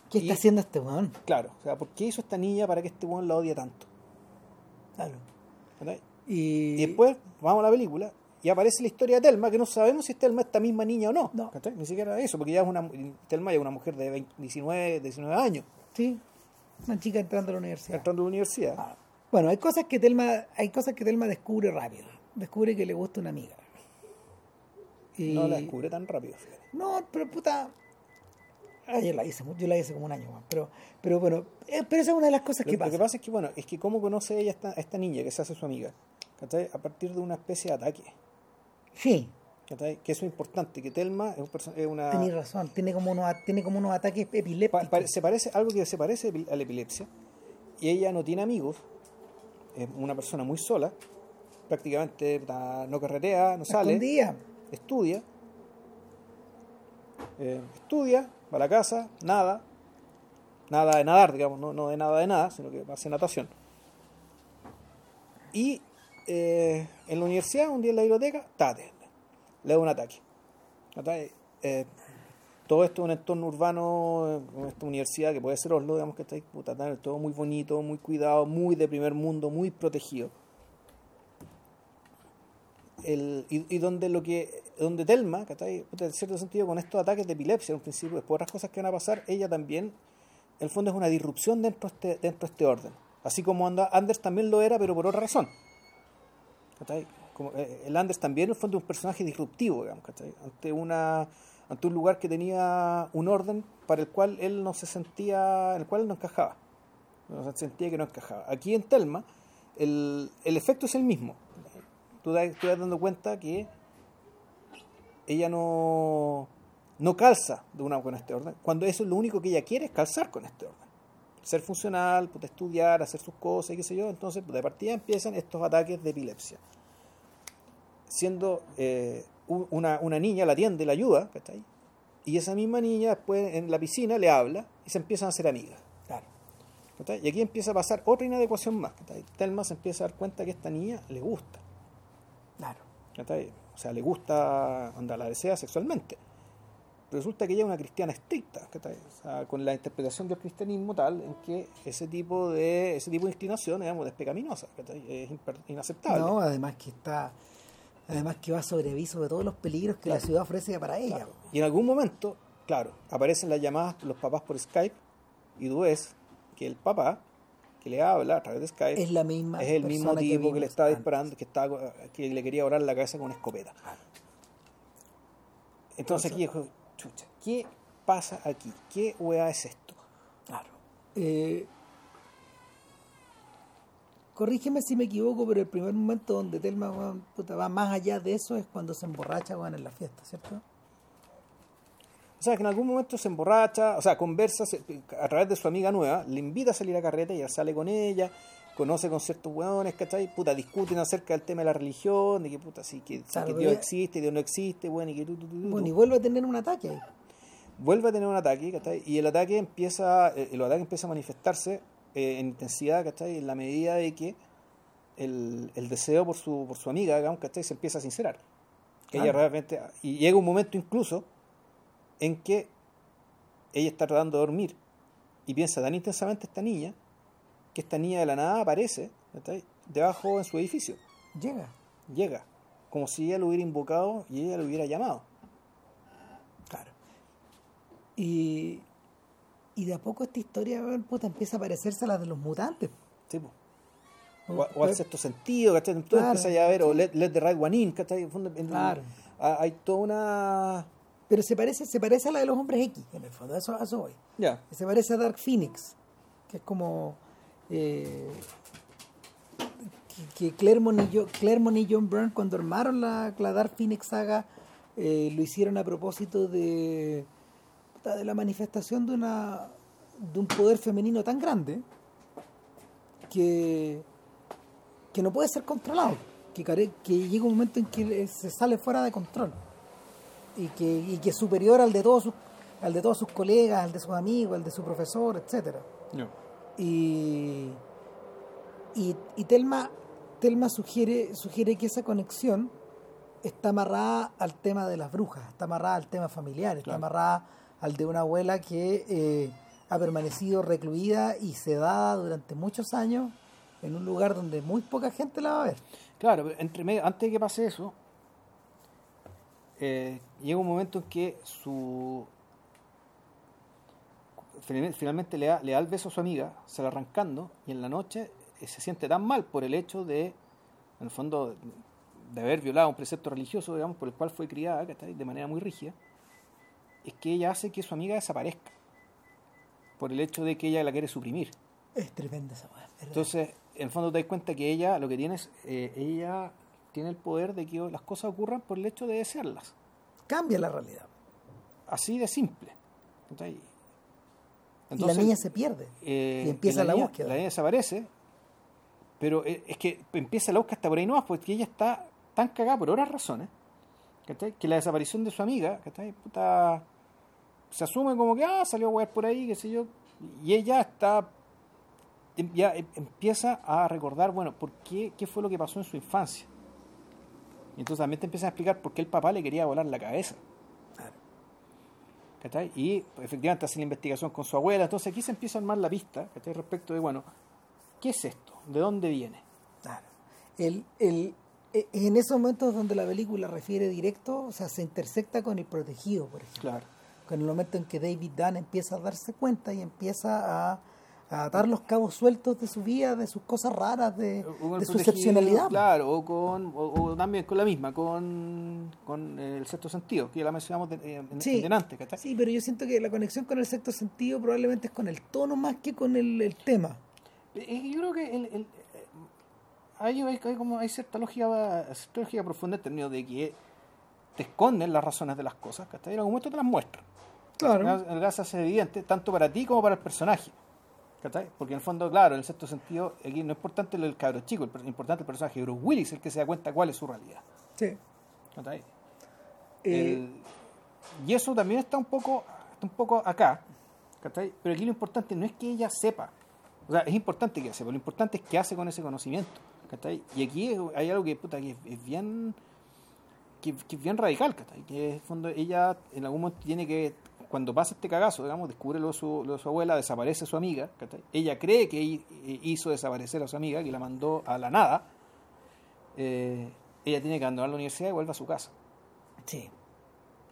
¿Qué
Y-
está haciendo este weón?
Claro, o sea, ¿por qué hizo esta niña para que este weón la odie tanto?
Claro.
¿Cachai?
Y,
Y después vamos a la película y aparece la historia de Telma, que no sabemos si Telma es esta misma niña o no.
No.
Ni siquiera eso, porque ya es una, Telma ya es una mujer de 20 19, 19 años,
Sí, una chica entrando a la universidad.
entrando a la universidad.
Ah, Bueno, hay cosas que Telma, hay cosas que Telma descubre rápido. Descubre que le gusta una amiga. Y-
No la descubre tan rápido. fíjate.
No, pero puta. Ah, yo la hice, yo la hice como un año más. Pero, pero bueno, eh, pero esa es una de las cosas
Lo,
que
lo
pasa.
que pasa es que, bueno, es que cómo conoce ella a esta, a esta niña que se hace su amiga, ¿cachai? A partir de una especie de ataque,
Sí.
Que eso es importante, que Telma es, un es una...
tenés razón. Tiene como unos, tiene como unos ataques epilépticos.
Pa- se parece algo que se parece a la epilepsia y ella no tiene amigos es una persona muy sola prácticamente no carretea no sale
Escondida.
estudia eh, estudia va a la casa nada nada de nadar digamos no, no de nada de nada sino que hace natación y eh, en la universidad un día en la biblioteca tate le da un ataque. Eh, todo esto en un entorno urbano, eh, en esta universidad que puede ser Oslo, digamos que está ahí, puta, todo muy bonito, muy cuidado, muy de primer mundo, muy protegido. El, y, donde lo que donde Telma, ¿cachai? En cierto sentido, con estos ataques de epilepsia en un principio, después otras cosas que van a pasar, ella también, en el fondo es una disrupción dentro de este, dentro de este orden. Así como anda- Anders también lo era, pero por otra razón. Eh, el Anders también en el fondo es un personaje disruptivo. Ante una ante un lugar que tenía un orden para el cual él no se sentía, en el cual él no encajaba. No se sentía que no encajaba. Aquí en Telma, el, el efecto es el mismo. Tú te das dando cuenta que ella no, no calza de una con este orden, cuando eso es lo único que ella quiere es calzar con este orden. Ser funcional, puta, estudiar, hacer sus cosas y qué sé yo. Entonces, de partida empiezan estos ataques de epilepsia. Siendo eh, una, una, niña la atiende, la ayuda, ¿cachai? Y esa misma niña después en la piscina le habla y se empiezan a hacer amigas.
Claro.
Y aquí empieza a pasar otra inadecuación más. ¿cachai? Telma se empieza a dar cuenta que esta niña le gusta.
Claro.
¿cachai? O sea, le gusta, anda, la desea sexualmente. Resulta que ella es una cristiana estricta, ¿cachai? O sea, con la interpretación del cristianismo tal en que ese tipo de ese tipo de inclinación digamos, es pecaminosa, es inaceptable.
No, además que está además que va a sobreviso de todos los peligros que la ciudad ofrece para ella.
Y en algún momento, claro, aparecen las llamadas los papás por Skype y tú ves que el papá que le habla a través de Skype
es la misma
es el mismo tipo que, le está disparando que está que le quería orar la cabeza con una escopeta. Entonces aquí chucha ¿qué pasa aquí? ¿qué weá es esto?
claro eh, corrígeme si me equivoco pero el primer momento donde Telma va más allá de eso es cuando se emborracha en la fiesta ¿cierto?
O sea, que en algún momento se emborracha, o sea, conversa a través de su amiga nueva, le invita a salir a carreta, ella sale con ella, conoce con ciertos hueones, ¿cachai? Puta, discuten acerca del tema de la religión, de que puta, sí, que, Dios existe, Dios no existe, bueno, y que tú, tú, tú,
Bueno, y vuelve a tener un ataque.
Vuelve a tener un ataque, ¿cachai? Y el ataque empieza, eh, el ataque empieza a manifestarse eh, en intensidad, ¿cachai? En la medida de que el, el deseo por su, por su amiga, digamos, ¿cachai? Se empieza a sincerar. Ella realmente, y llega un momento incluso en que ella está tratando de dormir y piensa tan intensamente esta niña que esta niña de la nada aparece debajo en su edificio.
Llega.
Llega. Como si ella lo hubiera invocado y ella lo hubiera llamado.
Claro. Y, y de a poco esta historia puta, empieza a parecerse a la de los mutantes.
Sí, o, o, al sexto sentido, ¿cachai? Entonces empieza a ver, o let, let the right one in, ¿cachai?
Claro.
Hay toda una
pero se parece, se parece a la de los hombres X, en el fondo, eso, eso voy. Se parece a Dark Phoenix, que es como eh, que, Claremont, y y John Byrne cuando armaron la, la Dark Phoenix saga eh, lo hicieron a propósito de, de la manifestación de una de un poder femenino tan grande que, que no puede ser controlado, que, que llega un momento en que se sale fuera de control y que, y que es superior al de todos sus al de todos sus colegas, al de sus amigos, al de su profesor, etcétera. Y, y, y Telma, Telma sugiere, sugiere que esa conexión está amarrada al tema de las brujas, está amarrada al tema familiar, está amarrada al de una abuela que eh, ha permanecido recluida y sedada durante muchos años en un lugar donde muy poca gente la va a ver.
Claro, entre medio, antes de que pase eso, eh, llega un momento en que su finalmente le da, le da el beso a su amiga, se la arrancando, y en la noche eh, se siente tan mal por el hecho de, en el fondo, de haber violado un precepto religioso, digamos, por el cual fue criada, de manera muy rígida, es que ella hace que su amiga desaparezca, por el hecho de que ella la quiere suprimir.
Es tremenda esa
Entonces, en el fondo te das cuenta que ella lo que tiene es, eh, ella tiene el poder de que las cosas ocurran por el hecho de desearlas.
Cambia la realidad.
Así de simple.
Entonces, y la niña se pierde. Eh, y empieza la, búsqueda.
La niña desaparece, pero eh, es que empieza la búsqueda hasta por ahí no porque ella está tan cagada por otras razones que la desaparición de su amiga Puta, se asume como que ah, salió a jugar por ahí, qué sé yo, y ella está ya em, empieza a recordar, bueno, ¿por qué, qué fue lo que pasó en su infancia? Y entonces también te empiezan a explicar por qué el papá le quería volar la cabeza. Y efectivamente hace la investigación con su abuela. Entonces aquí se empieza a armar la pista respecto de, bueno, ¿qué es esto? ¿De dónde viene?
Claro. El, el, e, en esos momentos donde la película refiere directo, o sea, se intersecta con el protegido, por ejemplo.
Claro.
Con el momento en que David Dunn empieza a darse cuenta y empieza a a atar los cabos sueltos de su vida, de sus cosas raras, de, su excepcionalidad.
Claro, o, con, o, también con la misma, con, con el sexto sentido, que ya la mencionamos de, eh,
sí, antes. Sí, pero yo siento que la conexión con el sexto sentido probablemente es con el tono más que con el, tema.
Yo creo que el, el, hay, hay, como, hay cierta lógica, cierta lógica profunda en términos de que te esconden las razones de las cosas, ¿cachai? En algún momento te las muestran.
Claro.
Gracias es evidente, tanto para ti como para el personaje. ¿Cachai? Porque en el fondo, claro, en el sexto sentido, aquí no es importante del cabro chico, es importante el personaje de Bruce Willis, el que se da cuenta cuál es su realidad.
Sí.
¿Cachai?
Eh,
El- y eso también está un poco, está un poco acá, ¿cachai? Pero aquí lo importante no es que ella sepa, o sea, es importante que sepa, lo importante es qué hace con ese conocimiento, ¿cachai? Y aquí hay algo que, puta, que es, es bien, que, que es bien radical, ¿cachai? Que en el fondo ella en algún momento tiene que, cuando pasa este cagazo, digamos, descubre lo de su, lo de su abuela, desaparece su amiga, ¿cachai? Ella cree que hi- hizo desaparecer a su amiga, que la mandó a la nada, eh, ella tiene que abandonar la universidad y vuelve a su casa.
sí.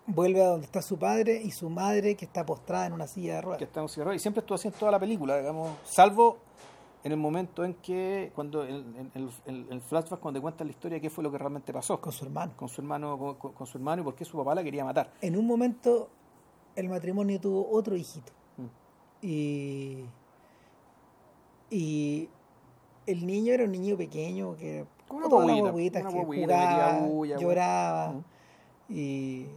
Vuelve a donde está su padre y su madre que está postrada en una silla de ruedas.
que está en Ciudad Real, y siempre estuvo así en toda la película, digamos, salvo en el momento en que, cuando en, el flashback, cuando cuenta la historia, qué fue lo que realmente pasó
con su hermano.
con su hermano, con su hermano y por qué su papá la quería matar.
En un momento el matrimonio tuvo otro hijito.
Mm.
Y, y el niño era un niño pequeño que
Como una
todas las
guaguita,
guaguitas
una
que jugaba,
bulla,
lloraba y,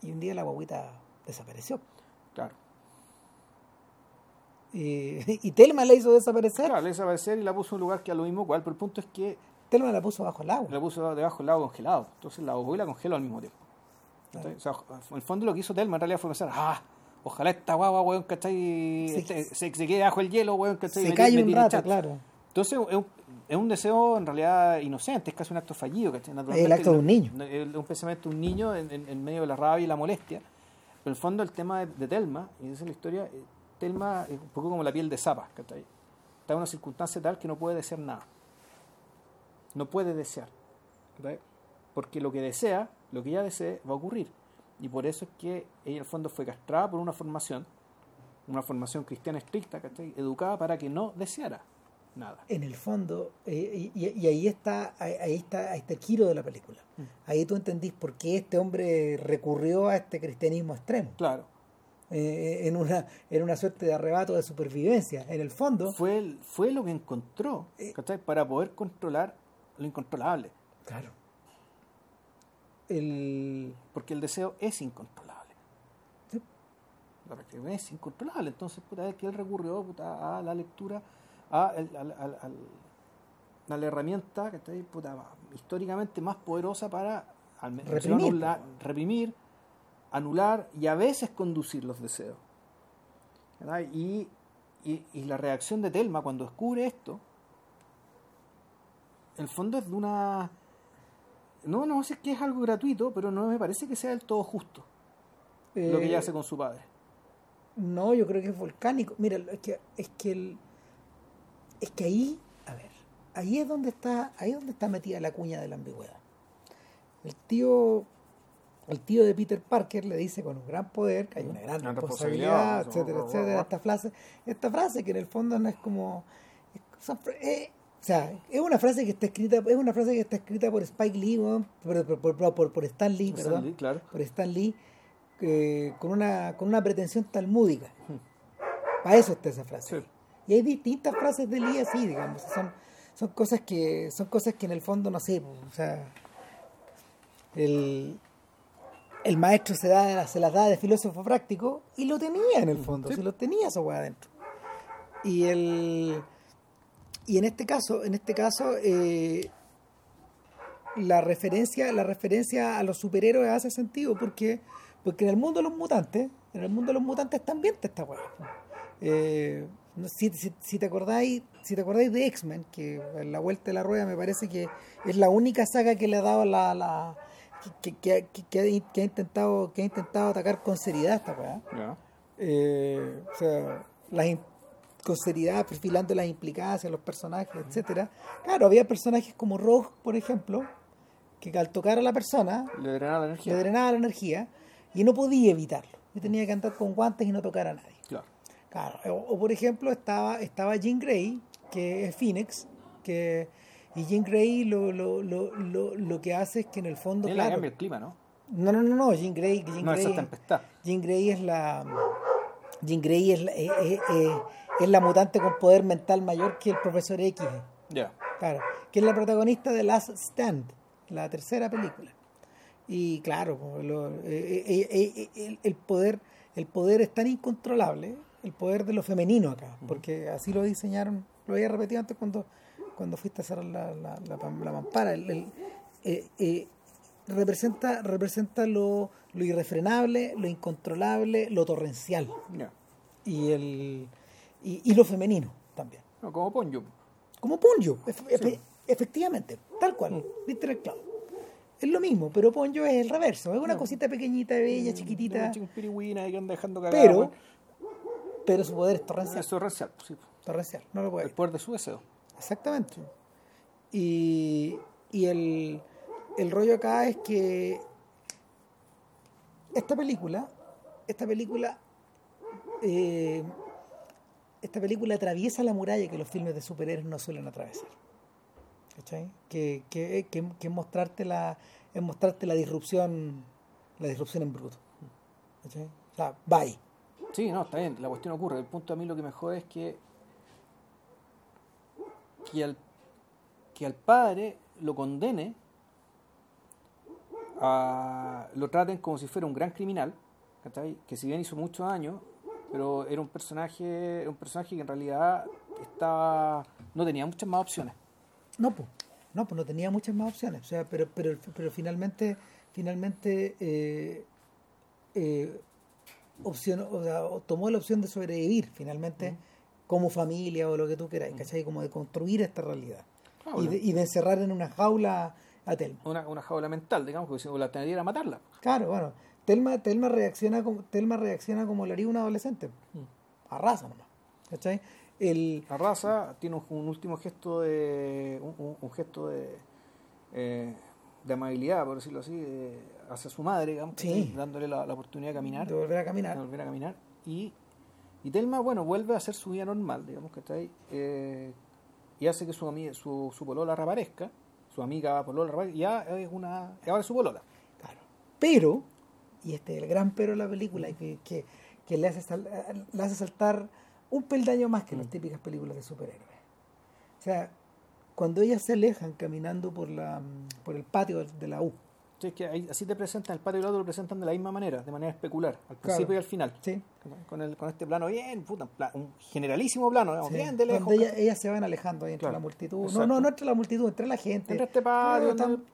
y un día la guaguita desapareció
Claro.
y, y Telma la hizo desaparecer
Claro, le hizo desaparecer y la puso en un lugar que a lo mismo cual, pero el punto es que
Telma la puso bajo el agua
la puso debajo del agua congelado. Entonces la ahogó y la congeló al mismo tiempo.
Claro.
O sea, en el fondo lo que hizo Telma en realidad fue pensar, ah, ojalá esta guagua, weón, ¿cachai?
Se-
Este- se, se quede bajo el hielo, weón, ¿cachai?
se
Me-
cae
me
un rato claro
Entonces es un, es un deseo en realidad inocente, es casi un acto fallido. ¿cachai?
Es el acto de un niño.
Es un pensamiento de un niño en, en- en medio de la rabia y la molestia. Pero en el fondo el tema de, de Telma, y esa es la historia, eh, Telma es un poco como la piel de zapa, ¿cachai? Está en una circunstancia tal que no puede desear nada. No puede desear. ¿cachai? Porque lo que desea, lo que ella desee, va a ocurrir. Y por eso es que ella en el fondo fue castrada por una formación, una formación cristiana estricta, ¿cachai? Educada para que no deseara nada.
en el fondo, eh, y, y ahí está, ahí está, ahí está el giro de la película.
Mm.
Ahí tú entendís por qué este hombre recurrió a este cristianismo extremo,
Claro.
eh, en una, en una suerte de arrebato de supervivencia. En el fondo,
Fue, el- fue lo que encontró
Eh.
para poder controlar lo incontrolable.
claro, el,
Porque el deseo es incontrolable.
Sí.
La reacción es incontrolable. Entonces, puta, es que él recurrió puta, a la lectura, a, el- al- al- al- a la herramienta ¿cachai? Puta, históricamente más poderosa para
Reprimir.
anular- reprimir, anular y a veces conducir los deseos. Y, y, y la reacción de Telma cuando descubre esto, en el fondo es de una... No, no sé que es algo gratuito, pero no me parece que sea del todo justo lo que
eh,
ella hace con su padre.
No, yo creo que es volcánico. Mira, es que, es que el, es que ahí, a ver, ahí es donde está, ahí es donde está metida la cuña de la ambigüedad. El tío, el tío de Peter Parker le dice con un gran poder que hay una gran
Una
responsabilidad,
responsabilidad,
etcétera, etcétera. Esta frase, esta frase que en el fondo no es como, es- eh, o sea, es una frase que está escrita, es una frase que está escrita por Spike Lee, por, por, por, por- Stan Lee,
Stan
perdón
Lee, claro.
por Stan Lee eh, con, una, con una pretensión talmúdica. Para eso está esa frase.
Sí.
Y hay distintas frases de Lee así, digamos. Son, son cosas que son cosas que en el fondo no sé. O sea, el, el maestro se, da, se las da de filósofo práctico y lo tenía en el fondo.
Sí.
Se lo tenía esa weá adentro. Y el y en este caso, en este caso, eh, la referencia, la referencia a los superhéroes hace sentido porque, porque en el mundo de los mutantes, en el mundo de los mutantes también está esta weá. po. Eh, si, si- si te acordáis, si te acordáis de X-Men, que en la vuelta de la rueda me parece que es la única saga que le ha dado la, la que, que- que- que ha, que ha intentado, que ha intentado atacar con seriedad esta weá.
Ya.
Eh, o sea, las con seriedad, perfilando las implicancias, los personajes, etcétera. Claro, había personajes como Rogue, por ejemplo, que al tocar a la persona
Le drenaba la energía.
le drenaba la energía y no podía evitarlo. Yo tenía que andar con guantes y no tocar a nadie.
Claro.
Claro. O, o, por ejemplo estaba, estaba Jean Grey, que es Phoenix, que y Jean Grey lo, lo, lo, lo, lo que hace es que en el fondo,
Él
claro,
cambia el clima, ¿no?
no, no, no, no, Jean Grey, Jean
No,
Grey,
esa tempestad.
Jean Grey es la Jean Grey es la, es, es- es- la mutante con poder mental mayor que el profesor X,
Ya.
claro, que es la protagonista de Last Stand, la tercera película. Y claro, pues, lo- eh, eh, eh, eh, el, el poder el poder es tan incontrolable, el poder de lo femenino acá, porque así lo diseñaron, lo había repetido antes cuando, cuando fuiste a cerrar la, la, la, la mampara. El, el, eh, eh, representa, representa lo, lo, irrefrenable, lo incontrolable, lo torrencial.
Ya.
Y, el, y, y lo femenino también.
No, como Ponyo.
Como Ponyo, efe- efe- efectivamente, tal cual, viste el clavo. Es lo mismo, pero Ponyo es el reverso, es una cosita pequeñita, bella, chiquitita,
Un pirigüina que anda dejando cagada.
pero,
weón.
pero su poder es torrencial.
Es pues, sí.
Torrencial, no lo puede
El poder de su deseo.
Exactamente. Y, y el, el rollo acá es que esta película, esta película, eh, esta película atraviesa la muralla que los filmes de superhéroes no suelen atravesar. ¿Cachai? Que, que, que, que mostrarte la, es mostrarte la disrupción, la disrupción en bruto. ¿Cachai? O sea, bye.
Sí, no, está bien, la cuestión ocurre. El punto a mí lo que me jode es que que al, que al padre lo condene, a, lo traten como si fuera un gran criminal, ¿cachai? que si bien hizo mucho daño, pero era un personaje, era un personaje que en realidad estaba, no tenía muchas más opciones.
No, pues, no, pues no tenía muchas más opciones. O sea, pero, pero, pero finalmente, finalmente eh, eh, opción, o sea, tomó la opción de sobrevivir, finalmente, como familia o lo que tú queráis, ¿cachai? Como de construir esta realidad.
Ah,
y, de, y de encerrar en una jaula a Telma.
Una, una jaula mental, digamos, porque si la alternativa era matarla.
Claro, bueno, Telma, Telma reacciona como, Telma reacciona como lo haría un adolescente. Arrasa nomás. ¿Cachai? El,
La raza tiene un, un último gesto de. un, gesto de. eh, de amabilidad, por decirlo así, de- hacia su madre, digamos, dándole la, la oportunidad de caminar.
de volver a caminar.
de volver a caminar. Y, y Telma, bueno, vuelve a hacer su vida normal, digamos, ¿cachai? Eh, y hace que su, ami- su, su polola reaparezca, su amiga polola reaparezca, y ya es una. ahora es su polola.
Claro. Pero, y este es el gran pero de la película, que, que, que le, hace sal- le hace saltar un peldaño más que las típicas películas de superhéroes. O sea, cuando ellas se alejan caminando por, la, por el patio de la U,
Sí, es que ahí- así te presentan, el patio y el otro lo presentan de la misma manera, de manera especular, al
Claro.
principio y al final.
¿sí?
Con, el, con este plano bien, puta, un generalísimo plano, digamos,
Sí,
bien de lejos.
donde ellas, ellas se van alejando ahí entre
Claro,
la multitud. No,
exacto.
no, no entre la multitud, entre la gente.
Entre este patio,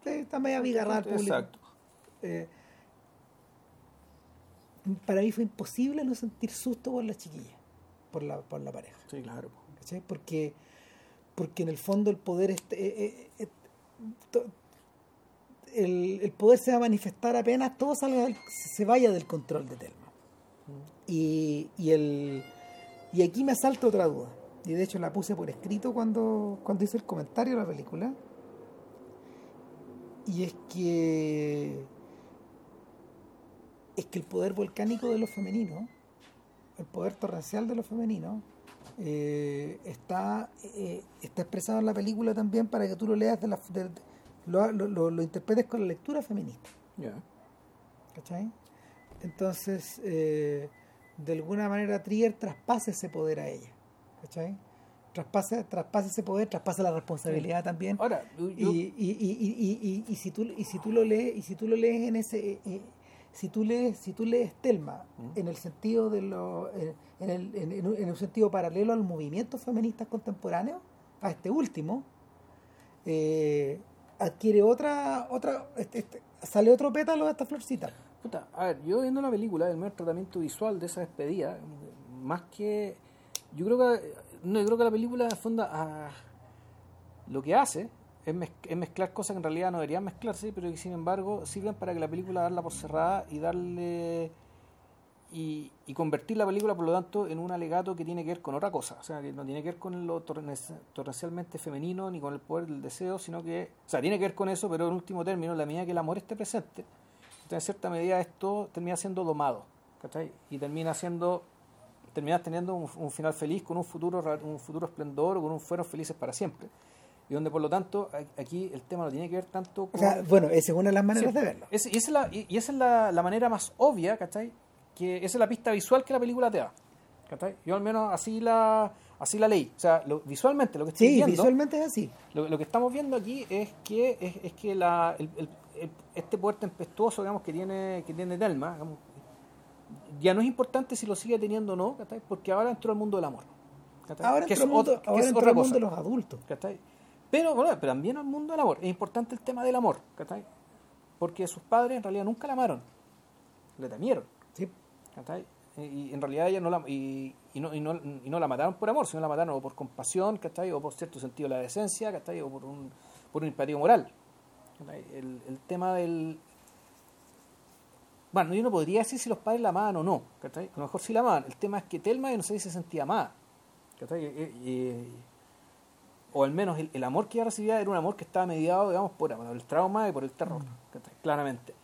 Está, medio abigarrado el público.
Exacto.
Eh, para mí fue imposible no sentir susto por la chiquilla, por la, por la pareja.
Sí, claro.
¿cachai? Porque, porque en el fondo el poder este, eh, eh, eh, to- el, el poder se va a manifestar apenas todo salga se vaya del control de Telma. Y, y, el, y aquí me salta otra duda. Y de hecho la puse por escrito cuando, cuando hice el comentario de la película. Y es que es que el poder volcánico de lo femenino, el poder torrencial de lo femenino, eh, está, eh, está expresado en la película también para que tú lo leas, de la, de- lo, lo, lo- lo interpretes con la lectura feminista.
Ya.
¿Cachai? Entonces, eh, de alguna manera Trier traspasa ese poder a ella. ¿Cachai? Traspasa, traspasa ese poder, traspasa la responsabilidad también.
Ahora, yo-
Y, y, y, y, y, y, y si tú y si tú lo lees y si tú lo lees en ese si tú lees si tú lees Telma en el sentido de lo en, en el, en, en un- en un sentido paralelo al movimiento feministas contemporáneo a este último eh, adquiere otra otra este- este- sale otro pétalo de esta florcita
Puta, a ver, yo viendo la película, el mejor tratamiento visual de esa despedida, más que. Yo creo que. No, yo creo que la película, el fondo, ah, lo que hace es, es mezclar cosas que en realidad no deberían mezclarse, pero que sin embargo sirven para que la película darla por cerrada y darle. Y, y convertir la película, por lo tanto, en un alegato que tiene que ver con otra cosa. O sea, que no tiene que ver con lo torren- torrencialmente femenino ni con el poder del deseo, sino que. O sea, tiene que ver con eso, pero en último término, la medida que el amor esté presente, en cierta medida esto termina siendo domado, ¿cachai? Y termina siendo, terminas teniendo un, un final feliz con un futuro, un futuro esplendor con un fueron felices para siempre. Y donde por lo tanto aquí el tema no tiene que ver tanto
o
con...
sea bueno esa es una de las maneras
Sí,
de verlo
es- y esa es, la, y, esa es la, la manera más obvia, ¿cachai? Que esa es la pista visual que la película te da. ¿cachai? Yo al menos así la así la leí. O sea, lo- visualmente lo que estoy
sí
viendo...
visualmente es así
Lo, lo que estamos viendo aquí es que es, es que la, el- el- el- este poder tempestuoso digamos que tiene que tiene digamos, ya no es importante si lo sigue teniendo o no, ¿cachai? porque ahora entró al mundo del amor. ¿cachai?
Ahora
Que
entró el mundo,
otra- que
ahora
es
entró
otra
el mundo de los adultos.
¿cachai? Pero, bueno, pero también al mundo del amor. Es importante el tema del amor, ¿cachai? porque sus padres en realidad nunca la amaron, le temieron.
Sí.
¿cachai? Y, y en realidad ella no la, y, y no, y, no, y no la mataron por amor, sino la mataron o por compasión, ¿cachai? o por cierto sentido de la decencia, ¿cachai? o por un, por un imperativo moral. El, el tema del... Bueno, yo no podría decir si los padres la amaban o no, ¿cachai? A lo mejor sí la amaban. El tema es que Telma, yo no sé si se sentía amada, ¿cachai? Y- o al menos el, el amor que ella recibía era un amor que estaba mediado, digamos, por, por el trauma y por el terror, ¿cachai? claramente.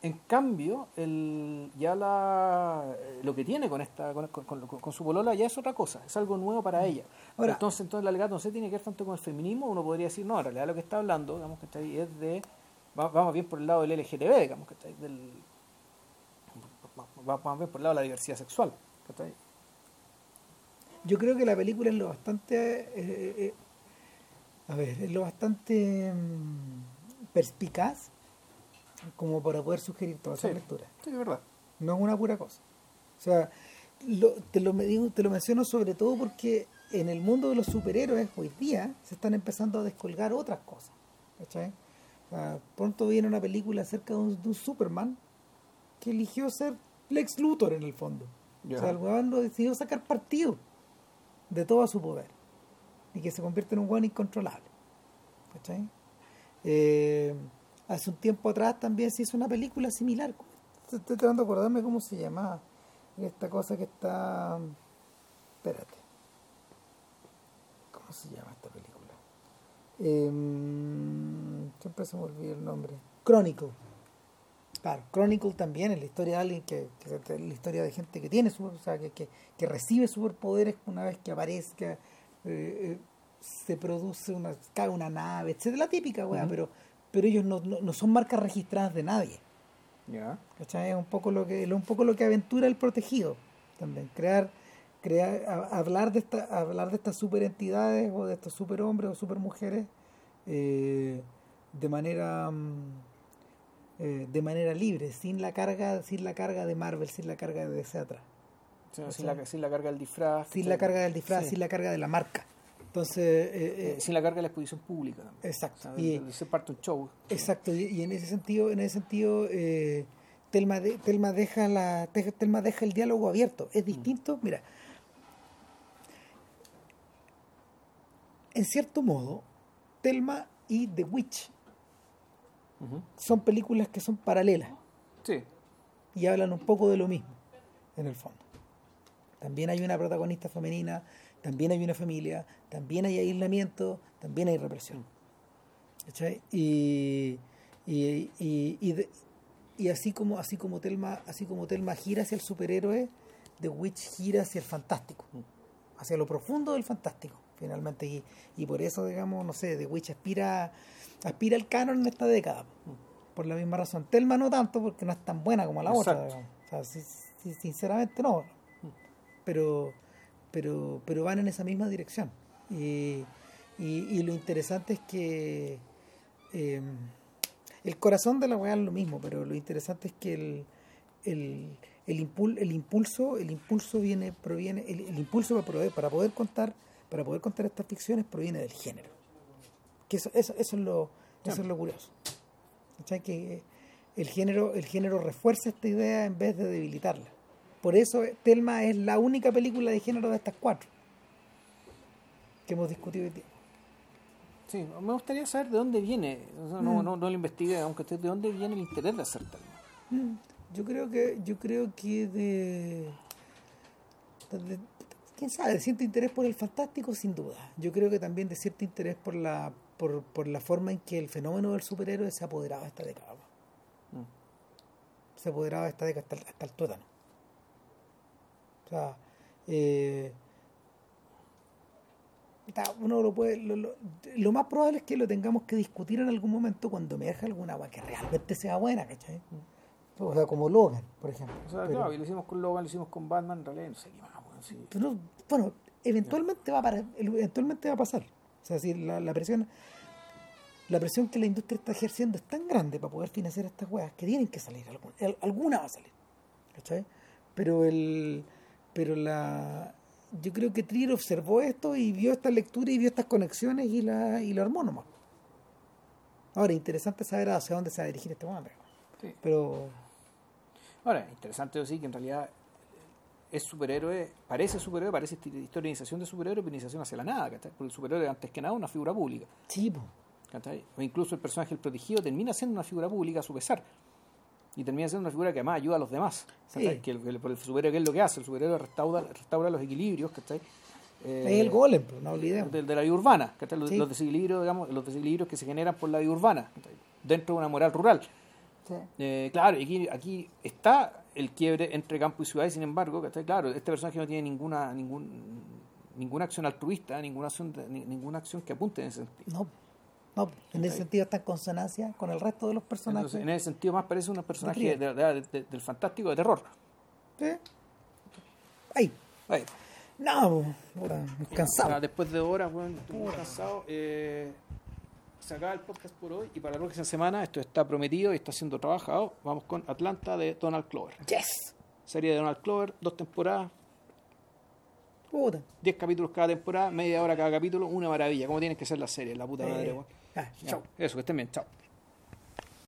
En cambio, el, ya la, lo que tiene con esta con, con- con- su polola ya es otra cosa, es algo nuevo para ella.
Ahora-
entonces, entonces la alegato no se tiene que ver tanto con el feminismo, uno podría decir, no, en realidad lo que está hablando, digamos que está ahí es de, va- vamos bien por el lado del LGTB, digamos que está ahí, del, va- vamos bien por el lado de la diversidad sexual. ¿cachai?
Yo creo que la película es lo bastante. eh, eh, a ver, es lo bastante mm, perspicaz como para poder sugerir toda esa
Sí.
lectura.
Sí, es verdad.
No es una pura cosa. O sea, lo- te, lo, te lo menciono sobre todo porque en el mundo de los superhéroes hoy día se están empezando a descolgar otras cosas. ¿cachai? O sea, pronto viene una película acerca de un, de un Superman que eligió ser Lex Luthor en el fondo. O sea, el weón lo decidió sacar partido de todo su poder y que se convierte en un weón incontrolable. ¿Cachai? Eh, hace un tiempo atrás también se hizo una película similar. Estoy tratando de acordarme cómo se llamaba. Esta cosa que está. Espérate. ¿Cómo se llama esta película? Em, siempre se me olvida el nombre. Chronicle. Claro, Chronicle también es la historia de alguien que, que es la historia de gente que tiene super, o sea, que, que, que recibe superpoderes una vez que aparezca, eh, eh, se produce una, cae una nave, etcétera, la típica weá,
Ujú.
pero, pero ellos no, no, no son marcas registradas de nadie.
Ya.
¿cachai? Es un poco lo que, es un poco lo que aventura el protegido también, crear, crear, a- hablar de esta, hablar de estas superentidades o de estos superhombres o supermujeres eh, de manera mm, eh, de manera libre, sin la carga, sin la carga de Marvel, sin la carga de DC atrás,
Sí, sin,
sea,
la, sin la carga del disfraz.
sin la carga del disfraz,
Sí.
sin la carga de la marca. Entonces, eh,
Eh, sin la carga de la exposición pública también.
exacto.
O sea,
Y-
ser parte un show.
Exacto, y, y en ese sentido, en ese sentido, eh, Telma, de- Telma deja la, te- Telma deja el diálogo abierto. Es distinto, mira. En cierto modo, Telma y The Witch Son películas que son paralelas
Sí.
y hablan un poco de lo mismo, en el fondo. También hay una protagonista femenina, también hay una familia, también hay aislamiento, también hay represión. ¿Cachai? Y, y, y, y, de- y así como así como Telma, así como Telma gira hacia el superhéroe, The Witch gira hacia el fantástico, hacia lo profundo del fantástico, finalmente. Y, y por eso, digamos, no sé, The Witch aspira, aspira al canon en esta década. Por la misma razón. Telma no tanto porque no es tan buena como la otra.
Exacto.
O sea, sí- sí, sinceramente no. Pero, pero, pero van en esa misma dirección. Y, y, y lo interesante es que eh, el corazón de la weá es lo mismo, pero lo interesante es que el, el, el, impul- el impulso, el impulso viene, proviene, el, el impulso para poder, para poder contar, para poder contar estas ficciones proviene del género. Que eso, eso, eso es lo, eso es lo curioso. ¿Cachai? Que el género, el género refuerza esta idea en vez de debilitarla. Por eso eh, Telma es la única película de género de estas cuatro que hemos discutido hoy día.
Sí, me gustaría saber de dónde viene. O sea, no,
Mm.
no, no lo investigué, aunque esté de dónde viene el interés de hacer tal.
Mm, Yo creo que, yo creo que de, de- quién sabe, de cierto interés por el fantástico, sin duda. Yo creo que también de cierto interés por la, por, por la forma en que el fenómeno del superhéroe se ha apoderado de esta década.
Mm.
Se ha apoderado de esta década hasta, el- hasta el tuétano. O sea, eh, uno lo puede, lo, lo- lo más probable es que lo tengamos que discutir en algún momento cuando emerja alguna agua que realmente sea buena, ¿cachai? O sea, como Logan, por ejemplo.
O sea,
Pero-
claro, y lo hicimos con Logan, lo hicimos con Batman, en realidad no sé qué más, weón, sí.
pero, bueno, eventualmente va a para- eventualmente va a pasar. O sea, si la, la presión la presión que la industria está ejerciendo es tan grande para poder financiar estas weas que tienen que salir, algún- al- alguna va a salir. ¿cachai? Pero el pero la yo creo que Trier observó esto y vio esta lectura y vio estas conexiones y la y lo armó nomás. Ahora, interesante saber hacia dónde se va a dirigir este.
Sí.
Pero
Ahora, interesante decir que en realidad es superhéroe, parece superhéroe, parece esta historización de superhéroe, pero iniciación hacia la nada, ¿cachai? Porque el superhéroe antes que nada es una figura pública.
sí.
¿cachai? O incluso el personaje del protegido termina siendo una figura pública a su pesar. Y termina siendo una figura que además ayuda a los demás.
Sí.
Que el, el- el superhéroe, ¿qué es lo que hace? El superhéroe restaura, restaura los equilibrios, ¿cachai? Eh,
es el golem, pues, no olvidemos.
de, de la vida urbana, ¿cachai? Los,
Sí.
los desequilibrios, digamos, los desequilibrios que se generan por la vida urbana, ¿cachai? dentro de una moral rural.
Sí.
Eh, claro, y aquí, aquí está el quiebre entre campo y ciudad, y sin embargo, ¿cachai? claro, este personaje no tiene ninguna ningún, ninguna acción altruista, ninguna acción, de- ni- ninguna acción que apunte en ese sentido.
No, no, en ese sentido está en consonancia con el resto de los personajes.
Entonces, en ese sentido más parece un personaje de- de- de- del fantástico de terror.
Sí. Ay,
Ahí.
no, ahora, cansado.
Después de horas, bueno, estoy muy cansado. Eh, se acaba el podcast por hoy y para la próxima semana esto está prometido y está siendo trabajado. Vamos con Atlanta de Donald Clover.
Yes.
Serie de Donald Clover, dos temporadas,
Puta.
10 capítulos cada temporada, media hora cada capítulo, una maravilla. ¿Cómo tienen que ser las series? La puta
Eh,
madre,
ah, chao.
Eso, que estén bien, chao.